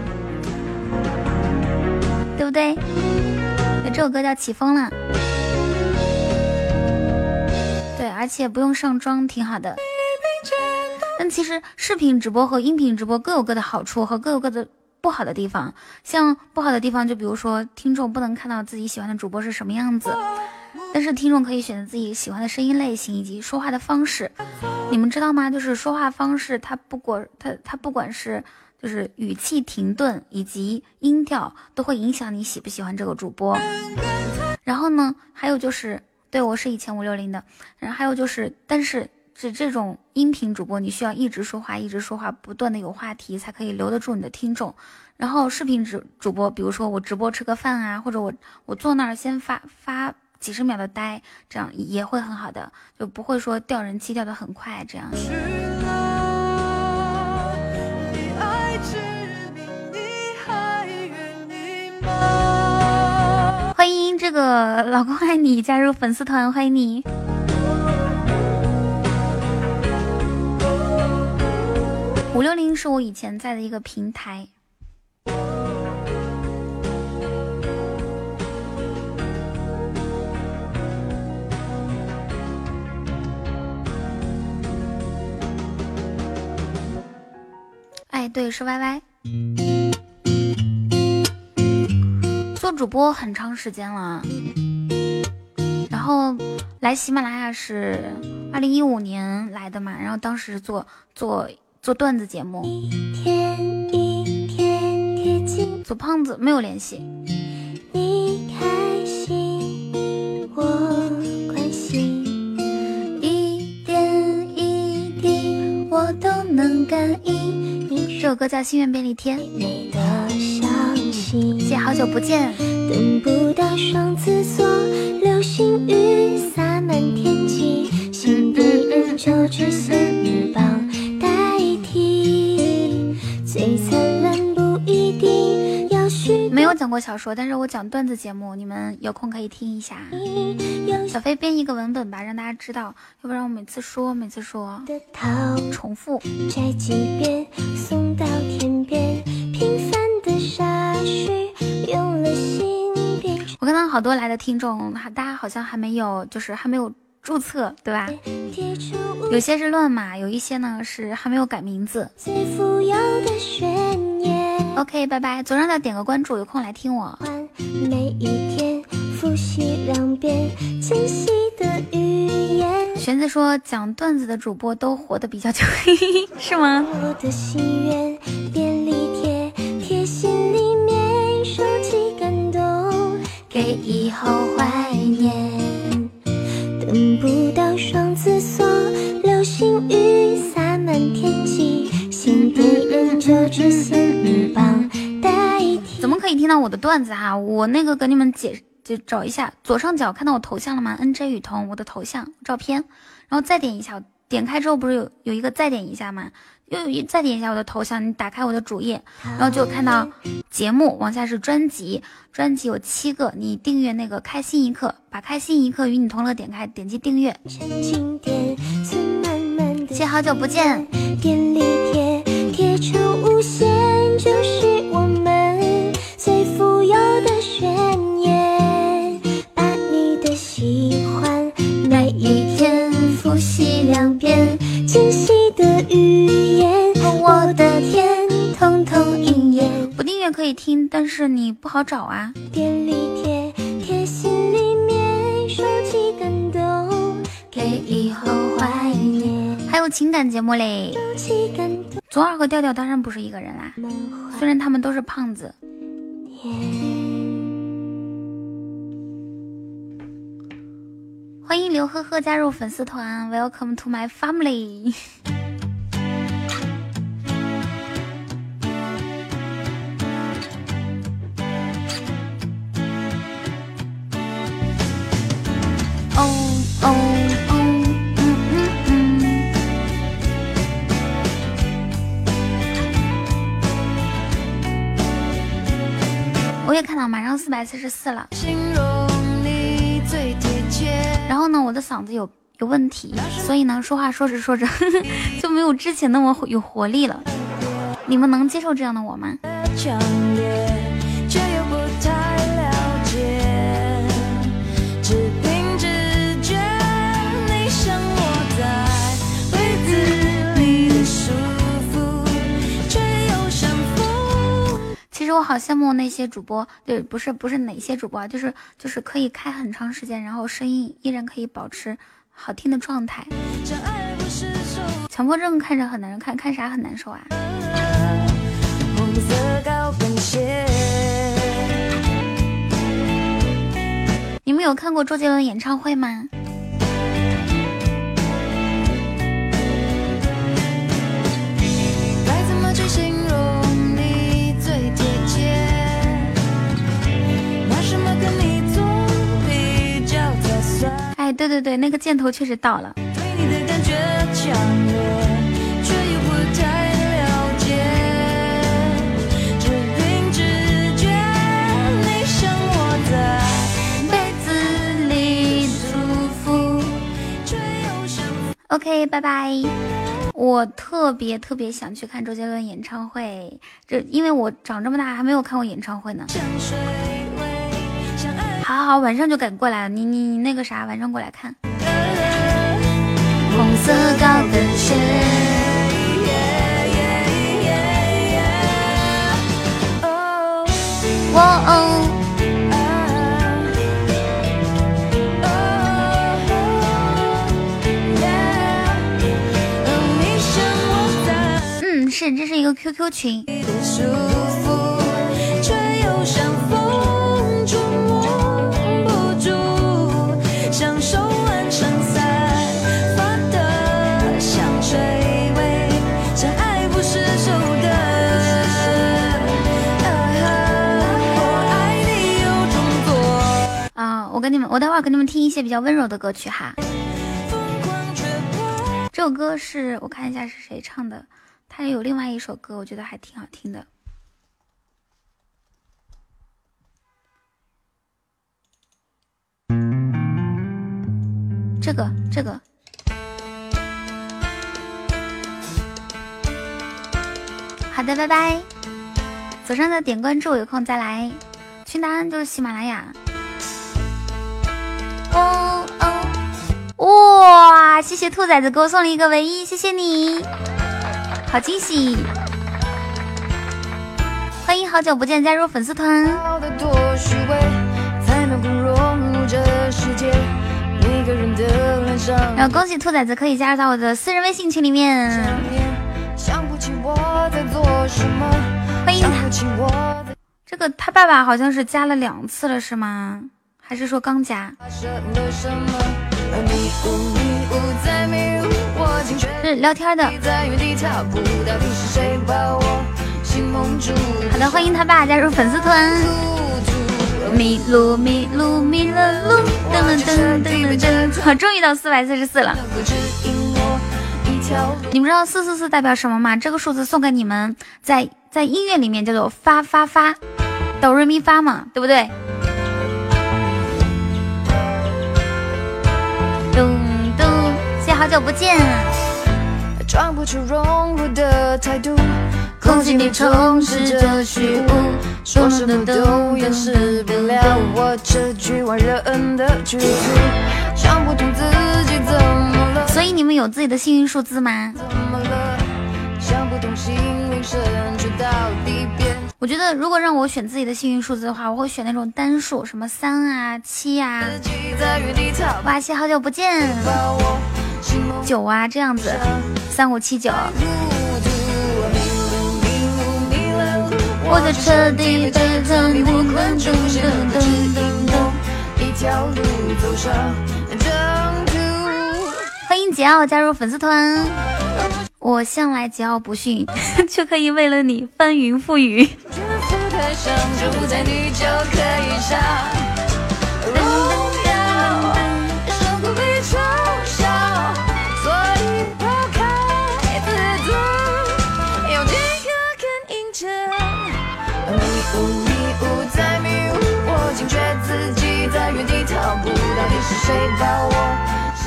对不对？那这首歌叫《起风了》，对，而且不用上妆，挺好的。但其实视频直播和音频直播各有各的好处和各有各的不好的地方。像不好的地方，就比如说听众不能看到自己喜欢的主播是什么样子，但是听众可以选择自己喜欢的声音类型以及说话的方式。你们知道吗？就是说话方式，它不管它它不管是。就是语气停顿以及音调都会影响你喜不喜欢这个主播。然后呢，还有就是，对我是以前五六零的，然后还有就是，但是是这种音频主播，你需要一直说话，一直说话，不断的有话题，才可以留得住你的听众。然后视频主主播，比如说我直播吃个饭啊，或者我我坐那儿先发发几十秒的呆，这样也会很好的，就不会说掉人气掉的很快这样。欢迎这个老公爱你加入粉丝团，欢迎你。五六零是我以前在的一个平台。哎，对，是 Y Y。做主播很长时间了，然后来喜马拉雅是二零一五年来的嘛，然后当时做做做段子节目，天一天贴近。左胖子没有联系，你开心，我关心，一点一滴我都能感应。这首歌叫《心愿便利贴》，美的相信。谢谢好久不见，等不到双子座，流星雨洒满天际。最灿烂不一定要许没有讲过小说，但是我讲段子节目，你们有空可以听一下。有小飞编一个文本吧，让大家知道，要不然我每次说每次说重复。摘几遍送到天边，平凡的傻序用了心我看到好多来的听众，还大家好像还没有，就是还没有注册，对吧？有些是乱码，有一些呢是还没有改名字。最富有的宣言。OK，拜拜。左上角点个关注，有空来听我。完每一天复习两遍清晰的语言，玄子说讲段子的主播都活得比较久，是吗？我的心愿便利贴贴心里面收集感动，给以后怀念。等不到双子座，流星雨洒满天际，心底仍旧只仙女棒代替。怎么可以听到我的段子哈？我那个给你们解就找一下，左上角看到我头像了吗？NJ 雨桐，我的头像照片，然后再点一下，点开之后不是有有一个再点一下吗？又有一再点一下我的头像，你打开我的主页，然后就看到节目，往下是专辑，专辑有七个，你订阅那个开心一刻，把开心一刻与你同乐点开，点击订阅。谢谢好久不见，便利贴贴成无限，就是清晰的语言，我的天，通通应验。不订阅可以听，但是你不好找啊。便利贴贴心里面收集感动，给以后怀念。还有情感节目嘞。左耳和调调当然不是一个人啦，虽然他们都是胖子。欢迎刘呵呵加入粉丝团，Welcome to my family。哦哦哦，嗯嗯嗯。我也看到，马上四百四十四了。形容你最。然后呢，我的嗓子有有问题，所以呢，说话说着说着 就没有之前那么有活力了。你们能接受这样的我吗？我好羡慕那些主播，对，不是不是哪些主播啊，就是就是可以开很长时间，然后声音依然可以保持好听的状态。强迫症看着很难看，看啥很难受啊？谢。你们有看过周杰伦演唱会吗？哎，对对对，那个箭头确实到了。对你的感觉强烈，却又不太了解。只凭直觉，你像我在被子里舒服。却又像 OK，拜拜。我特别特别想去看周杰伦演唱会，这因为我长这么大还没有看过演唱会呢。好好，晚上就赶过来了。你你你那个啥，晚上过来看。红色高跟鞋。哦哦，嗯，是，这是一个 QQ 群。住，像手腕上散发的香水味，像爱不释手的。我爱你有种做啊，我跟你们，我待会儿给你们听一些比较温柔的歌曲哈。这首歌是我看一下是谁唱的，他有另外一首歌，我觉得还挺好听的。这个这个，好的，拜拜。左上的点关注，有空再来。群答案就是喜马拉雅。哦哦，哇！谢谢兔崽子给我送了一个唯一，谢谢你，好惊喜！欢迎好久不见加入粉丝团，然后恭喜兔崽子可以加入到我的私人微信群里面，欢迎他这个他爸爸好像是加了两次了是吗？还是说刚加？是聊天的。好的，欢迎他爸加入粉丝团。迷路迷路迷了路，噔噔噔噔噔噔，好，终于到四百四十四了。你们知道四四四代表什么吗？这个数字送给你们，在在音乐里面叫做发发发，哆瑞咪发嘛，对不对？咚咚，谢谢好久不见，装不出融入的态度，空气里充斥着虚无，说什么都掩饰不了我这局外人的局促，想不通自己怎么了，所以你们有自己的幸运数字吗？怎么了，想不通心灵深处到底变我觉得如果让我选自己的幸运数字的话，我会选那种单数，什么三啊、七啊。哇，谢谢好久不见，九啊这样子，三五七九。我就彻底被沉迷困住，谁能够指引我一条路走上征途？欢迎桀骜加入粉丝团。我向来桀骜不驯，却可以为了你翻云覆雨。这太上就在你就可以上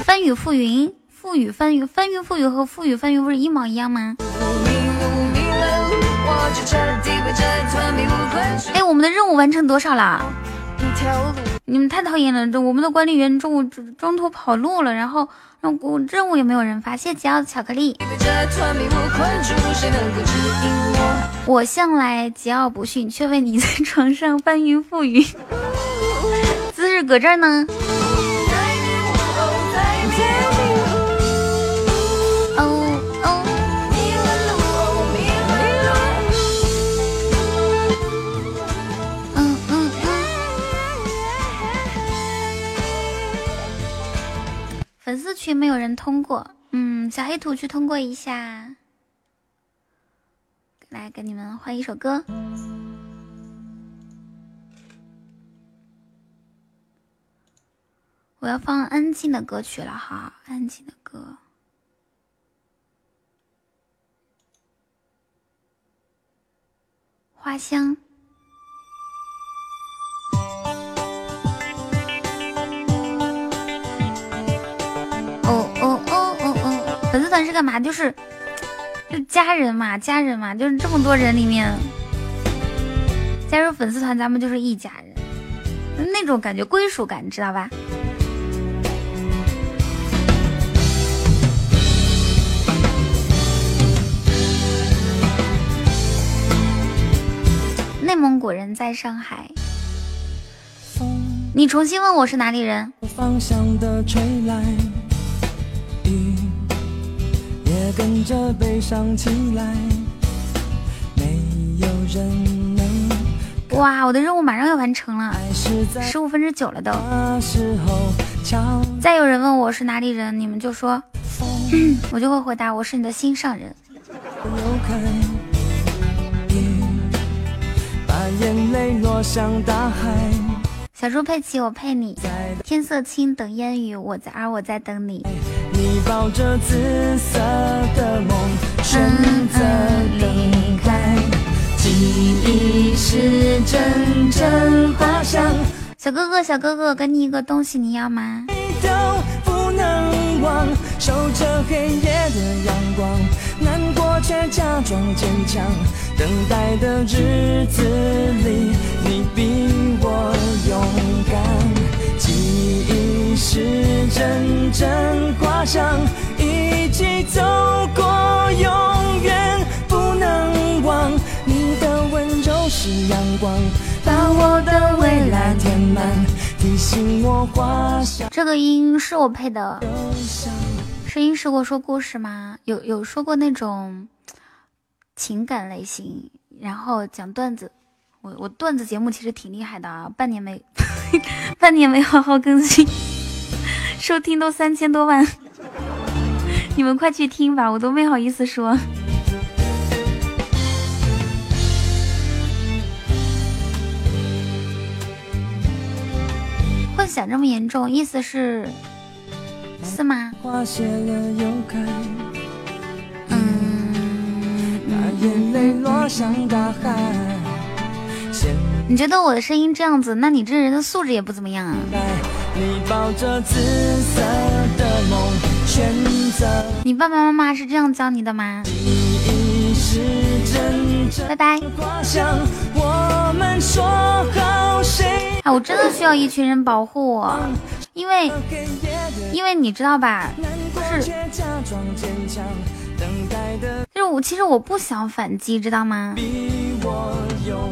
翻雨覆云，覆雨翻云，翻云覆雨和覆雨翻云不是一毛一样吗？哎，我们的任务完成多少了？你们太讨厌了！这我们的管理员中午中途跑路了，然后让我任务也没有人发。谢谢桀骜的巧克力。我向来桀骜不驯，却为你在床上翻云覆雨。姿势搁这儿呢。粉丝群没有人通过，嗯，小黑土去通过一下。来，给你们换一首歌。我要放安静的歌曲了哈，安静的歌。花香。哦哦哦哦哦！粉丝团是干嘛？就是就家人嘛，家人嘛，就是这么多人里面加入粉丝团，咱们就是一家人，那种感觉归属感，知道吧？内蒙古人在上海，你重新问我是哪里人？也跟着悲伤起来，没有人能哇，我的任务马上要完成了，十五分之九了都。再有人问我是哪里人，你们就说，我就会回答我是你的心上人。眼泪落向大海，小猪佩奇，我配你。天色青，等烟雨，我在，而我在等你。你抱着紫色的梦，选择离开。记忆是阵阵花香，小哥哥，小哥哥，给你一个东西，你要吗？都不能忘，守着黑夜的阳光，难过却假装坚强。等待的日子里，你比我勇敢。记忆是阵阵花香，一起走过，永远不能忘。你的温柔是阳光，把我的未来填满，提醒我花香。这个音是我配的，声音是我说故事吗？有有说过那种情感类型，然后讲段子。我我段子节目其实挺厉害的啊，半年没 半年没好好更新，收听都三千多万，你们快去听吧，我都没好意思说。混响这么严重，意思是是吗？花谢了又开，眼泪落向大海。你觉得我的声音这样子，那你这人的素质也不怎么样啊。在你抱着紫色的梦，选择你爸爸妈妈是这样教你的吗？拜拜。我们说好谁啊，我真的需要一群人保护我，因为因为你知道吧，难过是就是我其实我不想反击，知道吗？比我勇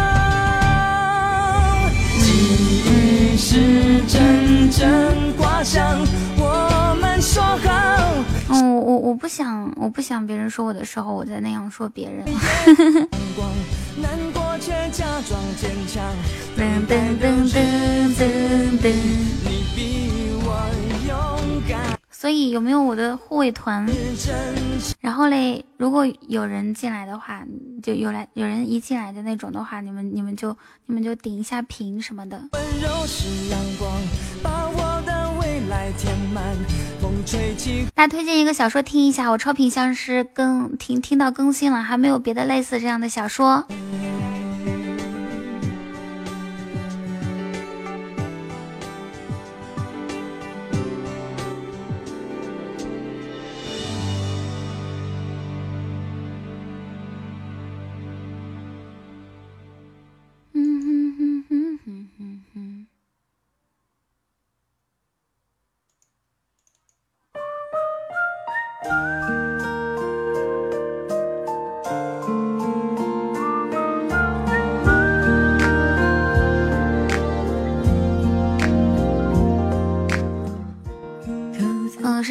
是阵阵花香，我们说好。嗯，我我我不想我不想别人说我的时候，我再那样说别人。光，难过却假装坚强。噔噔噔噔噔噔。所以有没有我的护卫团？然后嘞，如果有人进来的话，就有来有人一进来的那种的话，你们你们就你们就顶一下屏什么的。温柔是阳光，把我的未来填满。风吹起，大家推荐一个小说听一下，我超品相师更听听到更新了，还没有别的类似这样的小说。嗯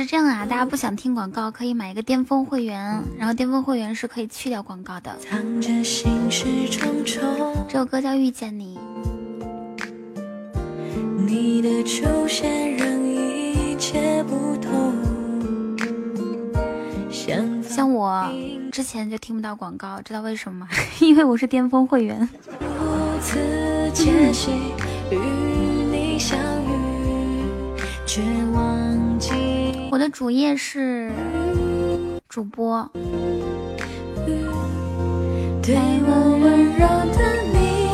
家不想听广告，可以买一个巅峰会员，然后巅峰会员是可以去掉广告的。藏着心事重重，这首歌叫《遇见你》。你的出现让一切不同。像像我之前就听不到广告，知道为什么吗？因为我是巅峰会员。如此与你相遇，我的主页是主播，对我温柔的你，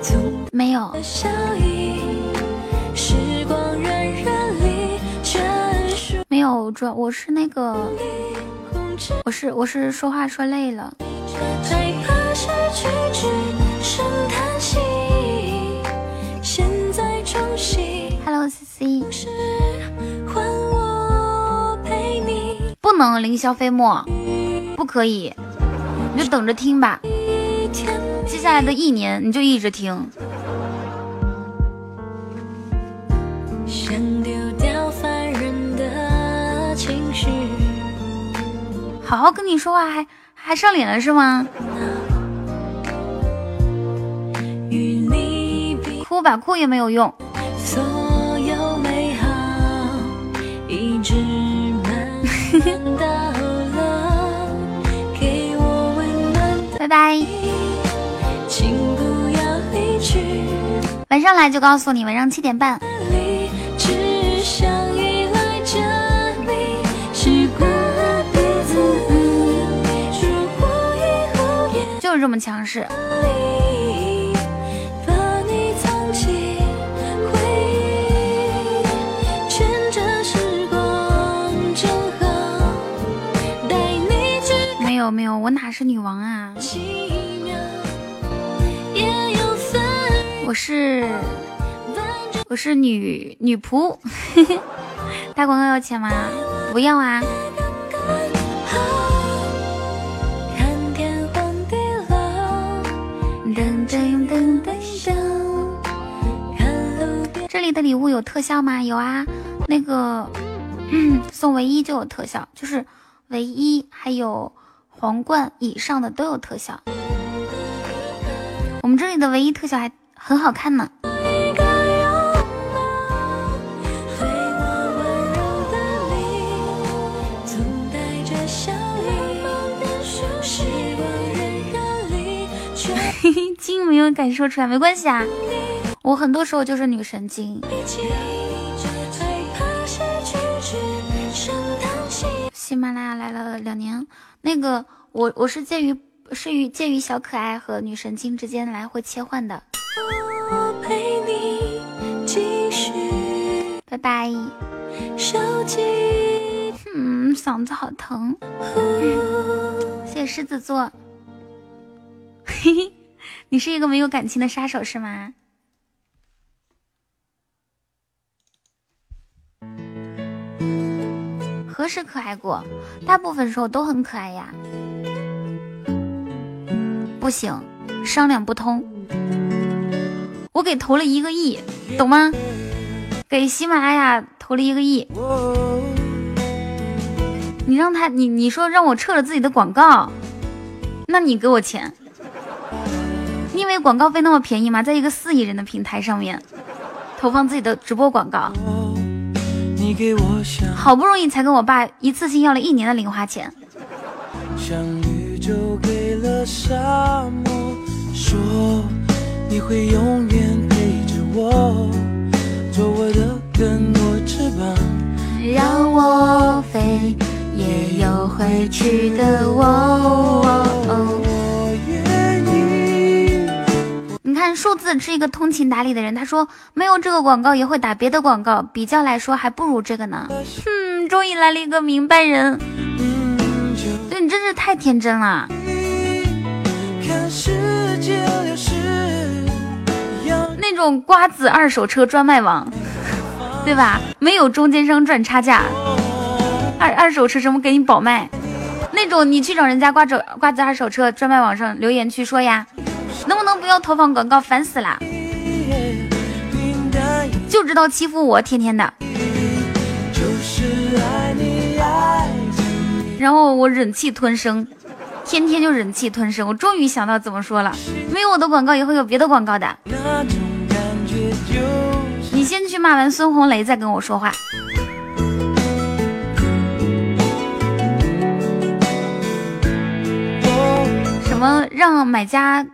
总没有笑意，时光荏苒里全属没有，主要我是那个。我是我是说话说累了。害怕失去，只剩叹息。现在重新 Hello C 不能凌霄飞沫，不可以，你就等着听吧。接下来的一年你就一直听。想丢掉烦人的情绪，好好跟你说话还还上脸了是吗？哭吧，哭也没有用。拜拜，请不要离去。晚上来就告诉你，晚上七点半。里，只想依赖着你，习惯了彼此。如果以后也就是这么强势。有没有，我哪是女王啊？我是我是女女仆。打广告要钱吗？不要啊。这里的礼物有特效吗？有啊，那个、嗯、送唯一就有特效，就是唯一还有皇冠以上的都有特效。我们这里的唯一特效还很好看呢。一个拥抱，对我温柔的你，总带着笑意。时光荏苒里，却精没有敢说出来，没关系啊。我很多时候就是女神经。喜马拉雅来了两年，那个我我是介于是于介于小可爱和女神经之间来回切换的。我陪你继续拜拜。嗯，嗓子好疼。谢谢狮子座。嘿嘿，你是一个没有感情的杀手是吗？何时可爱过？大部分时候都很可爱呀。不行，商量不通。我给投了一个亿，懂吗？给喜马拉雅投了一个亿。你让他，你你说让我撤了自己的广告，那你给我钱。你以为广告费那么便宜吗？在一个四亿人的平台上面投放自己的直播广告，好不容易才跟我爸一次性要了一年的零花钱。像宇宙给了沙漠，说你会永远陪着我，做我的更多翅膀。让我飞，也有回去的我。我看，数字是一个通情达理的人，他说没有这个广告也会打别的广告，比较来说还不如这个呢。哼，终于来了一个明白人，对你真是太天真了。那种瓜子二手车专卖网，对吧？没有中间商赚差价，二二手车什么给你保卖，那种你去找人家瓜子瓜子二手车专卖网上留言去说呀，能不能不要投放广告，烦死了，就知道欺负我，天天的。然后我忍气吞声，天天就忍气吞声。我终于想到怎么说了，没有我的广告也会有别的广告的。你先去骂完孙红雷再跟我说话。什么让买家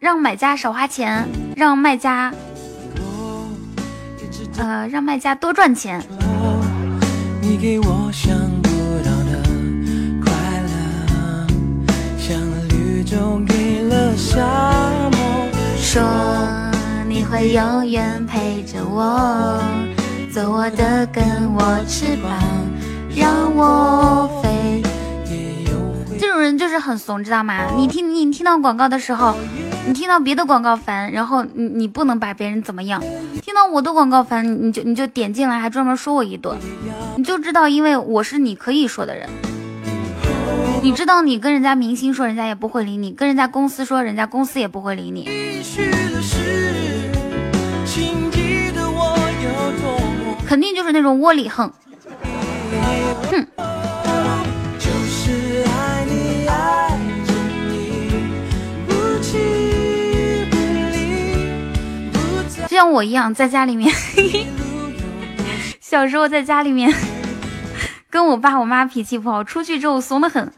让买家少花钱，让卖家呃让卖家多赚钱。你给我想不到的快乐，像绿洲给了沙漠。说你会永远陪着我，做我的跟我翅膀，让我飞。这种人就是很怂，知道吗？你听你听到广告的时候，你听到别的广告烦，然后你你不能把别人怎么样；听到我的广告烦，你就你就点进来，还专门说我一顿，你就知道，因为我是你可以说的人。你知道，你跟人家明星说，人家也不会理你；跟人家公司说，人家公司也不会理你。肯定就是那种窝里横。哼，像我一样，在家里面，小时候在家里面跟我爸我妈脾气不好，出去之后怂得很。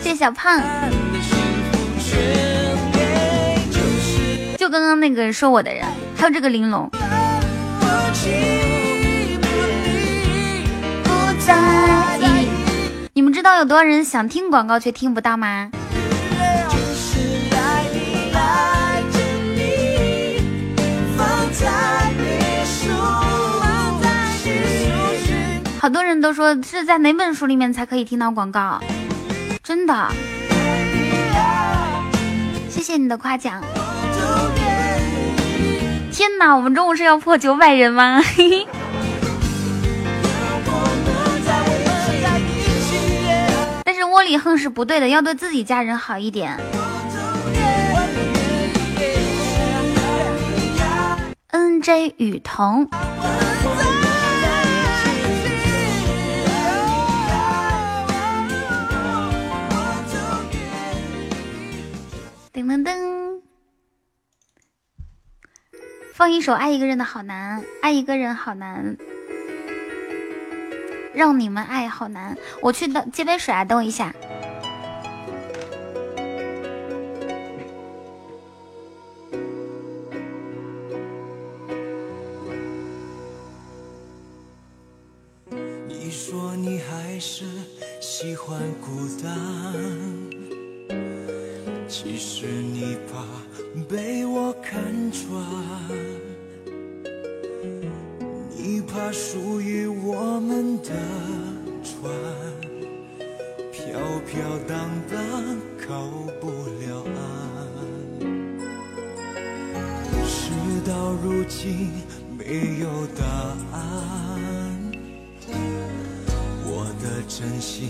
谢小胖，就刚刚那个说我的人，还有这个玲珑，你们知道有多少人想听广告却听不到吗？好多人都说是在哪本书里面才可以听到广告，真的。谢谢你的夸奖。天哪，我们中午是要破九百人吗？嘿嘿。窝里横是不对的，要对自己家人好一点。N J 雨桐，噔噔噔，放一首《爱一个人的好难》，爱一个人好难，让你们爱好难。我去等接杯水啊，等我一下。你说你还是喜欢孤单，其实你怕被我看穿，你怕属于我们的船飘飘荡荡靠不了岸，事到如今没有答案。我的真心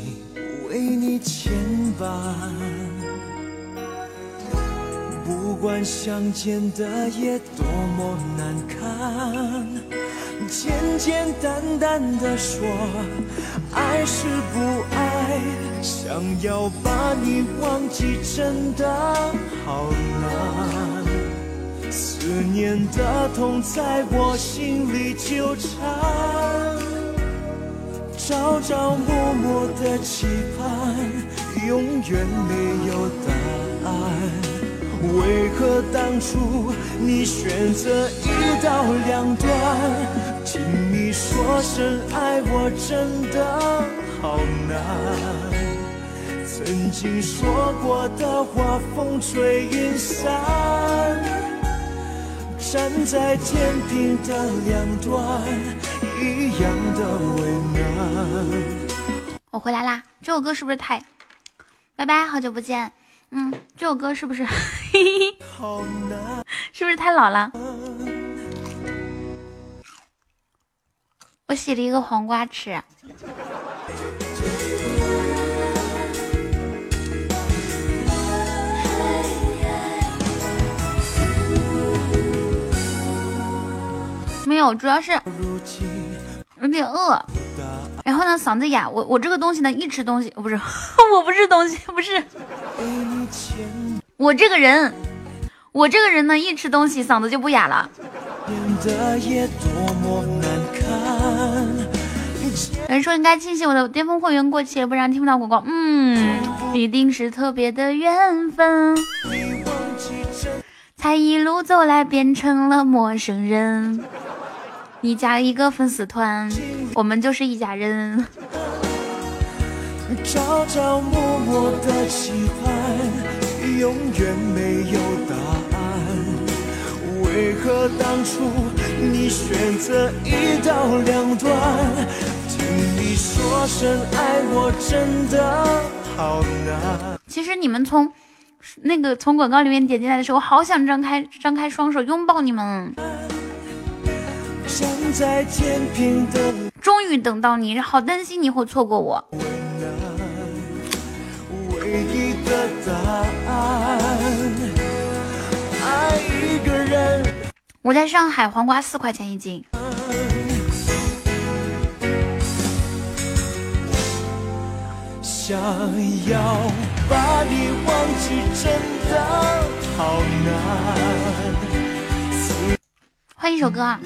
为你牵绊，不管相见的夜多么难堪，简简单单的说，爱是不爱，想要把你忘记真的好难。思念的痛在我心里纠缠，朝朝暮暮的期盼，永远没有答案。为何当初你选择一刀两断？听你说声爱我真的好难。曾经说过的话，风吹云散。站在天平的两端，一样的为难。我回来啦！这首歌是不是太……拜拜，好久不见。嗯，这首歌是不是？嘿嘿，是不是太老了？我洗了一个黄瓜吃。没有，主要是有点饿。然后呢，嗓子哑。我我这个东西呢，一吃东西，不是，我不是东西，不是。我这个人，我这个人呢，一吃东西嗓子就不哑了。有人说应该庆幸我的巅峰会员过期，不然听不到广告。嗯，一定是特别的缘分，才一路走来变成了陌生人。你加一个粉丝团，我们就是一家人。朝朝暮暮的期盼，永远没有答案。为何当初你选择一刀两断？听你说声爱我真的好难。其实你们从那个从广告里面点进来的时候，好想张开张开双手拥抱你们。站在天平的终于等到你，好担心你会错过我。唯一的答案，爱一个人。我在上海，黄瓜四块钱一斤。想要把你忘记真的好难。换一首歌啊。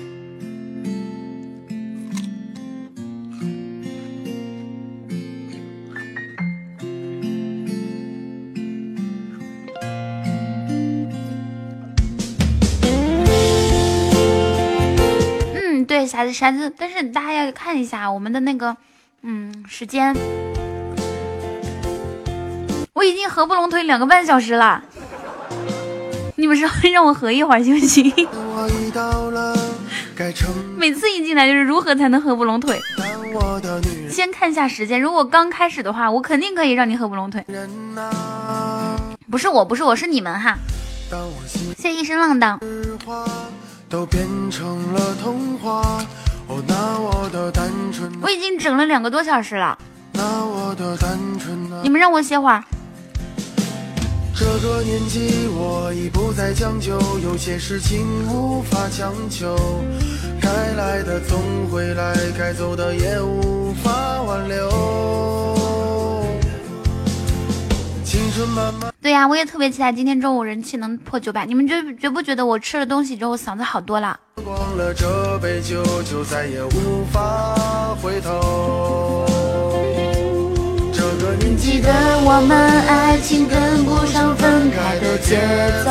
对，傻子啥子，但是大家要看一下我们的那个，嗯，时间。我已经合不拢腿两个半小时了，你们稍微让我合一会儿行不行？每次一进来就是如何才能合不拢腿？先看一下时间，如果刚开始的话，我肯定可以让你合不拢腿。不是我，不是我，是你们哈。谢谢一声浪荡，都变成了童话。哦，那我的单纯，我已经整了两个多小时了，那我的单纯啊你。们让我歇会儿。这个年纪我已不再将就，有些事情无法强求，该来的总会来，该走的也无法挽留。对呀、我也特别期待今天中午人气能破九百。你们觉觉不觉得我吃了东西之后嗓子好多了？喝光了这杯酒，就再也无法回头。这个年纪的我们爱情跟不上分开的节奏。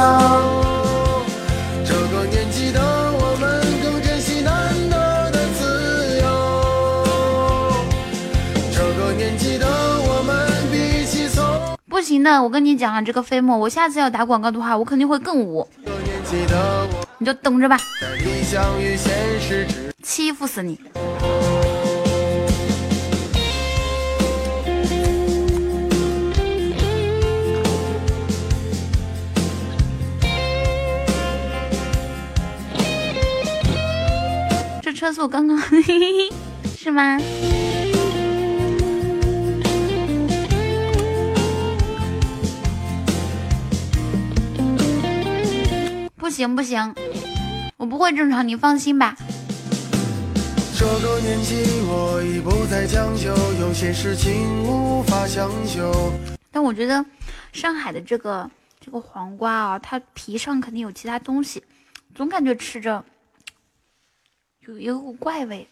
这个年不行的，我跟你讲啊，这个飞沫，我下次要打广告的话，我肯定会更污，你就等着吧，欺负死你！这车速刚刚 是吗？不行不行，我不会正常，你放心吧。这个年纪，我已不再将就，有些事情无法强求。但我觉得上海的这个这个黄瓜啊，它皮上肯定有其他东西，总感觉吃着有有股怪味。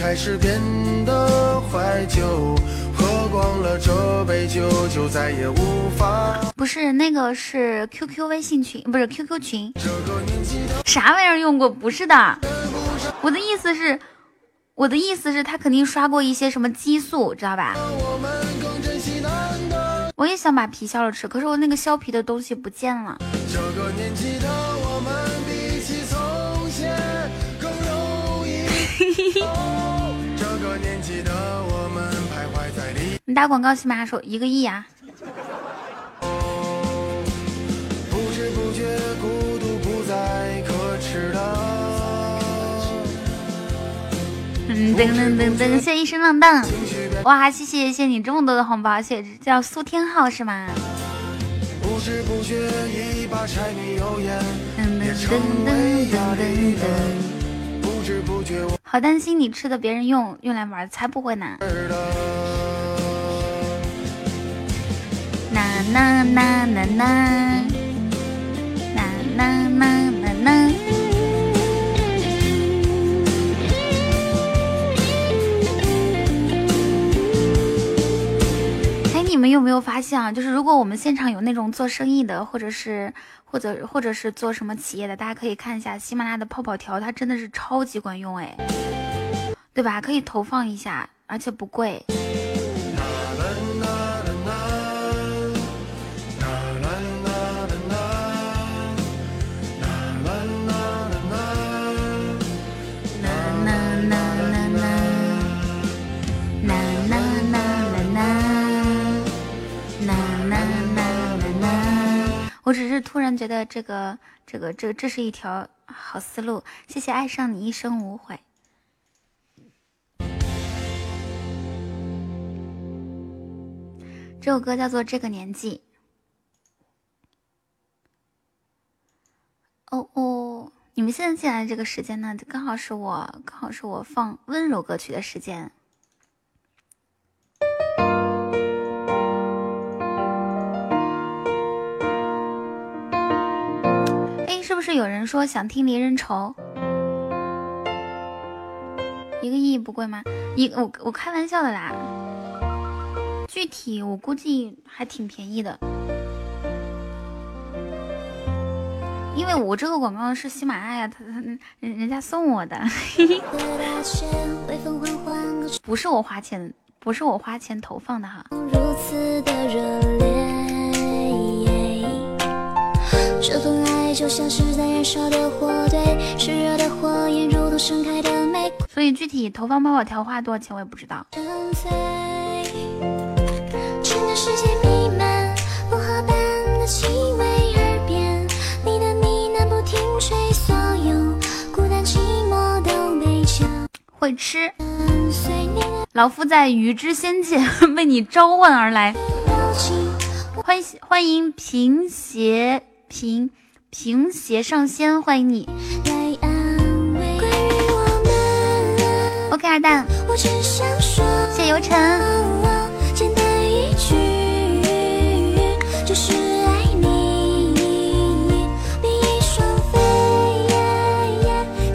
开始变得怀旧，喝光了这杯酒，就再也无法。不是那个是 QQ 微信群，不是 QQ 群，啥玩意儿用过？不是的，我的意思是，我的意思是，他肯定刷过一些什么激素，知道吧？我。也想把皮削了吃，可是我那个削皮的东西不见了。这个年纪的这个年纪的我们徘徊在里你打广告起码说一个亿啊！不知不觉，孤独不再可耻了。嗯，噔噔噔噔，谢谢一声浪荡，哇，谢谢谢谢你这么多的红包，谢谢叫苏天浩是吗？不知不觉一把柴米油盐噔也成噔噔噔噔噔。好担心你吃的别人用用来玩，才不会呢。儿的。啦啦啦啦啦，啦啦啦啦啦。哎，你们有没有发现啊？就是如果我们现场有那种做生意的，或者是或者或者是做什么企业的，大家可以看一下喜马拉雅的泡泡条，它真的是超级管用哎，对吧？可以投放一下，而且不贵。我只是突然觉得这个这个这这是一条好思路。谢谢爱上你一生无悔。这首歌叫做《这个年纪》。哦哦，你们现在进来这个时间呢，刚好是我刚好是我放温柔歌曲的时间。是不是有人说想听《离人愁》？一个亿不贵吗？一我我开玩笑的啦，具体我估计还挺便宜的。因为我这个广告是喜马拉雅，他他人人家送我的，不是我花钱，不是我花钱投放的哈。如此的热烈，爱就像是在燃烧的火堆，炽热的火焰如同盛开的玫瑰。所以具体投放泡泡条花多少钱我也不知道。沉醉，整个世界弥漫薄荷般的气味，耳边你的呢喃不停吹，所有孤单寂寞都被抢会吃，老夫在鱼之仙界为你召唤而来。欢喜欢迎平邪平平邪上仙，欢迎你。来安慰。关于我们，OK 二蛋，我只想说，谢谢游晨。简单一句，就是爱你。比翼双飞，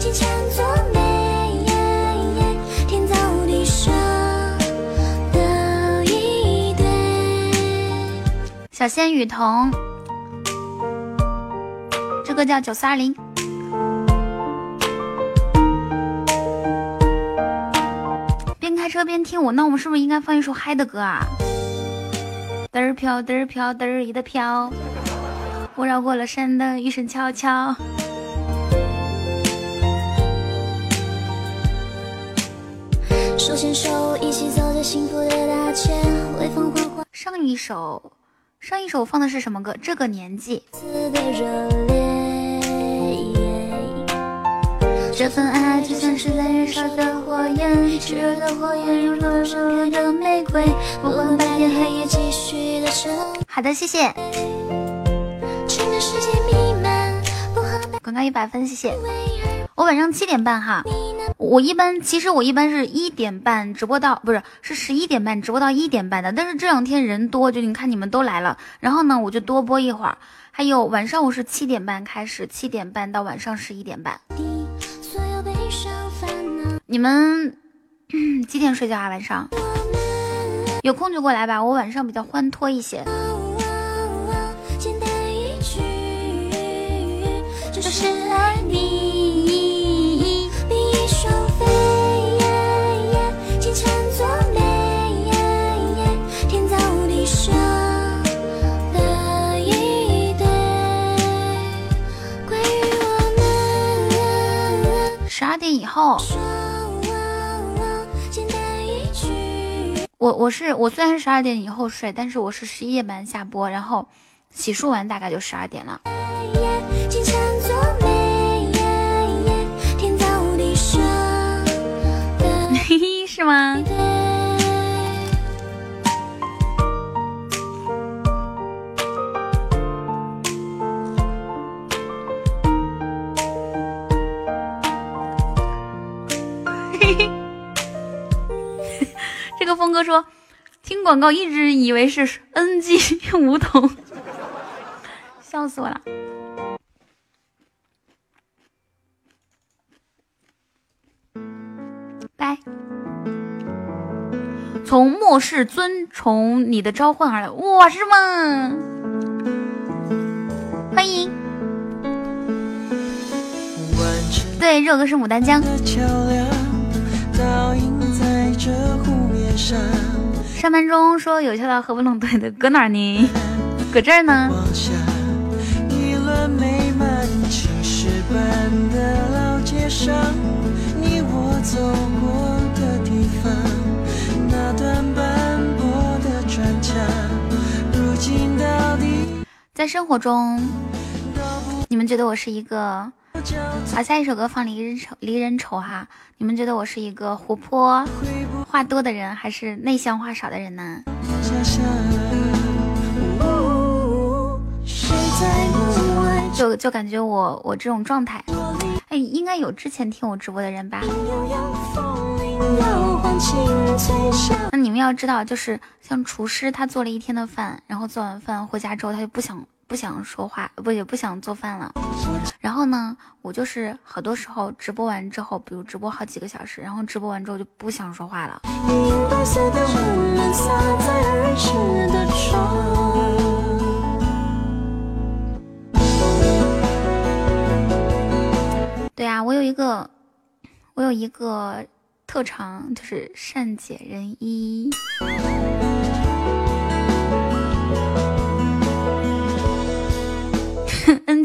坚强作美，天造地设的一对。小仙雨桐，这个叫九四二零。边开车边听我，那我们是不是应该放一首嗨的歌啊？嘚儿飘，嘚儿飘，嘚儿一的飘，我绕过了山的雨声悄悄。手牵手，一起走在幸福的大街，微风缓缓上一首，上一首放的是什么歌？这个年纪，刺的热这份爱就像是在燃烧的火焰，炽热的火焰如同盛开的玫瑰。不管白天黑夜，继续的沉好的，谢谢。广告一百分，谢谢。我晚上七点半哈，我一般其实我一般是一点半直播到，不是是十一点半直播到一点半的。但是这两天人多，就你看你们都来了，然后呢我就多播一会儿。还有晚上我是七点半开始，七点半到晚上十一点半。你们、几点睡觉啊？晚上有空就过来吧，我晚上比较欢脱一些。简单一句，就就是爱你，十二点以后，我我是我虽然是十二点以后睡，但是我是十一点半下播，然后洗漱完大概就十二点了。嘿嘿，是吗？峰哥说，听广告一直以为是 NG 梧桐，笑死我了。拜。从末世尊崇你的召唤而来，哇，是吗？欢迎。对，热哥是牡丹江。上班中说有效的合不拢嘴的搁哪儿呢？搁这儿呢。在生活中，你们觉得我是一个？好，下一首歌放离人愁，离人愁哈。你们觉得我是一个活泼、话多的人，还是内向话少的人呢？就就感觉我我这种状态，哎，应该有之前听我直播的人吧。那你们要知道，就是像厨师，他做了一天的饭，然后做完饭回家之后，他就不想不想说话，不也不想做饭了。然后呢，我就是好多时候直播完之后，比如直播好几个小时，然后直播完之后就不想说话了。对啊，我有一个，我有一个特长，就是善解人意。恩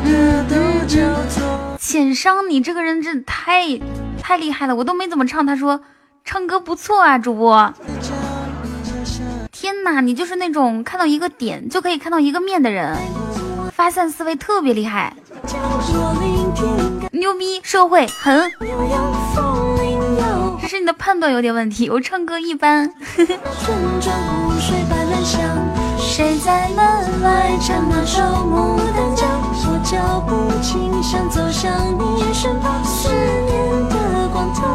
浅商，你这个人真的太太厉害了，我都没怎么唱，他说唱歌不错啊，主播。天哪，你就是那种看到一个点就可以看到一个面的人，发散思维特别厉害，牛逼，社会很。只是你的判断有点问题，我唱歌一般。谁在门外唱那首牡丹江？我脚步轻，想走向你身旁。思念的光透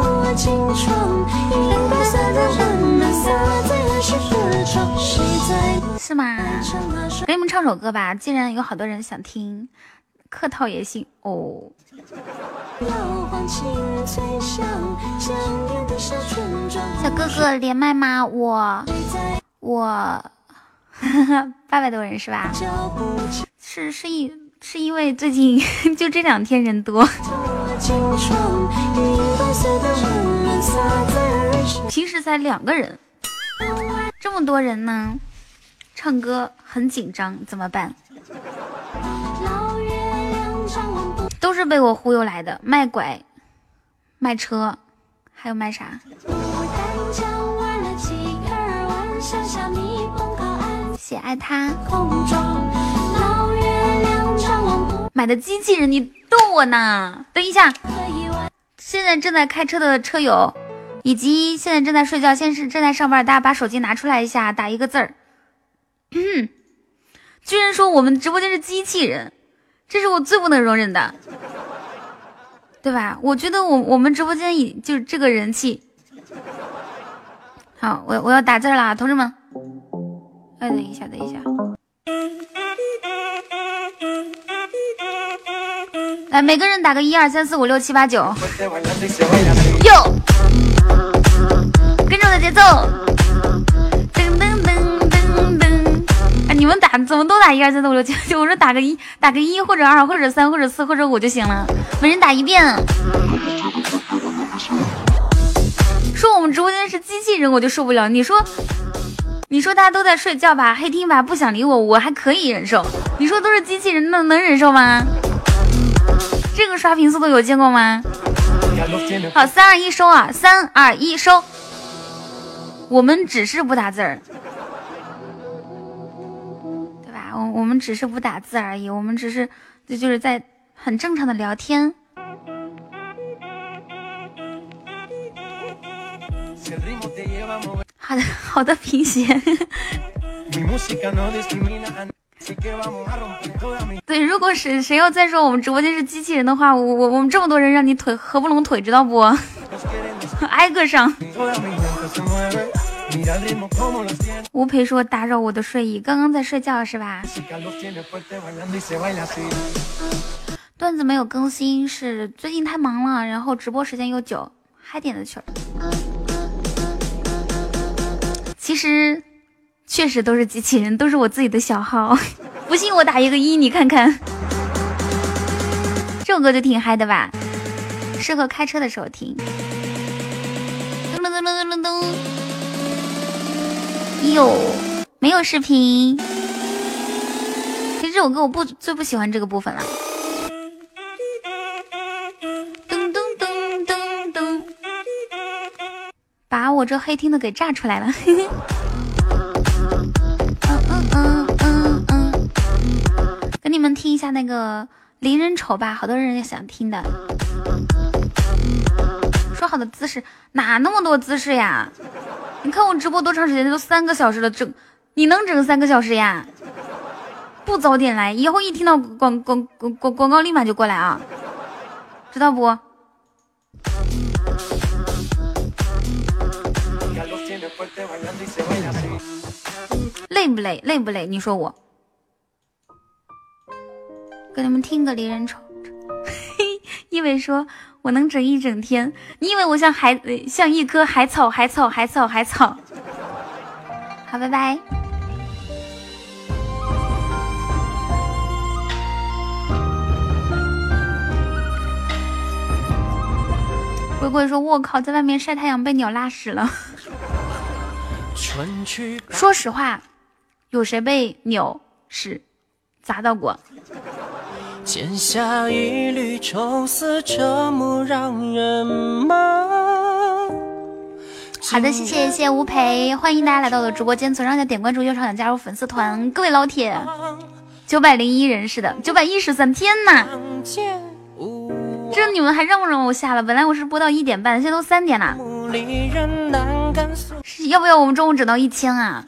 窗，一人白色的温暖洒在儿时的窗。谁在？是吗？给你们唱首歌吧，既然有好多人想听，客套也行哦。小哥哥连麦吗？我我。八百多人是吧？是是因是因为最近 就这两天人多，平时才两个人，这么多人呢，唱歌很紧张，怎么办？都是被我忽悠来的，卖拐，卖车，还有卖啥？喜爱他。买的机器人，你逗我呢？等一下，现在正在开车的车友，以及现在正在睡觉、现是正在上班，大家把手机拿出来一下，打一个字儿。居然说我们直播间是机器人，这是我最不能容忍的，对吧？我觉得我我们直播间已就这个人气。好，我我要打字啦，同志们。哎，等一下，等一下，来，每个人打个一二三四五六七八九，哟，跟着我的节奏，噔噔噔噔噔，啊，你们打怎么都打一二三四五六七八九？我说打个一，打个一或者二或者三或者四或者五就行了，每人打一遍。说我们直播间是机器人，我就受不了。你说。你说大家都在睡觉吧，黑听吧，不想理我，我还可以忍受。你说都是机器人，那能忍受吗？这个刷屏速度有见过吗？好，三二一收啊！三二一收。我们只是不打字儿，对吧？我我们只是不打字而已，我们只是这就是在很正常的聊天。好的，好的，平鞋。对，如果是谁要再说我们直播间是机器人的话，我我我们这么多人让你腿合不拢腿，知道不？挨个上。吴培说打扰我的睡意，刚刚在睡觉是吧？段子没有更新是最近太忙了，然后直播时间又久，嗨点的曲儿。其实确实都是机器人，都是我自己的小号。不信我打一个一，你看看。这首歌就挺嗨的吧？适合开车的时候听。噔噔噔噔噔噔。哟，没有视频。其实这首歌我不最不喜欢这个部分了。噔噔噔噔噔，把我这黑听的给炸出来了。你们听一下那个《离人丑》吧，好多人也想听的。说好的姿势，哪那么多姿势呀？你看我直播多长时间？都三个小时了，整你能整三个小时呀？不早点来，以后一听到广广广广广告立马就过来啊，知道不？累不累？累不累？你说我，给你们听个离人丑。嘿，一伟说。我能整一整天，你以为我像海像一棵海草海草海草海草？好，拜拜。龟龟说：“我靠，在外面晒太阳被鸟拉屎了。”说实话，有谁被鸟屎砸到过？剪下一缕愁丝，这么让人忙。好的，谢谢谢谢吴培，欢迎大家来到我的直播间，左上角点关注，右上角加入粉丝团。各位老铁，九百零一人是的，九百一十三，天呐！这你们还让不让我下了？本来我是播到一点半，现在都三点了。是要不要我们中午整到一千啊？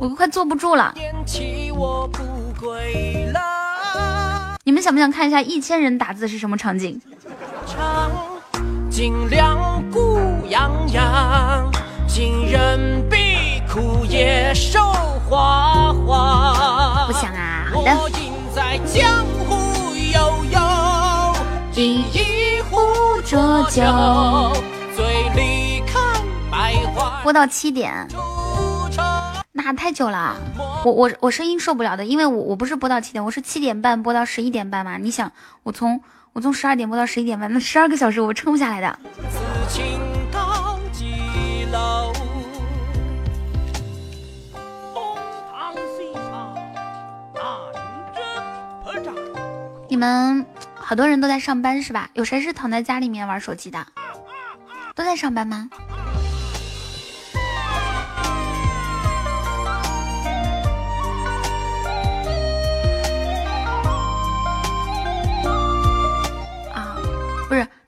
我快坐不住了。你们想不想看一下一千人打字是什么场景？尽量孤洋洋，尽人必苦也守花花。不想啊，好的。饮一壶浊酒，醉里看百花。播到七点。那太久了，我我我声音受不了的，因为我我不是播到七点，我是七点半播到十一点半嘛。你想，我从我从十二点播到十一点半，那十二个小时我撑不下来的。你们好多人都在上班是吧？有谁是躺在家里面玩手机的？都在上班吗？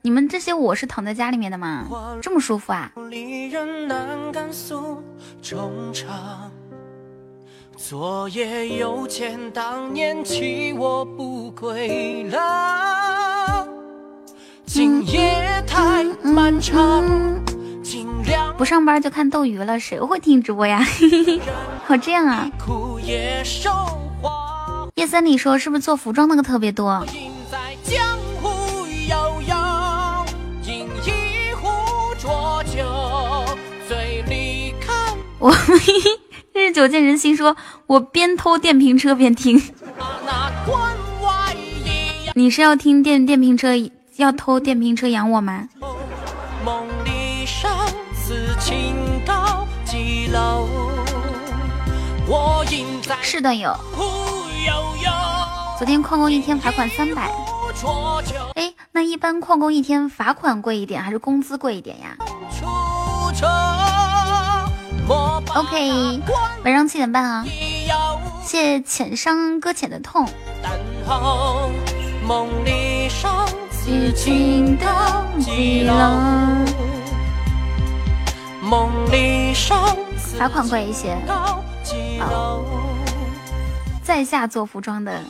你们这些，我是躺在家里面的吗？这么舒服啊！昨夜又见当年弃我不归郎，今夜太漫长。不上班就看斗鱼了，谁会听直播呀？好这样啊！叶森，你说是不是做服装那个特别多？我 日久见人心，说我边偷电瓶车边听。你是要听电电瓶车，要偷电瓶车养我吗？是的有。昨天旷工一天罚款三百。哎，那一般旷工一天罚款贵一点还是工资贵一点呀？OK，晚上七点半啊。谢谢浅伤搁浅的痛。罚款贵一些。好，在下做服装的，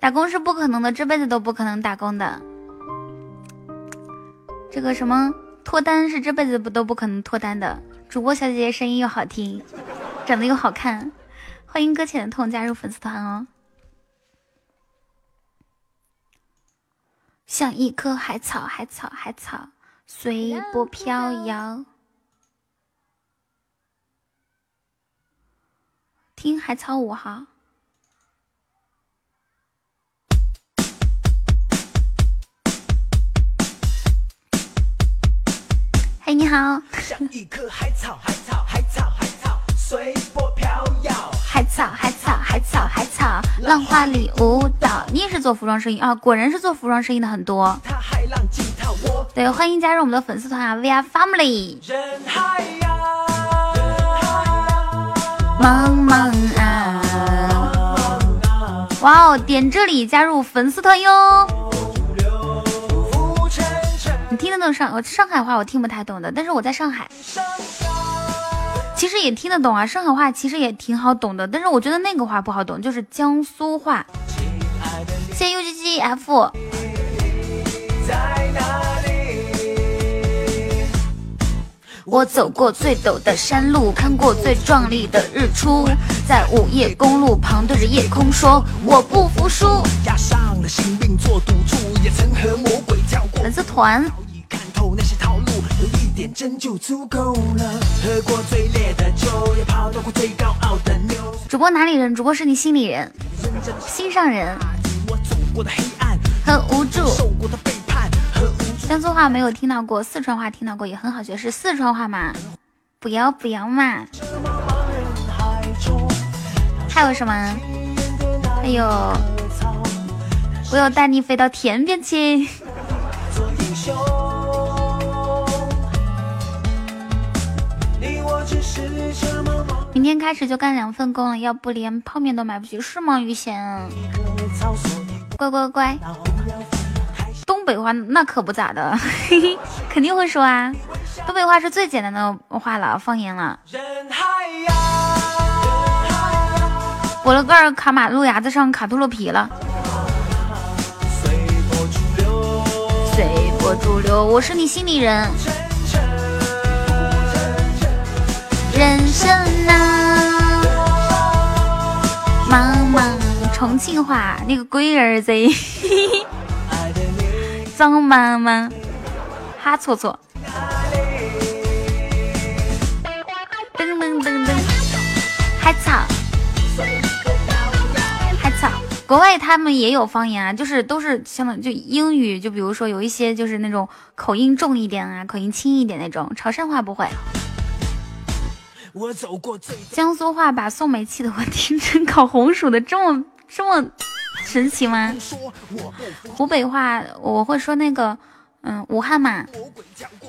打工是不可能的，这辈子都不可能打工的。这个什么脱单是这辈子不都不可能脱单的。主播小姐姐声音又好听，长得又好看，欢迎搁浅的痛加入粉丝团哦。像一棵海草，海草，海草，随波飘摇。听海草舞哈。嘿，你好。像一棵海草，海草，海草，海草，随波飘摇。海草，海草，海草，海草，浪花里舞蹈。你也是做服装生意啊？果然是做服装生意的很多。对，欢迎加入我们的粉丝团啊，VR Family。茫茫啊！哇哦，点这里加入粉丝团哟。你听得懂上我上海话？我听不太懂的，但是我在上海，其实也听得懂啊。上海话其实也挺好懂的，但是我觉得那个话不好懂，就是江苏话。谢谢 UGGF。我走过最陡的山路，看过最壮丽的日出，在午夜公路旁对着夜空说：“我不服输。”加上了心病做赌注，也曾和我粉丝团。主播哪里人？主播是你心里人，心上人。很无助。江苏话没有听到过，四川话听到过，也很好学，是四川话吗？不要不要嘛！还有什么？还有，我要带你飞到天边去。明天开始就干两份工了，要不连泡面都买不起，是吗？于贤，乖乖乖。东北话那可不咋的，肯定会说啊。东北话是最简单的话了，方言了。我了个儿，卡马路牙子上卡秃噜皮了。主流，我是你心里人。人生啊，茫茫。重庆话你个龟儿子。张妈妈，哈错错，噔噔噔噔，海草，海草，国外他们也有方言啊，就是都是相当于就英语，就比如说有一些就是那种口音重一点啊，口音轻一点那种。潮汕话不会，江苏话把宋梅气的我听成烤红薯的，这么这么。神奇吗？湖北话我会说那个，嗯，武汉嘛，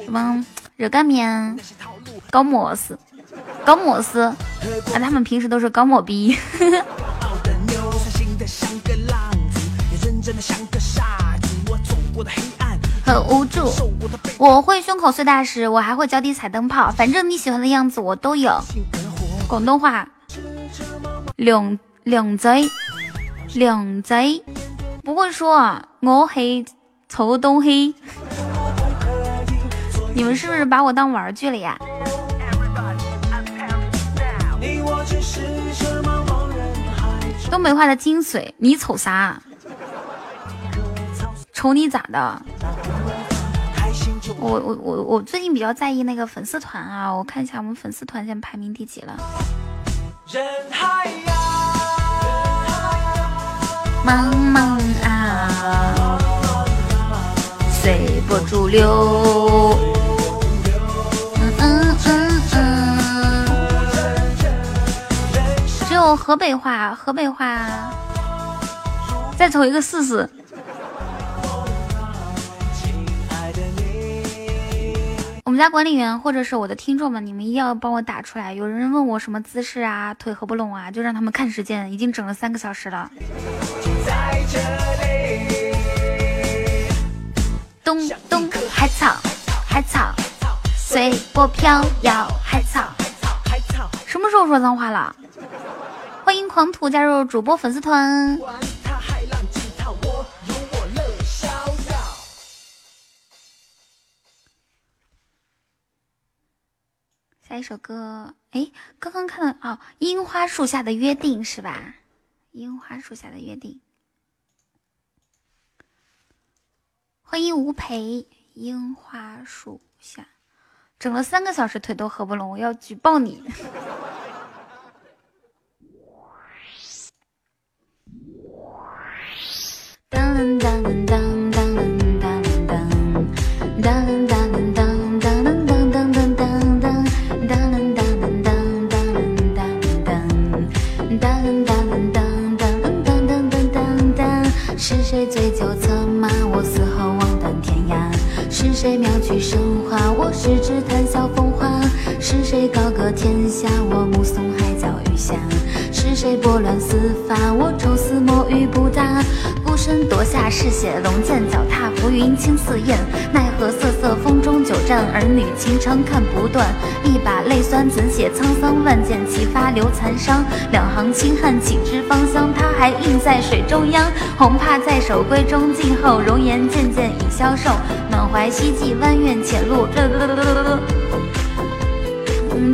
什么热干面、搞么事、搞么事，啊，他们平时都是搞么逼。呵 呵很无助，我会胸口碎大石，我还会脚底踩灯泡，反正你喜欢的样子我都有。广东话，两两贼。靓仔不会说啊，我黑丑东黑，你们是不是把我当玩具了呀？东北话的精髓，你瞅啥？瞅你咋的？我我我我最近比较在意那个粉丝团啊，我看一下我们粉丝团现在排名第几了。茫茫啊，随波逐流。河北话河北话再瞅一个试试我们家管理员或者是我的听众们你们一定要帮我打出来。有人问我什么姿势啊腿合不拢啊就让他们看时间已经整了三个小时了。在这里东东海草海草海草随波飘摇海草海草海草。什么时候说脏话了？欢迎狂徒加入主播粉丝团。下一首歌，哎，刚刚看到哦，《樱花树下的约定》是吧？樱花树下的约定。欢迎吴培，樱花树下，整了三个小时腿都合不拢，我要举报你！当当当当当当当当当当当。是谁醉酒策马，我死后望断天涯？是谁妙曲生花，我十指谈笑风华？是谁高歌天下，我目送海角余霞？是谁拨乱丝发，我抽丝墨雨不答？身夺下嗜血龙剑，脚踏浮云轻似燕。奈何瑟瑟风中久战，儿女情长看不断。一把泪酸怎写沧桑？万箭齐发留残伤。两行清汗岂知芳香？他还印在水中央。红帕在手闺中静后，容颜渐渐已消瘦。满怀希冀，弯愿前路。噔噔噔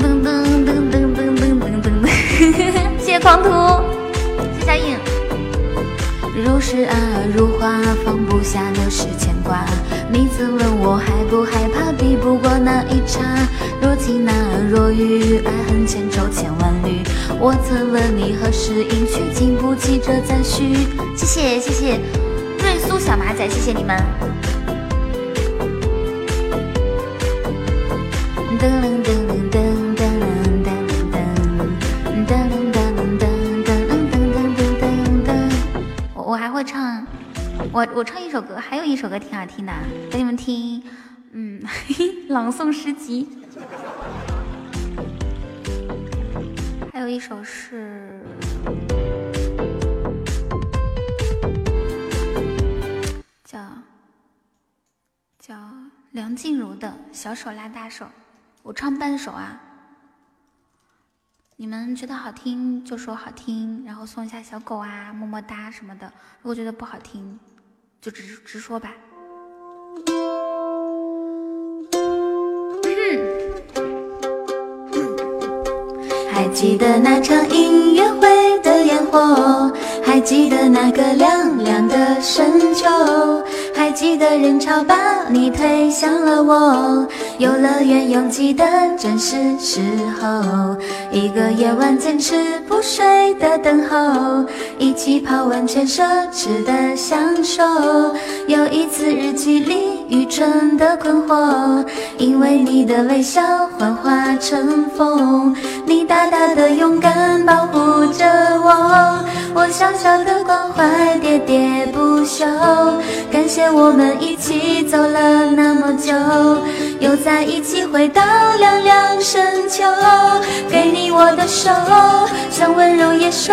噔噔噔噔噔噔，谢谢狂徒，谢小影。如诗啊，如画，放不下的是牵挂。你曾问我害不害怕，抵不过那一刹。若晴啊，若雨，爱恨千愁千万缕。我曾问你何时应许，经不起这赞许。谢谢谢谢，瑞苏小马仔，谢谢你们。噔噔噔噔噔唱，我我唱一首歌，还有一首歌挺好听的，给你们听。嗯，朗诵诗集。还有一首是叫叫梁静茹的《小手拉大手》，我唱半首啊。你们觉得好听就说好听，然后送一下小狗啊、么么哒什么的。如果觉得不好听，就直直说吧。还记得那场音乐会的烟火，还记得那个凉凉的深秋，还记得人潮把你推向了我，游乐园拥挤的正是时候，一个夜晚坚持不睡的等候，一起泡温泉奢侈的享受，有一次日记里愚蠢的困惑，因为你的微笑幻化成风，你大大的勇敢保护着我，我小小的关怀喋喋不休。感谢我们一起走了那么久，又在一起回到凉凉深秋，给你我的手，像温柔野兽，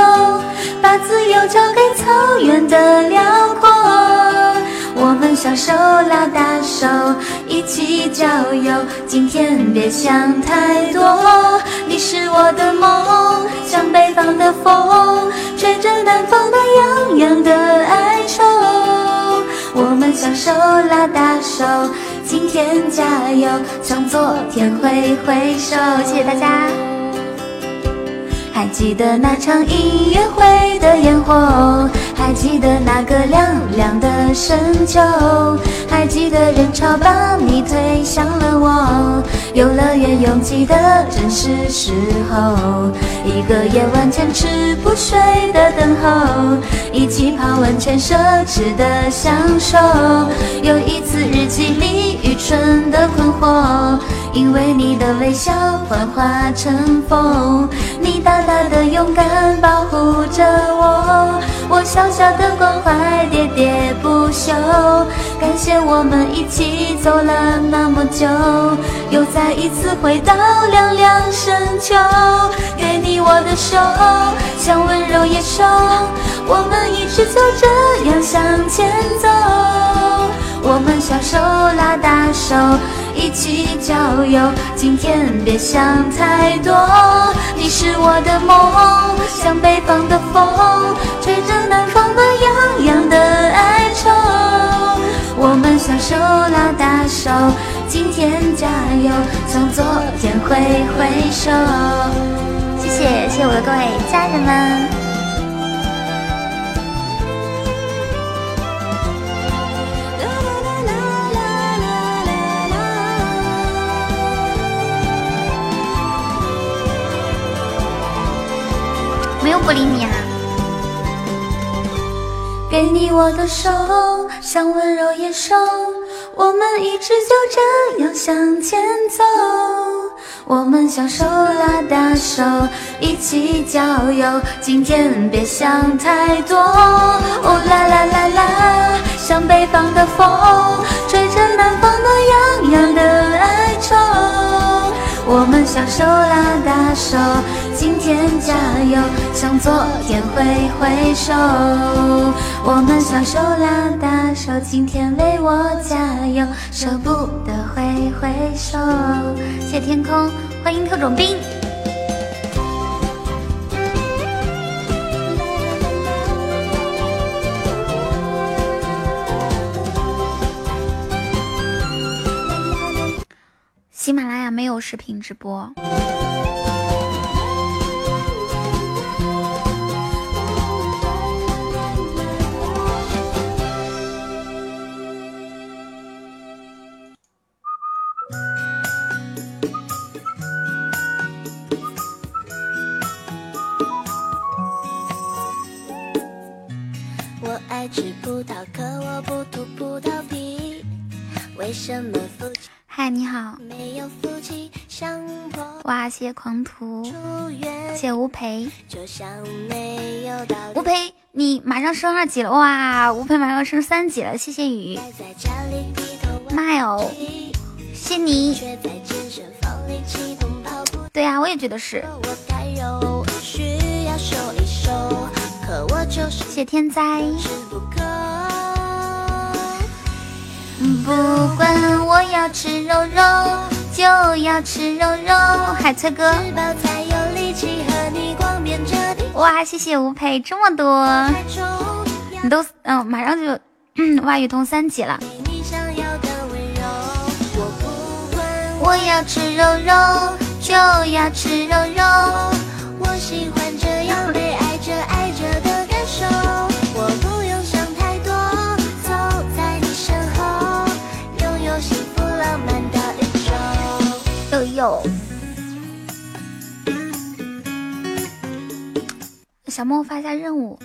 把自由交给草原的辽阔。我们小手拉大手，一起郊游。今天别想太多，你是我的梦，像北方的风，吹着南方暖洋洋的哀愁。我们小手拉大手，今天加油，向昨天挥挥手。谢谢大家。还记得那场音乐会的烟火，还记得那个凉凉的深秋，还记得人潮把你推向了我，游乐园拥挤的正是时候，一个夜晚坚持不睡的等候，一起泡温泉奢侈的享受，有一次日记里愚蠢的困惑。因为你的微笑幻化成风，你大大的勇敢保护着我，我小小的关怀喋喋不休。感谢我们一起走了那么久，又再一次回到凉凉深秋。给你我的手，像温柔野兽，我们一直就这样向前走。我们小手拉大手，一起郊游。今天别想太多，你是我的梦，像北方的风，吹着南方暖洋洋的哀愁。我们小手拉大手，今天加油，向昨天挥挥手。谢谢谢谢我的各位家人们。不理你啊！给你我的手，像温柔野兽，我们一直就这样向前走。我们小手拉大手，一起郊游。今天别想太多。哦啦啦啦啦，像北方的风，吹着南方暖洋洋的哀愁。我们小手拉大手，今天加油，向昨天挥挥手。我们小手拉大手，今天为我加油，舍不得挥挥手。谢谢天空，欢迎特种兵。没有视频直播。谢谢狂徒，谢谢吴培。吴培，你马上升二级了哇！吴培马上要升三级了，谢谢雨待在家里低头玩妈哟，谢谢你。对呀、我也觉得是。谢谢天灾。不管我要吃肉肉，就要吃肉肉。海翠哥，哇，谢谢吴佩这么多。你都嗯、马上就嗯哇雨桐三级了。我要吃肉肉，就要吃肉肉。我喜欢小莫发一下任务。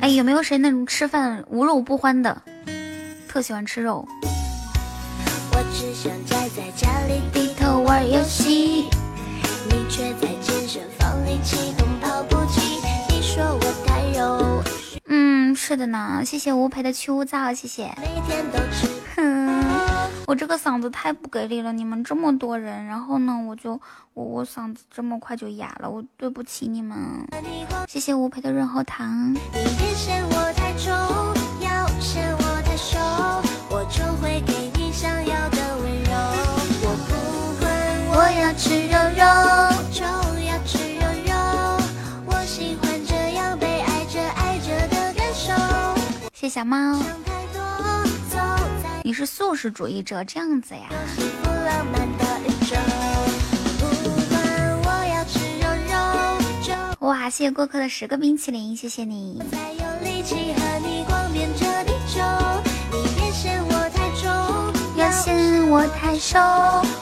哎，有没有谁那种吃饭无肉不欢的？特喜欢吃肉，我只想宅在家里，低头玩游戏。你却在健身房里启动跑步机。你说我太肉，嗯，是的呢。谢谢吴培的去污皂，谢谢。每天都吃哼，我这个嗓子太不给力了，你们这么多人，然后呢，我就我我嗓子这么快就哑了，我对不起你们。谢谢吴培的润喉糖，我要吃肉肉。就要吃肉肉，我喜欢这样被爱着爱着的感受。谢谢小猫，你是素食主义者这样子呀？哇，谢谢过客的十个冰淇淋，谢谢你。要嫌我太瘦，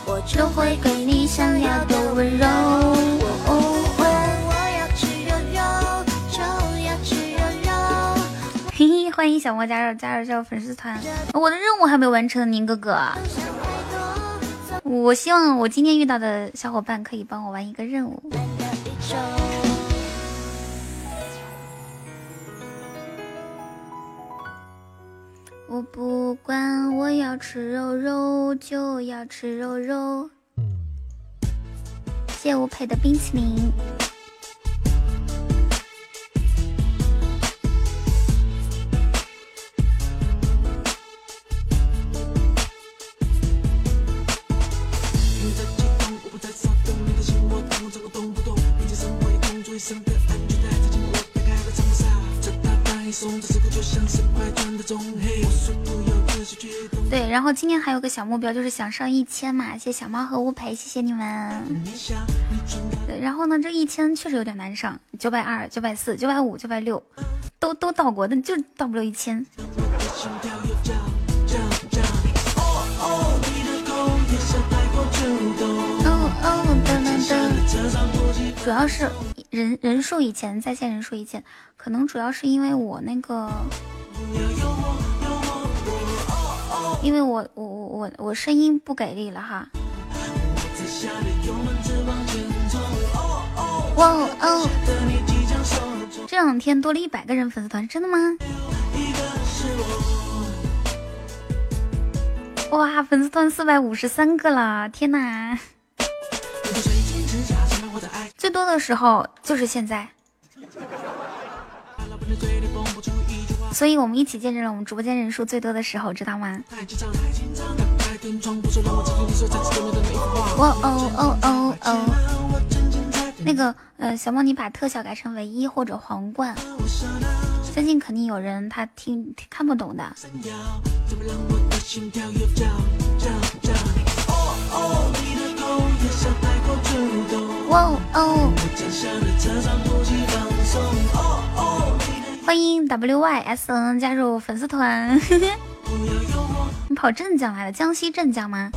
我就会给你想要的温柔。哦欢迎小莫加入加入这个粉丝团。我的任务还没有完成，宁哥哥。我希望我今天遇到的小伙伴可以帮我完一个任务。我不管，我要吃肉肉，就要吃肉肉。谢吴佩的冰淇淋。对，然后今天还有个小目标，就是想上一千嘛。谢谢小猫和乌培，谢谢你们。对，然后呢，这一千确实有点难上，九百二、九百四、九百五、九百六，都都到过，但就到不了一千。哦哦，噔噔噔。主要是人人数以前在线人数以前，可能主要是因为我那个。因为我我我我我声音不给力了哈。哇哦！这两天多了一百个人粉丝团，真的吗？哇，粉丝团四百五十三个了，天哪！最多的时候就是现在。所以我们一起见证了我们直播间人数最多的时候，知道吗？哇哦哦哦哦！那个呃，小猫，你把特效改成唯一或者皇冠，相信肯定有人他听看不懂的。哇哦！欢迎 W Y S N 加入粉丝团。你跑镇江来了？江西镇江吗？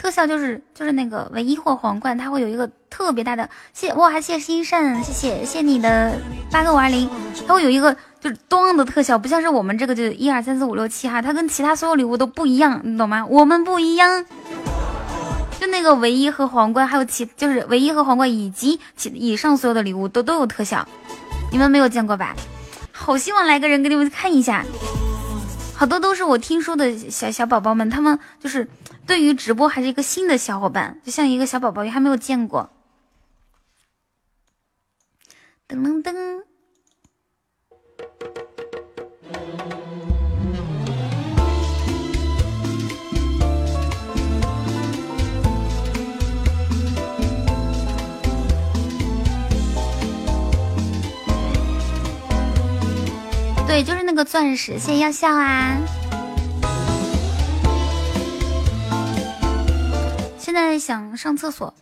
特效就是就是那个唯一或皇冠，它会有一个特别大的谢哇！谢谢心善，谢谢谢你的八个五二零，它会有一个就是咚的特效，不像是我们这个就一二三四五六七哈，它跟其他所有礼物都不一样，你懂吗？我们不一样，就那个唯一和皇冠，还有其就是唯一和皇冠以及其以上所有的礼物都都有特效。你们没有见过吧？好希望来个人给你们看一下，好多都是我听说的小小宝宝们，他们就是对于直播还是一个新的小伙伴，就像一个小宝宝，也还没有见过。噔噔噔。对，就是那个钻石，谢谢药效啊！现在想上厕所，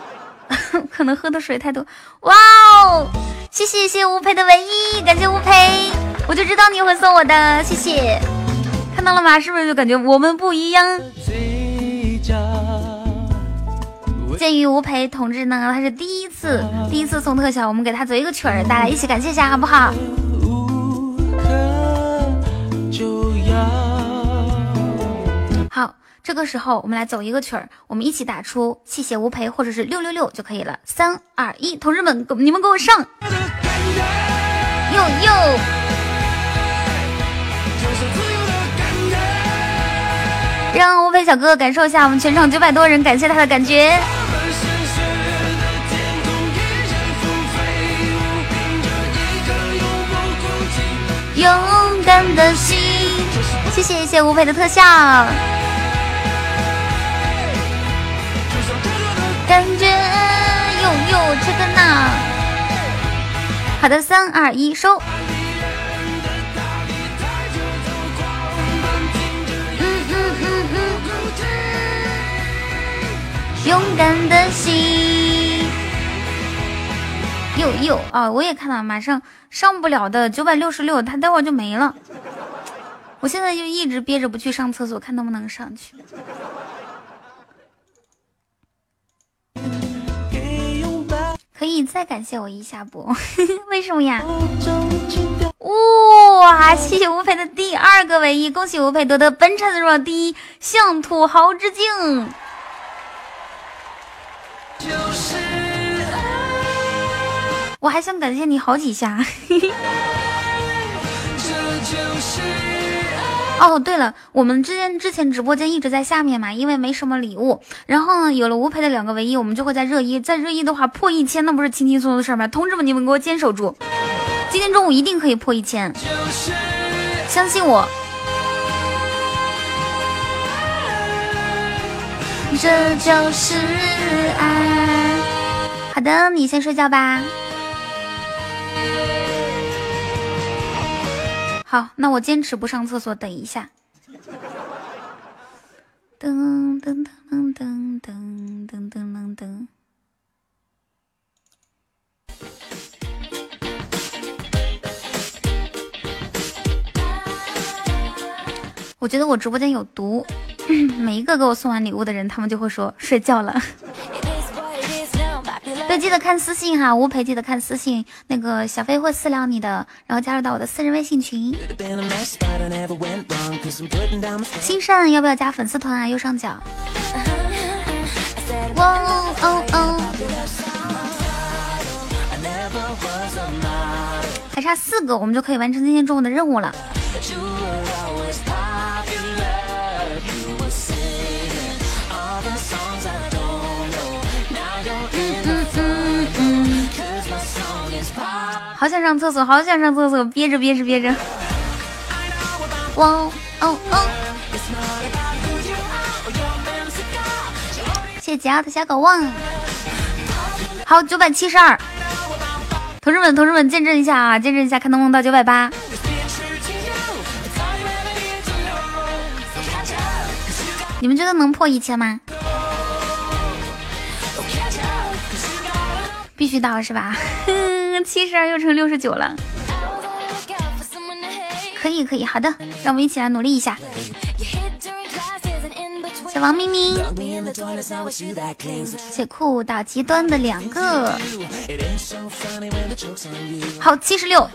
可能喝的水太多。哇哦，谢谢谢谢吴培的唯一，感谢吴培，我就知道你会送我的，谢谢。看到了吗？是不是就感觉我们不一样？鉴于吴培同志呢，他是第一次第一次送特效，我们给他走一个曲儿，大家一起感谢一下好不好？好，这个时候我们来走一个曲儿，我们一起打出谢谢吴培或者是六六六就可以了。三二一，同志们，你们给我上！哟哟！让吴培小哥哥感受一下我们全场九百多人感谢他的感觉。勇敢的心，谢谢谢谢吴培的特效。感觉有有这个呢。好的，三二一，收。勇敢的心。有有啊，我也看到，马上上不了的九百六十六，他待会儿就没了。我现在就一直憋着不去上厕所，看能不能上去。可以再感谢我一下不？为什么呀？哇！谢谢吴佩的第二个唯一，恭喜吴佩夺得本场的荣耀第一，向土豪致敬。我还想感谢你好几下。哦，对了，我们之前之前直播间一直在下面嘛，因为没什么礼物。然后呢，有了吴培的两个唯一，我们就会在热一，在热一的话破一千，那不是轻轻松松的事儿吗？同志们，你们给我坚守住，今天中午一定可以破一千，相信我。这就是爱。好的，你先睡觉吧。好，那我坚持不上厕所，等一下。噔噔噔噔噔噔噔噔噔。我觉得我直播间有毒，每一个给我送完礼物的人，他们就会说睡觉了。记得看私信哈，吴培记得看私信，那个小飞会私聊你的，然后加入到我的私人微信群。心善要不要加粉丝团啊？右上角。哇哦哦！还差四个，我们就可以完成今天中午的任务了。好想上厕所，好想上厕所，憋着憋着憋着。哇哦哦！谢谢桀骜的小狗旺。好，九百七十二。同志们，同志们，见证一下啊，见证一下，看能不能到九百八。你们觉得能破一千吗？必须到是吧？七十二又成六十九了，可以可以，好的，让我们一起来努力一下。小王明明，且酷到极端的两个，好七十六，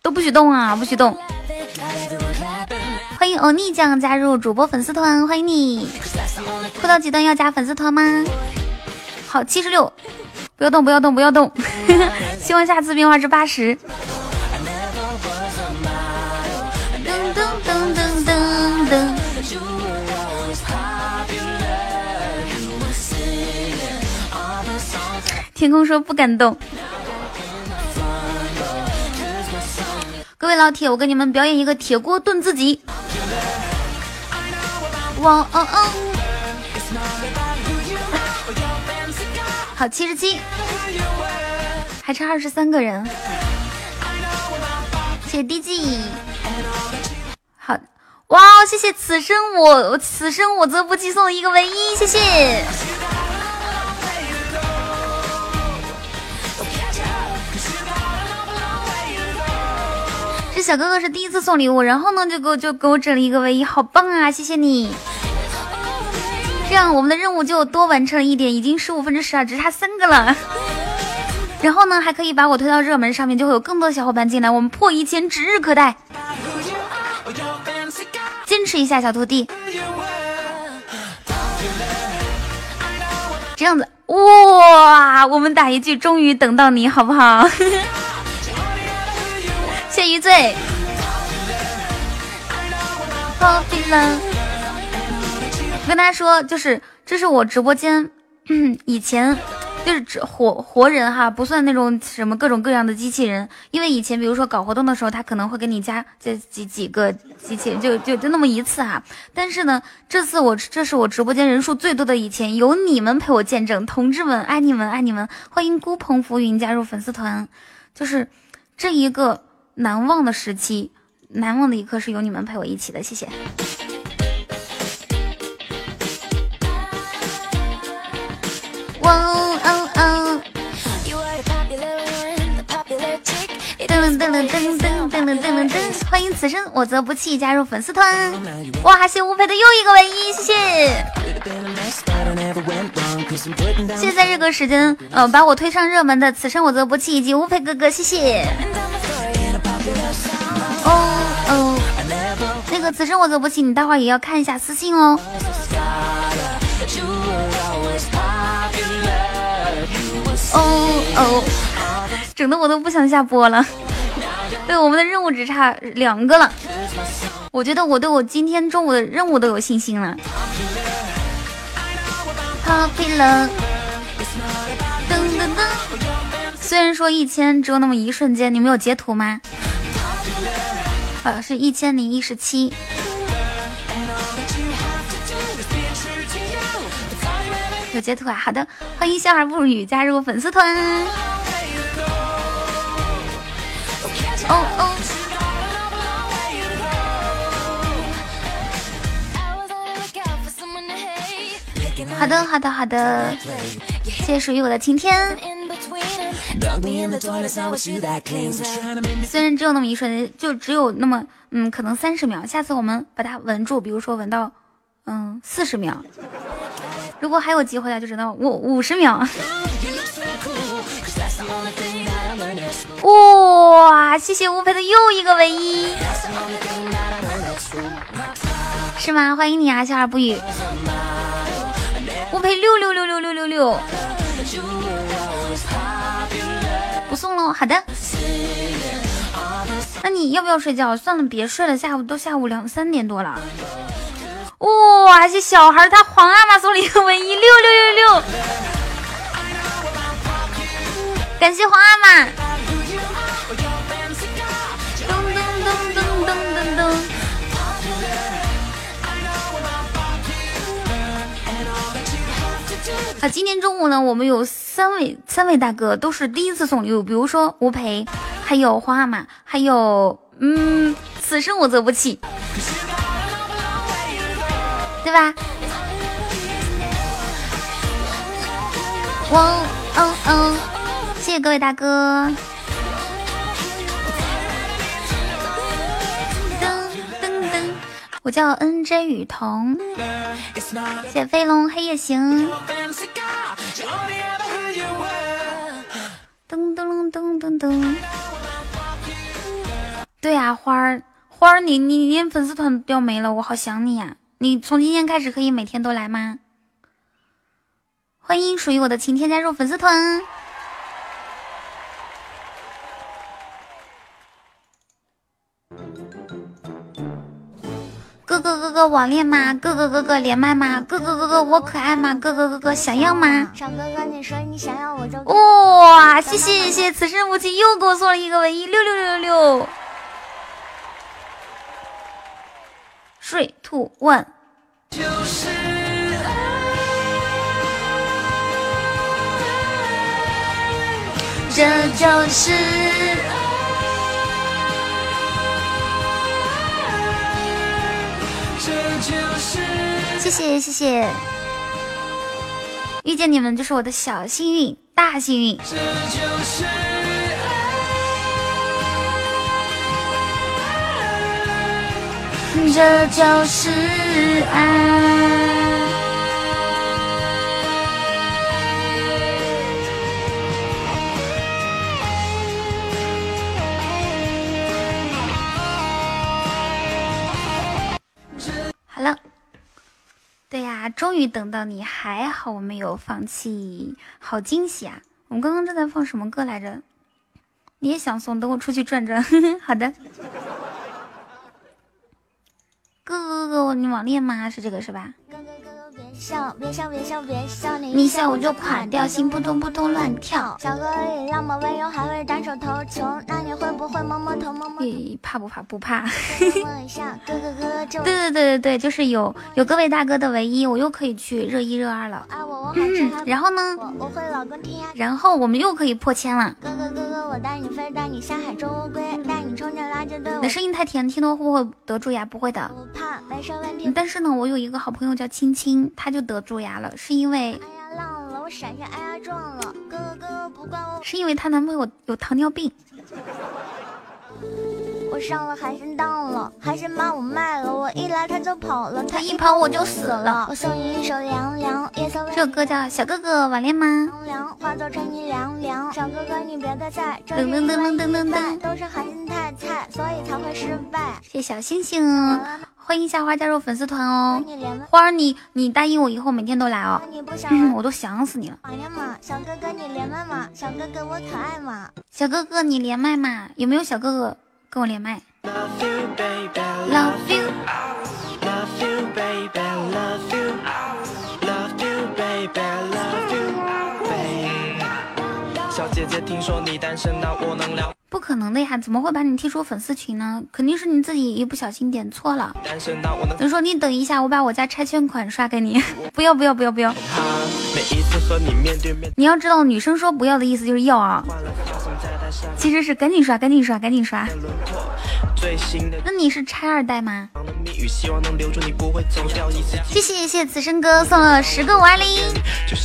都不许动啊，不许动。欢迎欧尼酱加入主播粉丝团，欢迎你。酷到极端要加粉丝团吗？好七十六。不要动，不要动，不要动！希望下次变化是八十。噔噔噔噔噔噔。天空说不敢动。各位老铁，我给你们表演一个铁锅炖自己。哇哦哦！好，七十七，还差二十三个人。谢谢 DG。好，哇，谢谢此生我此生我则不寄送一个唯一，谢谢。这小哥哥是第一次送礼物，然后呢就给我就给我整了一个唯一，好棒啊！谢谢你。这样我们的任务就多完成了一点，已经十五分之十二，只差三个了。然后呢，还可以把我推到热门上面，就会有更多小伙伴进来，我们破一千指日可待。坚持一下，小徒弟。这样子，哇，我们打一句，终于等到你，好不好？谢余罪我。跟大家说，就是这是我直播间 以前就是活活人哈，不算那种什么各种各样的机器人。因为以前比如说搞活动的时候，他可能会给你加这几几个机器人，就就就那么一次哈。但是呢，这次我这是我直播间人数最多的以前，有你们陪我见证，同志们爱你们爱你们，欢迎孤鹏浮云加入粉丝团。就是这一个难忘的时期，难忘的一刻是有你们陪我一起的，谢谢。哇哦哦哦！噔噔噔噔噔噔噔噔噔！欢迎此生我则不弃加入粉丝团。哇，谢乌培的又一个唯一，谢谢。谢谢在这个时间，呃，把我推上热门的此生我则不弃以及乌培哥哥，谢谢。哦哦，那个此生我则不弃，你待会儿也要看一下私信哦。哦哦，整的我都不想下播了。对，我们的任务只差两个了。我觉得我对我今天中午的任务都有信心了。Popular，噔噔噔。虽然说一千只有那么一瞬间，你们有截图吗？呃，是一千零一十七。有截图啊！好的，欢迎笑而不语加入粉丝团。哦哦。好的，好的，好的。谢谢属于我的晴天。虽然只有那么一瞬间，就只有那么嗯，可能三十秒。下次我们把它稳住，比如说稳到嗯四十秒。如果还有机会的，就只能五五十秒。哇，谢谢吴培的又一个唯一，是吗？欢迎你啊，笑而不语。吴培六六六六六六六，不送了。好的，那你要不要睡觉？算了，别睡了，下午都下午两三点多了。哇！这小孩他皇阿玛送了一个唯一六六六六，感谢皇阿玛。啊，今天中午呢，我们有三位三位大哥都是第一次送礼物，比如说吴培，还有皇阿玛，还有嗯，此生我则不弃。对吧？哇嗯嗯！谢谢各位大哥。噔噔噔！我叫 N J 雨桐。谢飞龙黑夜行。噔噔噔噔噔噔！对呀，花儿花儿，你你连粉丝团都要没了，我好想你呀。你从今天开始可以每天都来吗？欢迎属于我的晴天加入粉丝团。哥哥哥哥网恋吗？哥哥哥哥连麦吗？哥哥哥哥我可爱吗？哥哥哥哥想要吗？小哥哥，你说你想要我就。哇！谢谢谢谢，此生无情又给我送了一个唯一六六六六六。Three, two, one。这就是谢谢谢谢，遇见你们就是我的小幸运，大幸运。这就是这就是爱。好了，对呀，终于等到你，还好我没有放弃，好惊喜啊！我们刚刚正在放什么歌来着？你也想送？等我出去转转。好的。哥哥哥哥，你网恋吗？是这个是吧？哥哥哥哥别笑，别笑别笑别笑，你一笑我就垮掉，心扑通扑通乱跳。小哥你那么温柔，还会单手投球，那你会不会摸摸头摸摸？怕不怕？不怕。摸一下哥哥哥，对对对对对，就是有有各位大哥的唯一，我又可以去热一热二了。爱我我好吃。然后呢？我我会老公听呀。然后我们又可以破千了。哥哥哥哥，我带你飞，带你下海捉乌龟，带你冲着垃圾堆。你的声音太甜，听多会不会得蛀牙？不会的。不怕，没事问题。但是呢，我有一个好朋友叫青青，他就得蛀牙了，是因为哎呀浪了，我闪现，哎呀撞了，哥哥哥哥不怪我，是因为她男朋友有糖尿病。上了海参当了，海参把我卖了，我一来他就跑了，他一跑我就死了。我送你一首凉凉，夜色这首歌叫《小哥哥晚恋吗》。凉凉，化作春泥凉凉。小哥哥你别再在，这噔噔噔噔噔噔噔，都是海参太菜，所以才会失败。谢谢小星星，欢迎夏花加入粉丝团哦。花儿你你答应我以后每天都来哦。你不想嗯，我都想死你了。怀念吗？小哥哥你连麦吗？小哥哥我可爱吗？小哥哥你连麦吗？有没有小哥哥跟我连麦 Love you, baby.？Love you。Love you, baby. Love you. Love you, baby. Love you, baby. 小姐姐，听说你单身，那我能聊不可能的呀，怎么会把你踢出粉丝群呢？肯定是你自己一不小心点错了。单身，那我能就说你等一下，我把我家拆迁款刷给你。不要不要不要不要！你，要知道，女生说不要的意思就是要啊，其实是赶紧刷赶紧刷赶紧刷。那你是拆二代吗？密语，希望能留住你，不会走掉一丝谢谢谢谢此生哥送了十个五二零。就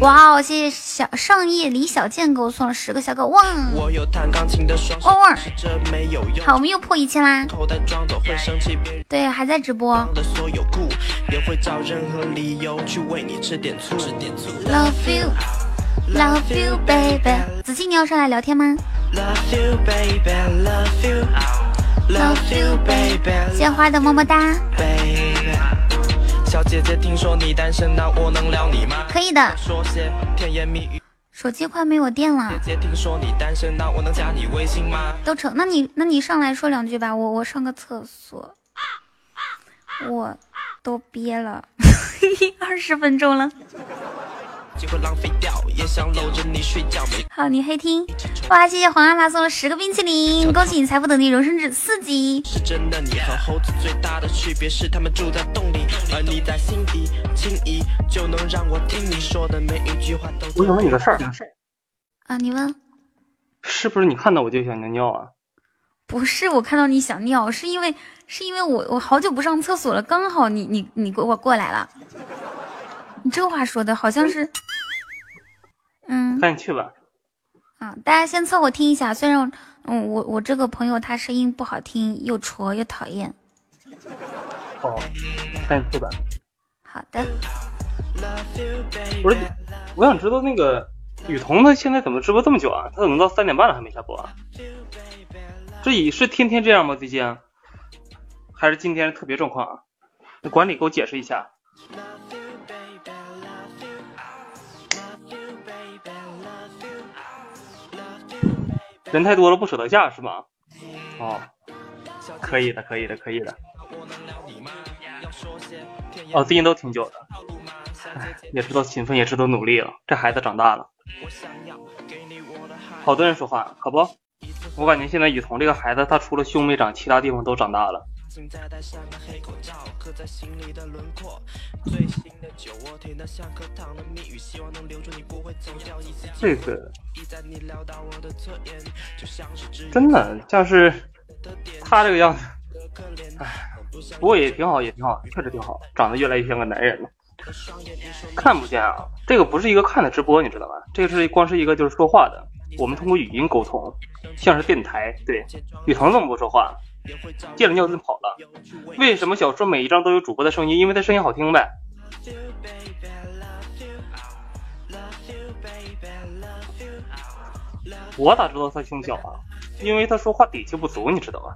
哇哦，谢谢小上夜李小健给我送了十个小狗哇。我有弹钢琴的双手。好，我们又破一千啦。头但装作会生气，别人对，还在直播。的所有故，也会找任何理由去为你吃点醋。吃点醋 Love you, love you, baby。子期，你要上来聊天吗 Love you, baby, love you, love you, baby, 谢谢花的么么哒。baby。小姐姐，听说你单身，那我能撩你吗？可以的，说些甜言蜜语。手机快没有电了，姐姐，听说你单身，那我能加你微信吗？都成。那你那你上来说两句吧，我我上个厕所，我都憋了 二十分钟了。机会浪费掉，也想搂着你睡觉。没好，你黑听。哇，谢谢黄阿玛送了十个冰淇淋，恭喜你财富等级荣升至四级。是真的，你和猴子最大的区别是他们住在洞里，而你在心底，轻易就能让我听你说的每一句话都。我想问你个事儿，啊，你问？是不是你看到我就想尿尿啊？不是我看到你想尿，是因为是因为我我好久不上厕所了，刚好你你你给我过来了。你这话说的好像是，嗯那你去吧。啊，大家先凑合听一下。虽然嗯我我这个朋友他声音不好听，又戳又讨厌。哦，那你去吧。好的，不是，我想知道那个雨桐他现在怎么直播这么久啊？他怎么到三点半了还没下播啊？这也是天天这样吗？最近？还是今天特别状况啊？那管理给我解释一下。人太多了不舍得下是吗？哦，可以的，可以的，可以的。哦，最近都挺久的，唉，也知道勤奋，也知道努力了。这孩子长大了，好多人说话，可不？我感觉现在雨桐这个孩子，他除了胸没长，其他地方都长大了。这个真的像是他这个样子，唉，不过也挺好，也挺好，确实挺好，长得越来越像个男人了。看不见啊，这个不是一个看的直播，你知道吧？这个是光是一个就是说话的，我们通过语音沟通，像是电台。对，雨桐怎么不说话？借了尿遁跑了。为什么小说每一张都有主播的声音？因为他声音好听呗。我咋知道他胸小啊？因为他说话底气不足，你知道吧？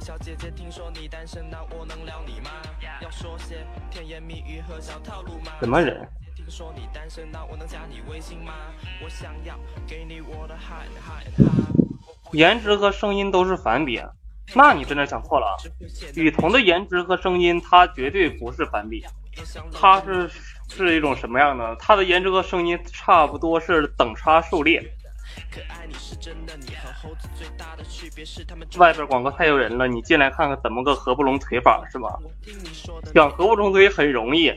小姐姐，听说你单身，那我能撩你吗？要说些甜言蜜语和小套路吗？什么人？听说你单身，那我能加你微信吗？我想要给你我的嗨嗨哈。颜值和声音都是反比，那你真的想错了啊！雨桐的颜值和声音，它绝对不是反比，它是是一种什么样的？它的颜值和声音差不多是等差数列。外边广告太诱人了，你进来看看怎么个合不拢腿法是吧？想合不拢腿很容易，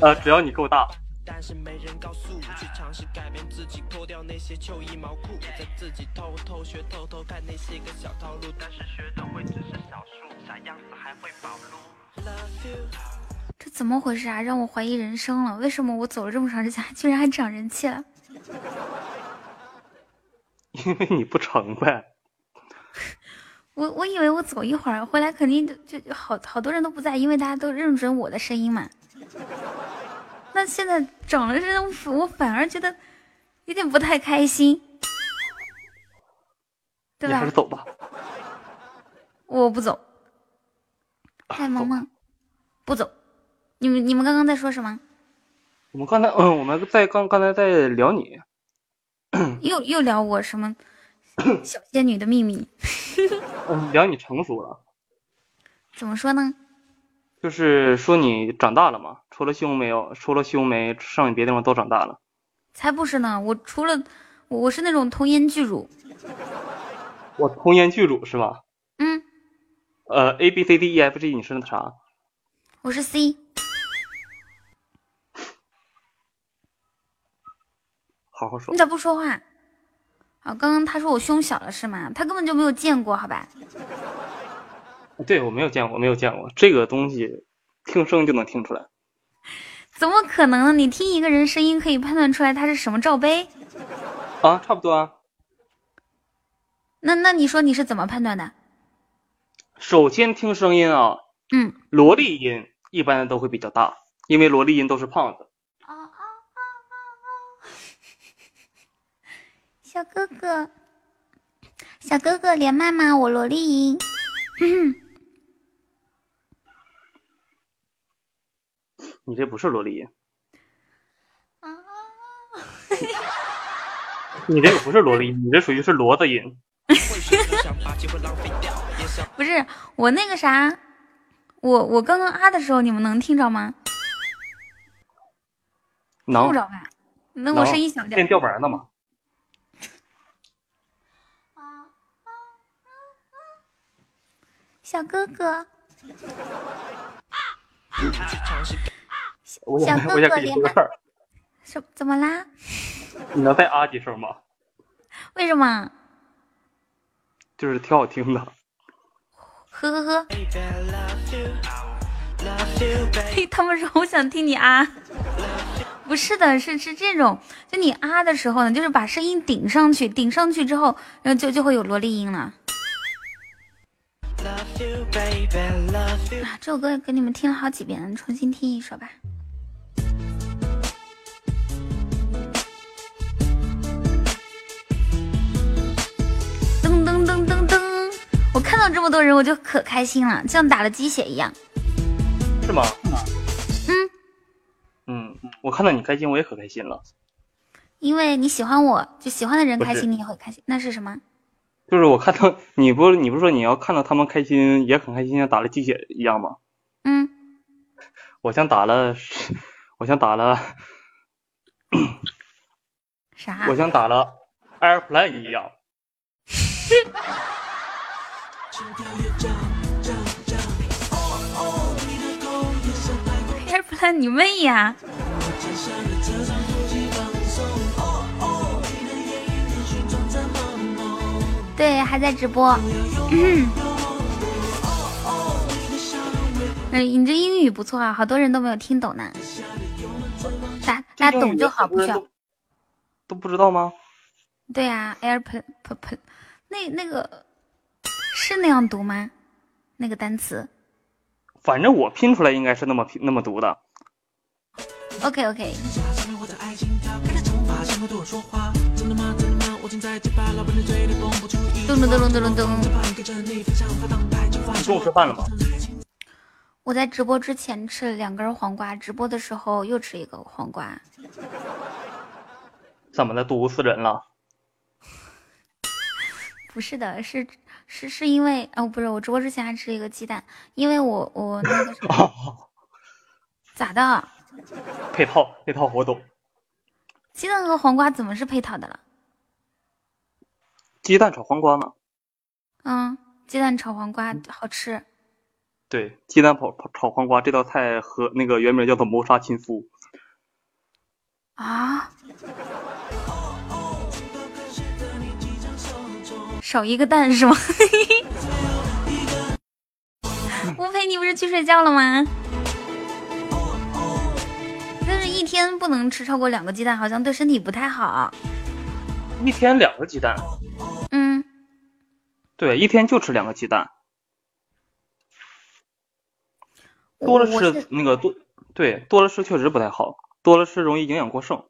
呃，只要你够大。但是没人告诉，去尝试改变自己，脱掉那些秋衣毛裤，在自己偷偷学，偷偷看那些个小套路，但是学的会只是少数，傻样子还会暴露。这怎么回事啊？让我怀疑人生了。为什么我走了这么长时间，居然还涨人气了？因为你不成呗。我我以为我走一会儿回来，肯定就就好好多人都不在，因为大家都认准我的声音嘛。那现在整了这，我反而觉得有点不太开心，对吧？还是走吧。我不走。嗨，萌萌，不走。你们你们刚刚在说什么？我们刚才嗯，我们在刚刚才在聊你，又又聊我什么小仙女的秘密？嗯，聊你成熟了。怎么说呢？就是说你长大了嘛，除了胸没有，除了胸没，剩下别的地方都长大了。才不是呢，我除了我我是那种童颜巨乳。我童颜巨乳是吗？嗯。呃，A B C D E F G，你是那啥？我是 C。好好说。你咋不说话？啊，刚刚他说我胸小了是吗？他根本就没有见过，好吧？对，我没有见过，没有见过这个东西，听声就能听出来。怎么可能呢？你听一个人声音可以判断出来他是什么罩杯？啊，差不多啊。那那你说你是怎么判断的？首先听声音啊，嗯，萝莉音一般都会比较大，因为萝莉音都是胖子。啊啊啊啊啊！小哥哥，小哥哥连麦吗？我萝莉音。你这不是萝莉音。啊！你这个不是萝莉音，你这属于是骡子音。不是我那个啥，我我刚刚啊的时候，你们能听着吗？能。听着吧？那我声音小点。变吊板呢吗？小哥哥。我想，我想跟你说个事儿。什怎么啦？你能再啊几声吗？为什么？就是挺好听的。呵呵呵。嘿，他们说我想听你啊。不是的，是是这种，就你啊的时候呢，就是把声音顶上去，顶上去之后，然后就就会有萝莉音了。啊，这首歌给你们听了好几遍，重新听一首吧。到这么多人，我就可开心了，像打了鸡血一样。是吗？嗯嗯，我看到你开心，我也可开心了。因为你喜欢我，就喜欢的人开心，你也会开心。那是什么？就是我看到你不，你不是说你要看到他们开心也很开心，像打了鸡血一样吗？嗯。我像打了，我像打了，啥？我像打了 airplane 一样。airplane 你妹呀！对，还在直播。嗯，哎，你这英语不错啊，好多人都没有听懂呢。大大家懂就好，不需要。都不知道吗？对呀，airplane，那那个是那样读吗？那个单词？反正我拼出来应该是那么拼那么读的。OK OK。咚咚咚咚咚咚！你中午吃饭了吗？我在直播之前吃了两根黄瓜，直播的时候又吃一个黄瓜。怎么的，毒死人了？不是的，是是是因为哦，不是，我直播之前还吃了一个鸡蛋，因为我我那个咋的？配套配套活动。鸡蛋和黄瓜怎么是配套的了？鸡蛋炒黄瓜呢？嗯，鸡蛋炒黄瓜好吃。对，鸡蛋炒炒黄瓜这道菜和那个原名叫做谋杀亲夫。啊？少一个蛋是吗？乌飞，你不是去睡觉了吗？一天不能吃超过两个鸡蛋，好像对身体不太好。一天两个鸡蛋，嗯，对，一天就吃两个鸡蛋，多了吃那个多，对，多了吃确实不太好，多了吃容易营养过剩。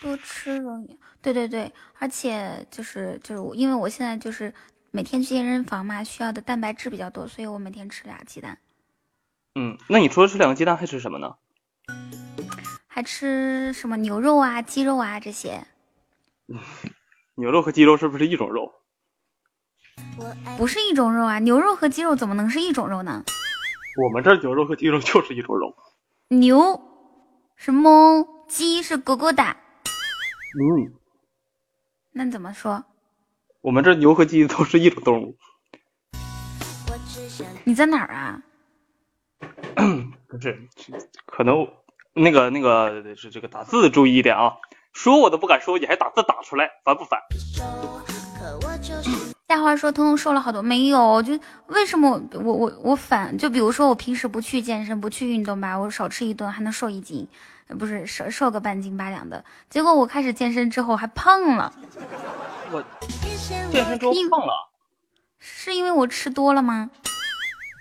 多吃容易，对对对，而且就是就是我，因为我现在就是每天去健身房嘛，需要的蛋白质比较多，所以我每天吃俩鸡蛋，嗯，那你除了吃两个鸡蛋还吃什么呢？还吃什么牛肉啊、鸡肉啊这些，牛肉和鸡肉是不是一种肉？不是一种肉啊，牛肉和鸡肉怎么能是一种肉呢？我们这儿牛肉和鸡肉就是一种肉。牛是猫，鸡是狗狗的，嗯，那怎么说？我们这牛和鸡都是一种动物。你在哪儿啊？不是，可能那个那个是这个打字注意一点啊，说我都不敢说，你还打字打出来，烦不烦？大花说：“彤彤瘦了好多，没有，就为什么我我我我反？就比如说我平时不去健身，不去运动吧，我少吃一顿还能瘦一斤，呃不是瘦瘦个半斤八两的。结果我开始健身之后还胖了，我健身之后胖了，是因为我吃多了吗？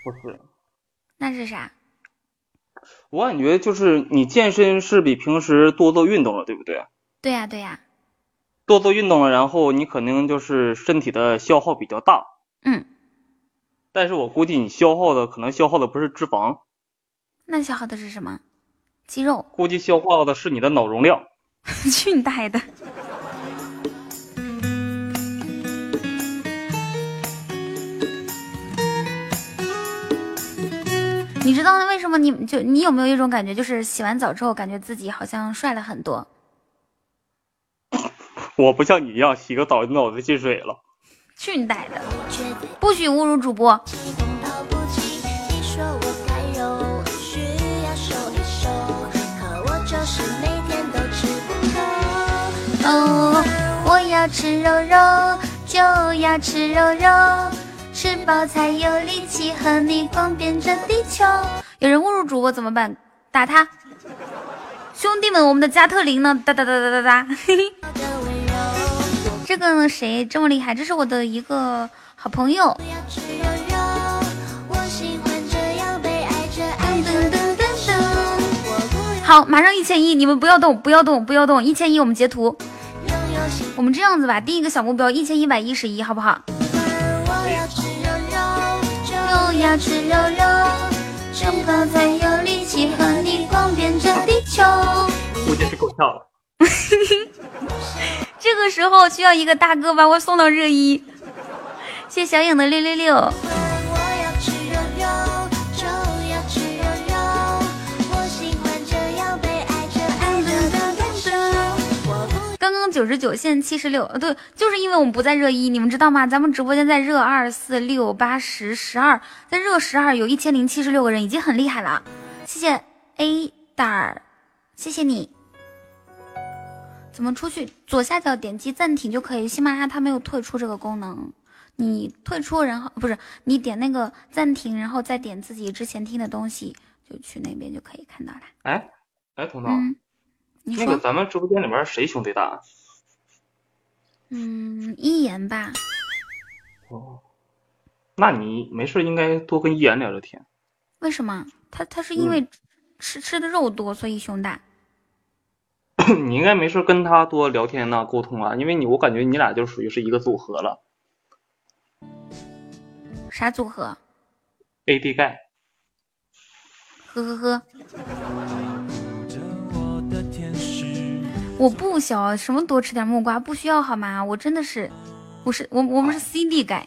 不是，那是啥？我感觉就是你健身是比平时多做运动了，对不对？对呀、对呀、多做运动了，然后你肯定就是身体的消耗比较大。嗯。但是我估计你消耗的可能消耗的不是脂肪，那消耗的是什么？肌肉？估计消化的是你的脑容量。去你大爷的！你知道为什么你就你有没有一种感觉，就是洗完澡之后，感觉自己好像帅了很多？我不像你一样洗个澡脑子进水了。去你大爷的！不许侮辱主播！哦，我要吃肉肉，就要吃肉肉，吃饱才有力气和你逛遍这地球。有人侮辱主播怎么办？打他！兄弟们，我们的加特林呢？哒哒哒哒哒哒！嘿嘿。这个呢，谁这么厉害？这是我的一个好朋友。好，马上一千一，你们不要动，不要动，不要动，一千一我们截图。我们这样子吧，定一个小目标一千一百一十一，好不好？我要吃肉肉，就要吃肉肉，吃饱才有力气和你逛遍这地球。估计是够呛了。这个时候需要一个大哥把我送到热一，谢谢小影的六六六。九十九，现在七十六，呃，对，就是因为我们不在热一，你们知道吗？咱们直播间在热二、四、六、八、十、十二，在热十二有一千零七十六个人，已经很厉害了。谢谢 A 大儿，谢谢你。怎么出去？左下角点击暂停就可以。喜马拉雅它没有退出这个功能，你退出然后不是你点那个暂停，然后再点自己之前听的东西，就去那边就可以看到了。哎哎，彤彤，嗯，你说，那个咱们直播间里面谁兄弟大？嗯，一言吧。哦，那你没事应该多跟一言聊聊天。为什么？他他是因为吃、吃的肉多，所以胸大。你应该没事跟他多聊天呐、沟通啊，因为你我感觉你俩就属于是一个组合了啥组合？，AD 钙。呵呵呵。我不小，什么多吃点木瓜不需要好吗？我真的是，我是我我们是 CD 改。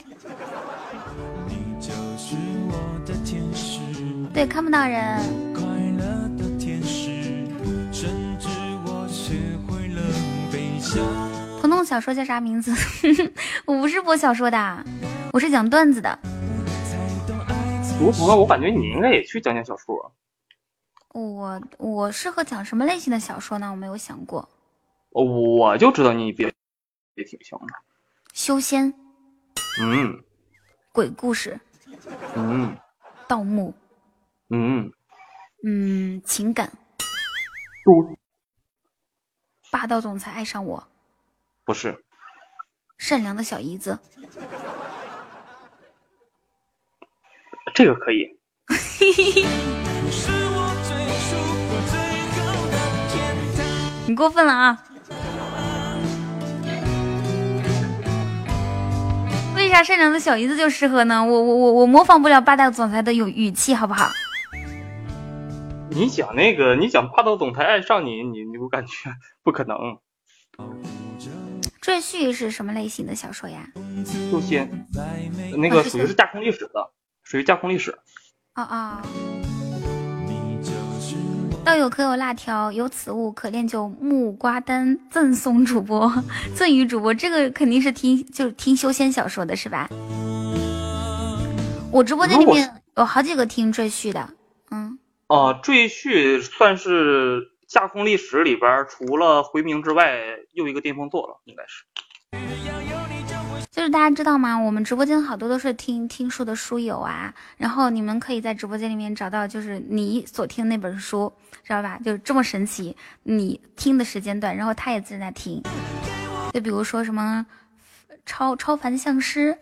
对，看不到人。彤彤小说叫啥名字？我不是播小说的，我是讲段子的。如彤啊，我感觉你应该也去讲讲小说。我我适合讲什么类型的小说呢？我没有想过。哦我就知道你别也挺行的。修仙、嗯鬼故事、嗯盗墓，嗯，嗯，情感。都霸道总裁爱上我，不是，善良的小姨子。这个可以。你过分了啊！为啥善良的小姨子就适合呢？我我我我模仿不了霸道总裁的语语气，好不好？你讲那个，你讲霸道总裁爱上你，你你我感觉 不可能。赘婿是什么类型的小说呀？修仙，那个属于是架空历史的，属于架空历史。哦哦。道友可有辣条？有此物可练就木瓜丹，赠送主播，赠予主播。这个肯定是听，就是听修仙小说的是吧？我直播间里面有好几个听赘婿的，嗯。哦，赘婿算是架空历史里边除了回明之外又一个巅峰作了，应该是。就是大家知道吗？我们直播间好多都是听听书的书友啊，然后你们可以在直播间里面找到，就是你所听那本书，知道吧？就这么神奇，你听的时间段，然后他也自然在听。就比如说什么超超凡相师，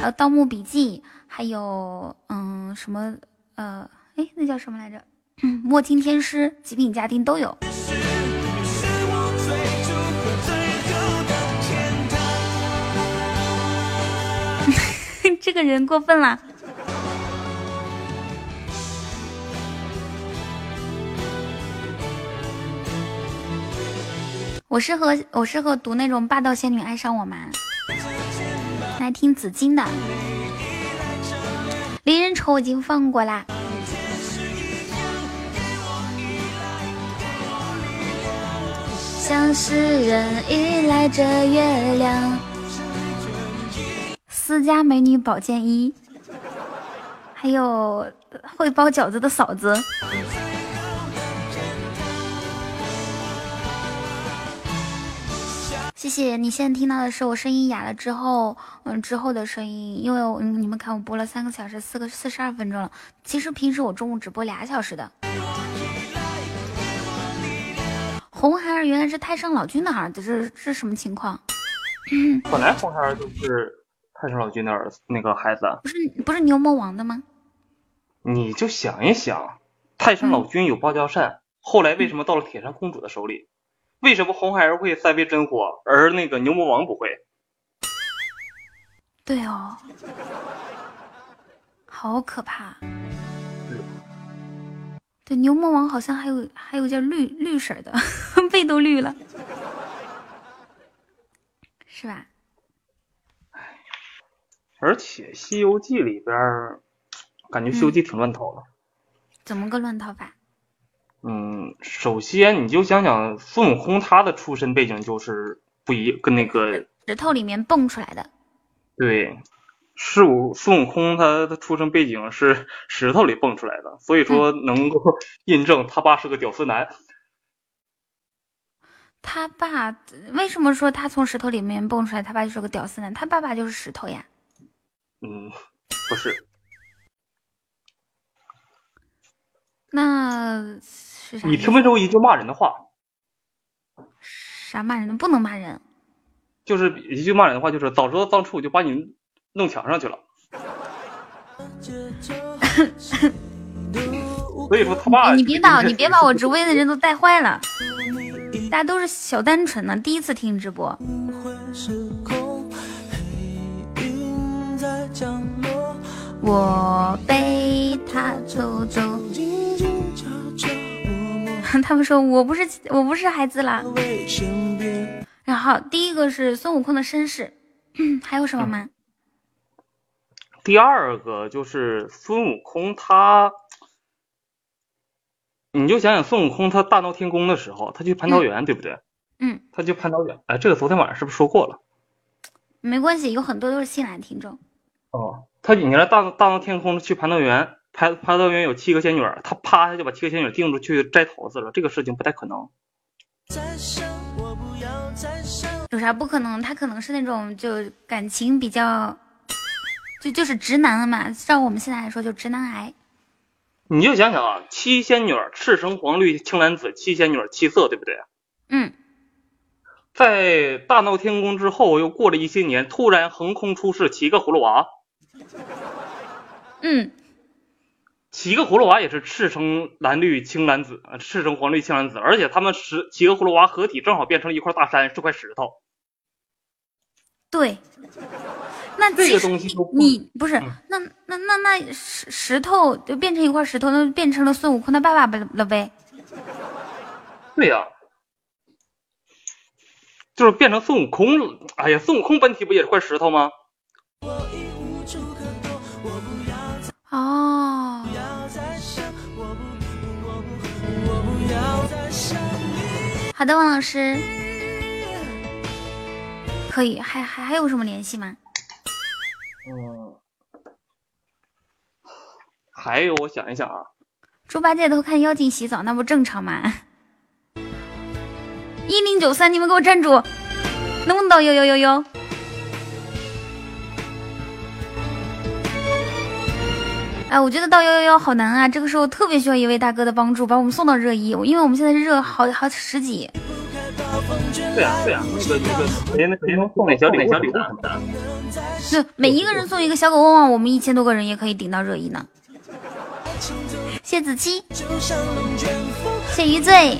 还有盗墓笔记，还有嗯什么呃哎那叫什么来着？墨听天师，极品家丁都有。这个人过分了。我适合我适合读那种霸道仙女爱上我吗？来听紫金的《离人愁》，已经放过啦。像诗人依赖着月亮。私家美女保健医，还有会包饺子的嫂子。谢谢你现在听到的是我声音哑了之后，嗯之后的声音，因为嗯你们看我播了三个小时，四个四十二分钟了。其实平时我中午只播俩小时的。红孩儿原来是太上老君的儿子，这是什么情况？本来红孩儿就是。太上老君的儿子，那个孩子不是不是牛魔王的吗？你就想一想，太上老君有芭蕉扇，后来为什么到了铁扇公主的手里？为什么红孩儿会三昧真火，而那个牛魔王不会？对哦，好可怕。对，牛魔王好像还有还有件绿绿色的，背都绿了，是吧？而且《西游记》里边，感觉《西游记》挺乱套的。怎么个乱套法？嗯，首先你就想想孙悟空，他的出身背景就是不一，跟那个石头里面蹦出来的。对，是悟孙悟空他的出生背景是石头里蹦出来的，所以说能够印证他爸是个屌丝男。他爸为什么说他从石头里面蹦出来？他爸就是个屌丝男，他爸爸就是石头呀。嗯，不是，那是啥？你听没听过一句骂人的话？啥骂人的？不能骂人。就是一句骂人的话，就是早知道当初我就把你弄墙上去了。所以说他爸，你别把你别把我直播间的人都带坏了。大家都是小单纯呢，第一次听直播。我被他走走。他们说我不是我不是孩子啦。然后第一个是孙悟空的身世，还有什么吗？第二个就是孙悟空他，你就想想孙悟空他大闹天宫的时候，他去蟠桃园，对不对？嗯。他去蟠桃园，哎，这个昨天晚上是不是说过了？没关系，有很多都是新来听众。哦，他引进来大大闹天宫去蟠桃园，蟠蟠桃园有七个仙女，他啪他就把七个仙女定住去摘桃子了，这个事情不太可能。有啥不可能？他可能是那种就感情比较，就就是直男了嘛。照我们现在来说，就直男癌。你就想想啊，七仙女赤橙黄绿青蓝紫，七仙女七色，对不对？嗯，在大闹天宫之后，又过了一些年，突然横空出世七个葫芦娃，嗯，七个葫芦娃也是赤橙蓝绿青蓝紫，呃赤橙黄绿青蓝紫，而且他们十七个葫芦娃合体正好变成了一块大山，是块石头。对。那这个东西就不你不是嗯那那那那石石头就变成一块石头，那变成了孙悟空的爸爸了呗？对呀、就是变成孙悟空了。哎呀，孙悟空本体不也是块石头吗？哦，好的，王老师，可以，还还还有什么联系吗？嗯，还有我想一想啊，猪八戒偷看妖精洗澡，那不正常吗？一零九三，你们给我站住！能不能到幺幺幺幺？哎，我觉得到幺幺幺好难啊！这个时候特别需要一位大哥的帮助，把我们送到热一，因为我们现在是热好好十几。对啊、对啊、那个那个，谁那谁能送点小礼物小礼物什么的。就每一个人送一个小狗汪汪，我们一千多个人也可以顶到热一呢。谢子期，谢余罪。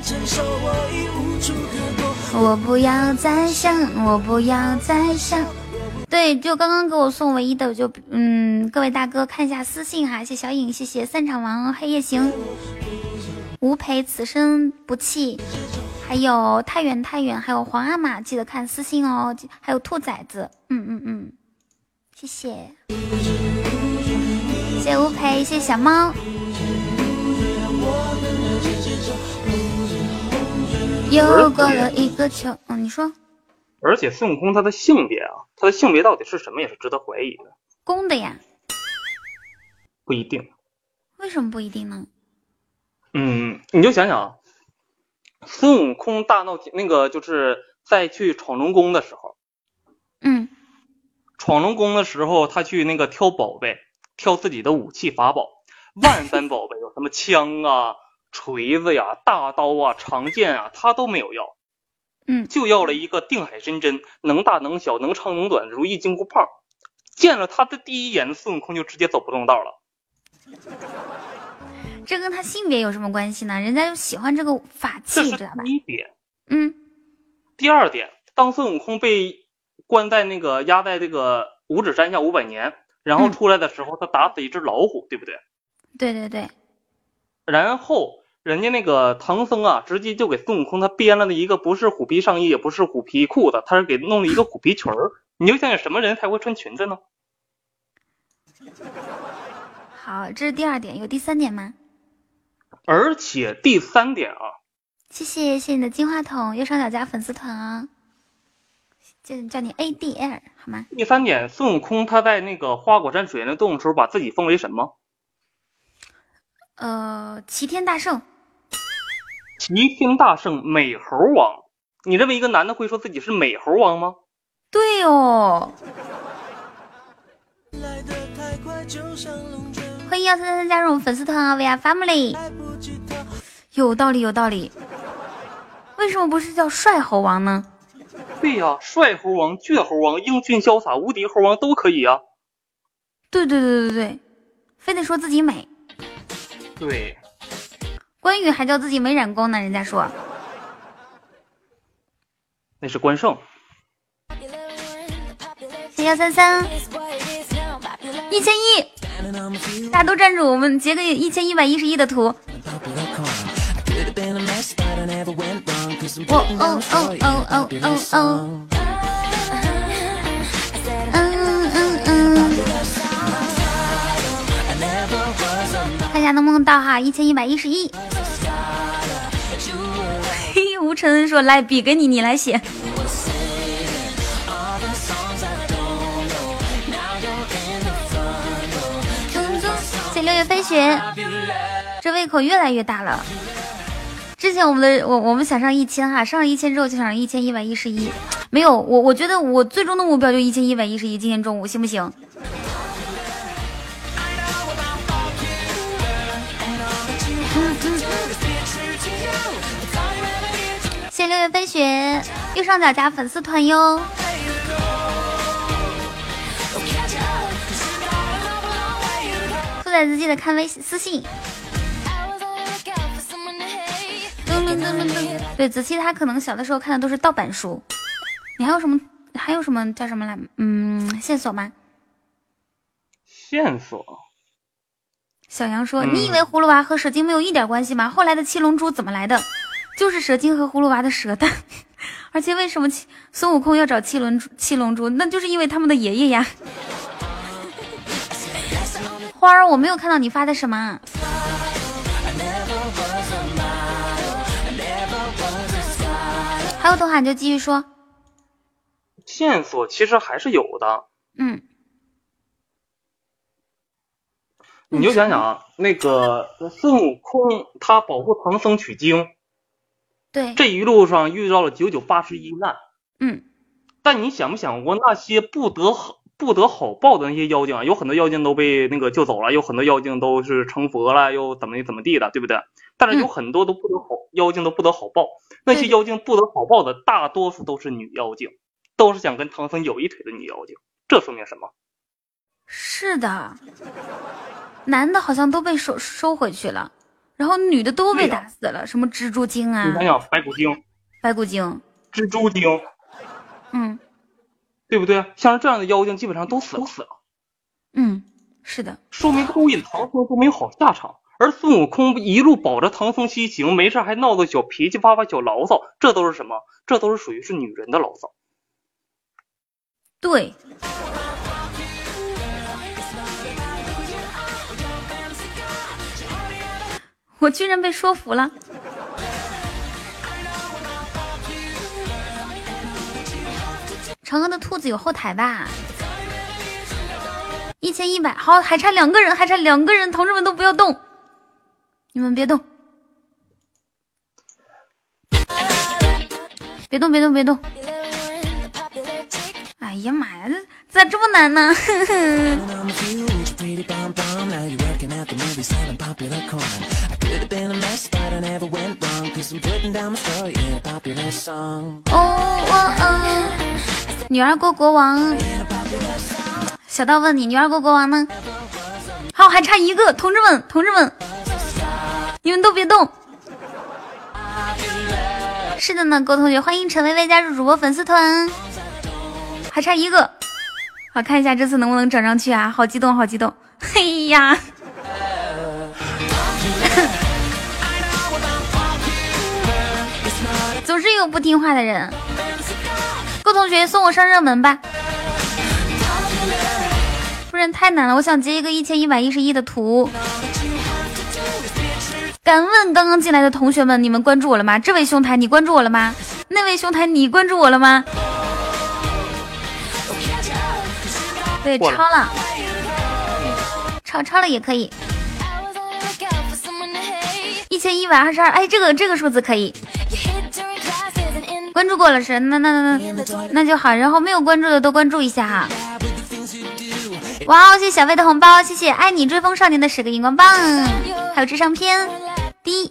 我不要再想，我不要再想。对，就刚刚给我送唯一的，就嗯，各位大哥看一下私信哈，谢小影，谢谢散场王黑夜行，吴培此生不弃，还有太远太远，还有皇阿玛，记得看私信哦，还有兔崽子，嗯嗯嗯，谢谢，谢吴培，谢小猫。又过了一个秋，嗯，你说而且孙悟空他的性别啊，他的性别到底是什么，也是值得怀疑的，公的呀？不一定。为什么不一定呢？嗯，你就想想啊，孙悟空大闹天那个就是在去闯龙宫的时候，嗯闯龙宫的时候，他去那个挑宝贝，挑自己的武器法宝，万般宝贝有什么枪啊、锤子呀、大刀啊、长剑啊，他都没有要，嗯，就要了一个定海神针，能大能小，能长能短，如意金箍棒。见了他的第一眼，孙悟空就直接走不动道了。这跟他性别有什么关系呢？人家就喜欢这个法器，知道吧？第一点。嗯第二点，当孙悟空被关在那个压在这个五指山下五百年，然后嗯出来的时候，他打死一只老虎，对不对？对对对，然后人家那个唐僧啊，直接就给孙悟空他编了的一个不是虎皮上衣，也不是虎皮裤子，他是给弄了一个虎皮裙儿。你就想想什么人才会穿裙子呢？好，这是第二点，有第三点吗？而且第三点啊，谢谢谢谢你的金话筒，右上角加粉丝团啊、叫叫你 ADL 好吗？第三点，孙悟空他在那个花果山水帘洞的时候，把自己封为什么？呃，齐天大圣，齐天大圣美猴王。你认为一个男的会说自己是美猴王吗？对哦。欢迎幺三三三加入我们粉丝团啊，VR Family。有道理，有道理。为什么不是叫帅猴王呢？对呀、帅猴王、倔猴王、英俊潇洒、无敌猴王都可以啊。对对对对对，非得说自己美。对，关羽还叫自己没染工呢，人家说。那是关胜。谢幺三三，一千一，大家都站住，我们截个一千一百一十一的图。我哦哦哦哦哦哦，看能不能到哈，一千一百一十一。嘿，吴承恩说来比给你，你来写。谢六月飞雪，这胃口越来越大了。之前我们的我我们想上一千哈，上了一千之后就想上一千一百一十一，没有我我觉得我最终的目标就一千一百一十一，今天中午行不行？月飞雪，右上角加粉丝团哟。兔崽子记得看微信私信。噔噔噔噔噔，对，子期他可能小的时候看的都是盗版书。你还有什么？还有什么叫什么来？嗯，线索吗？线索。小杨说：“你以为葫芦娃和蛇精没有一点关系吗？后来的七龙珠怎么来的？就是蛇精和葫芦娃的蛇蛋。而且为什么孙悟空要找七龙珠？七龙珠，那就是因为他们的爷爷呀。花儿，我没有看到你发的什么。还有的话你就继续说。线索其实还是有的，嗯，你就想想啊，那个孙悟空他保护唐僧取经，对，这一路上遇到了九九八十一难，嗯，但你想没想过那些不得好不得好报的那些妖精啊？有很多妖精都被那个救走了，有很多妖精都是成佛了，又怎么怎么地的，对不对？但是有很多都不得好，妖精都不得好报。那些妖精不得好报的，大多数都是女妖精，都是想跟唐僧有一腿的女妖精。这说明什么？是的，男的好像都被收收回去了，然后女的都被打死了，什么蜘蛛精啊你，想想，白骨精、白骨精，蜘蛛精，嗯对不对？像是这样的妖精，基本上都死了，死了，嗯，是的，说明勾引唐僧都没有好下场。而孙悟空一路保着唐僧西行，没事还闹个小脾气，发发小牢骚，这都是什么？这都是属于是女人的牢骚。对。我居然被说服了。嫦娥的兔子有后台吧？一千一百，好，还差两个人，还差两个人，同志们都不要动，你们别动，别动，别动，别动。哎呀妈呀，这咋这么难呢？哼哼哦哦哦，女儿国国王，小道问你，女儿国国王呢？好，还差一个，同志们，同志们，你们都别动。是的呢，郭同学，欢迎陈薇薇加入主播粉丝团，还差一个，好看一下这次能不能整上去啊？好激动，好激动！嘿呀，有不听话的人。郭同学送我上热门吧，不然太难了。我想截一个一千一百一十一的图。敢问刚刚进来的同学们，你们关注我了吗？这位兄台，你关注我了吗？那位兄台，你关注我了吗？对，超了，超超了也可以。一千一百二十二，哎，这个这个数字可以。关注过了是，那那那那那就好。然后没有关注的都关注一下哈。哇哦，谢谢小薇的红包，谢谢爱你追风少年的十个荧光棒，还有智商篇。第一，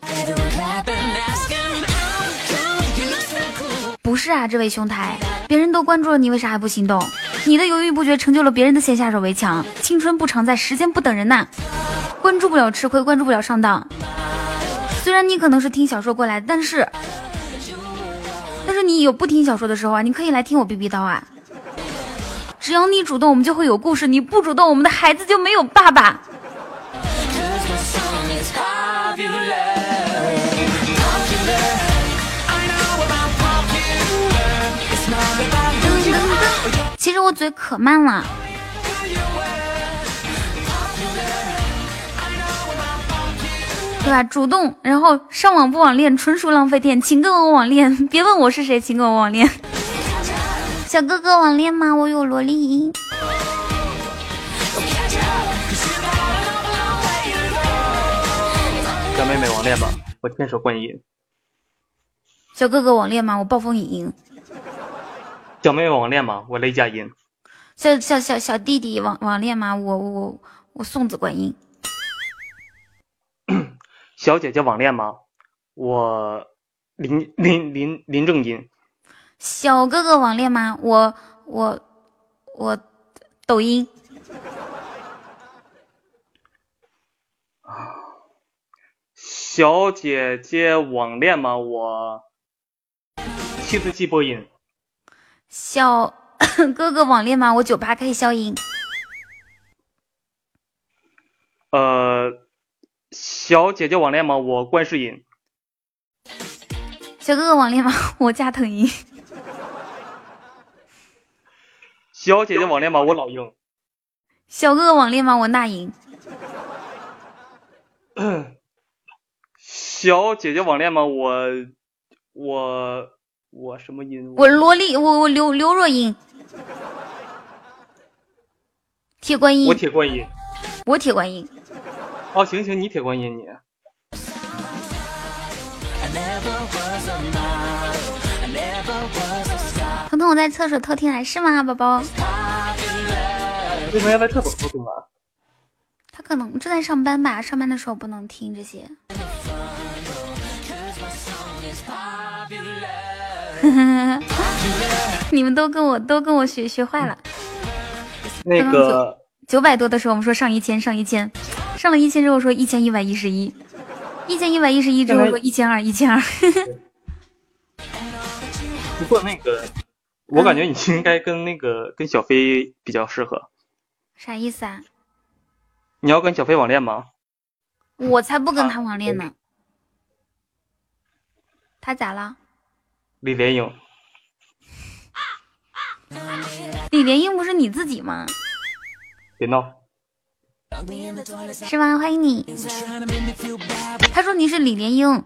不是啊，这位兄台，别人都关注了你，为啥还不心动？你的犹豫不决成就了别人的先下手为强。青春不常在，时间不等人呐。关注不了吃亏，关注不了上当。虽然你可能是听小说过来，但是你有不听小说的时候啊，你可以来听我逼逼叨啊。只要你主动，我们就会有故事；你不主动，我们的孩子就没有爸爸。其实我嘴可慢了。对吧？主动，然后上网不网恋，纯属浪费电，请跟我网恋。别问我是谁，请跟我网恋。小哥哥网恋吗？我有萝莉音。小妹妹网恋吧，我千手观音。小哥哥网恋吗？我暴风影音。小妹妹网恋吗？我雷佳音。小小小小弟弟网网恋吗？我我我送子观音。小姐姐网恋吗？我林林林林正英，小哥哥网恋吗？我我我抖音小姐姐网恋吗？我七四七播音，小哥哥网恋吗？我九八 K 消音呃，小姐姐网恋吗？我观世音，小哥哥网恋吗？我加藤鹰小姐姐网恋吗？我老鹰，小哥哥网恋吗？我那英 小姐姐网恋吗？我我我什么音？我萝莉我我刘刘若英铁观音我铁观音。我铁观音哦，行行，你铁观音你。彤彤我在厕所偷听来是吗，宝宝？为什么要在厕所偷听啊？他可能正在上班吧，上班的时候不能听这些。你们都跟我都跟我学学坏了。那个九百多的时候我们说上一千上一千，上了一千之后说一千一百一十一，一千一百一十一之后说一千二一千二。不过那个，我感觉你应该跟那个跟小飞比较适合。啥意思啊？你要跟小飞网恋吗？我才不跟他网恋呢。他咋了？李莲英，李莲英不是你自己吗？别闹。是吗？欢迎你。他说你是李莲英。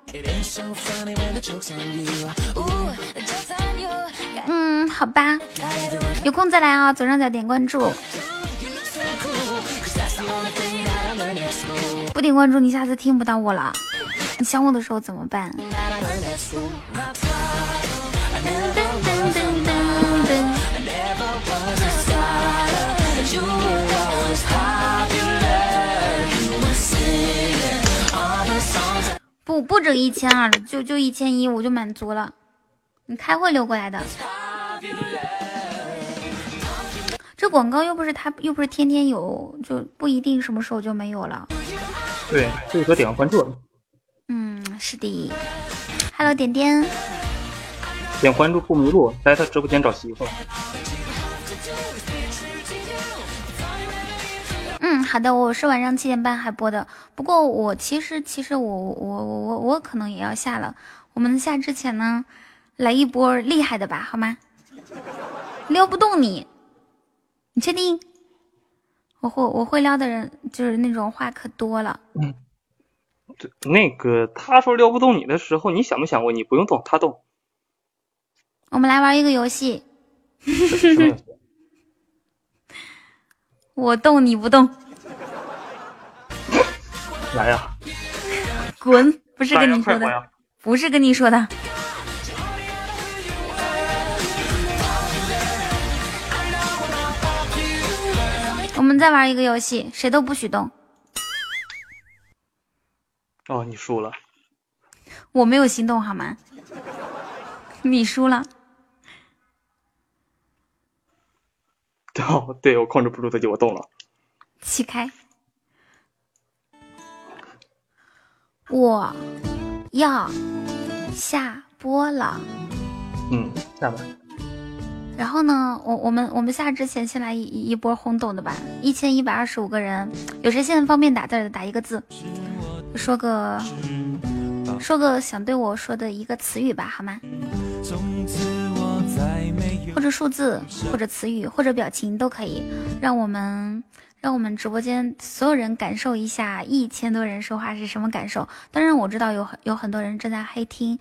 嗯，好吧，有空再来啊，左上角点关注。不点关注，你下次听不到我了。你想我的时候怎么办？不不止一千二了，就就一千一，我就满足了。你开会溜过来的，这广告又不是他，又不是天天有，就不一定什么时候就没有了。对，就是说点个关注。嗯，是的。Hello，点点。点关注不迷路，来他直播间找媳妇。嗯，好的，我是晚上七点半还播的。不过我其实其实我我我我我可能也要下了。我们下之前呢，来一波厉害的吧，好吗？撩不动你，你确定？我会我会撩的人就是那种话可多了。嗯，对，那个他说撩不动你的时候，你想没想过你不用动，他动。我们来玩一个游戏。我动你不动，来呀！滚！不是跟你说的，不是跟你说的。我们再玩一个游戏，谁都不许动。哦，你输了。我没有心动好吗？你输了。哦，对我控制不住自己，我动了。起开！我要下播了。嗯，下吧。然后呢，我我们我们下之前先来一一波轰动的吧，一千一百二十五个人，有谁现在方便打字的打一个字，说个说个想对我说的一个词语吧，好吗？或者数字，或者词语，或者表情都可以，让我们让我们直播间所有人感受一下一千多人说话是什么感受。当然我知道有很有很多人正在黑听，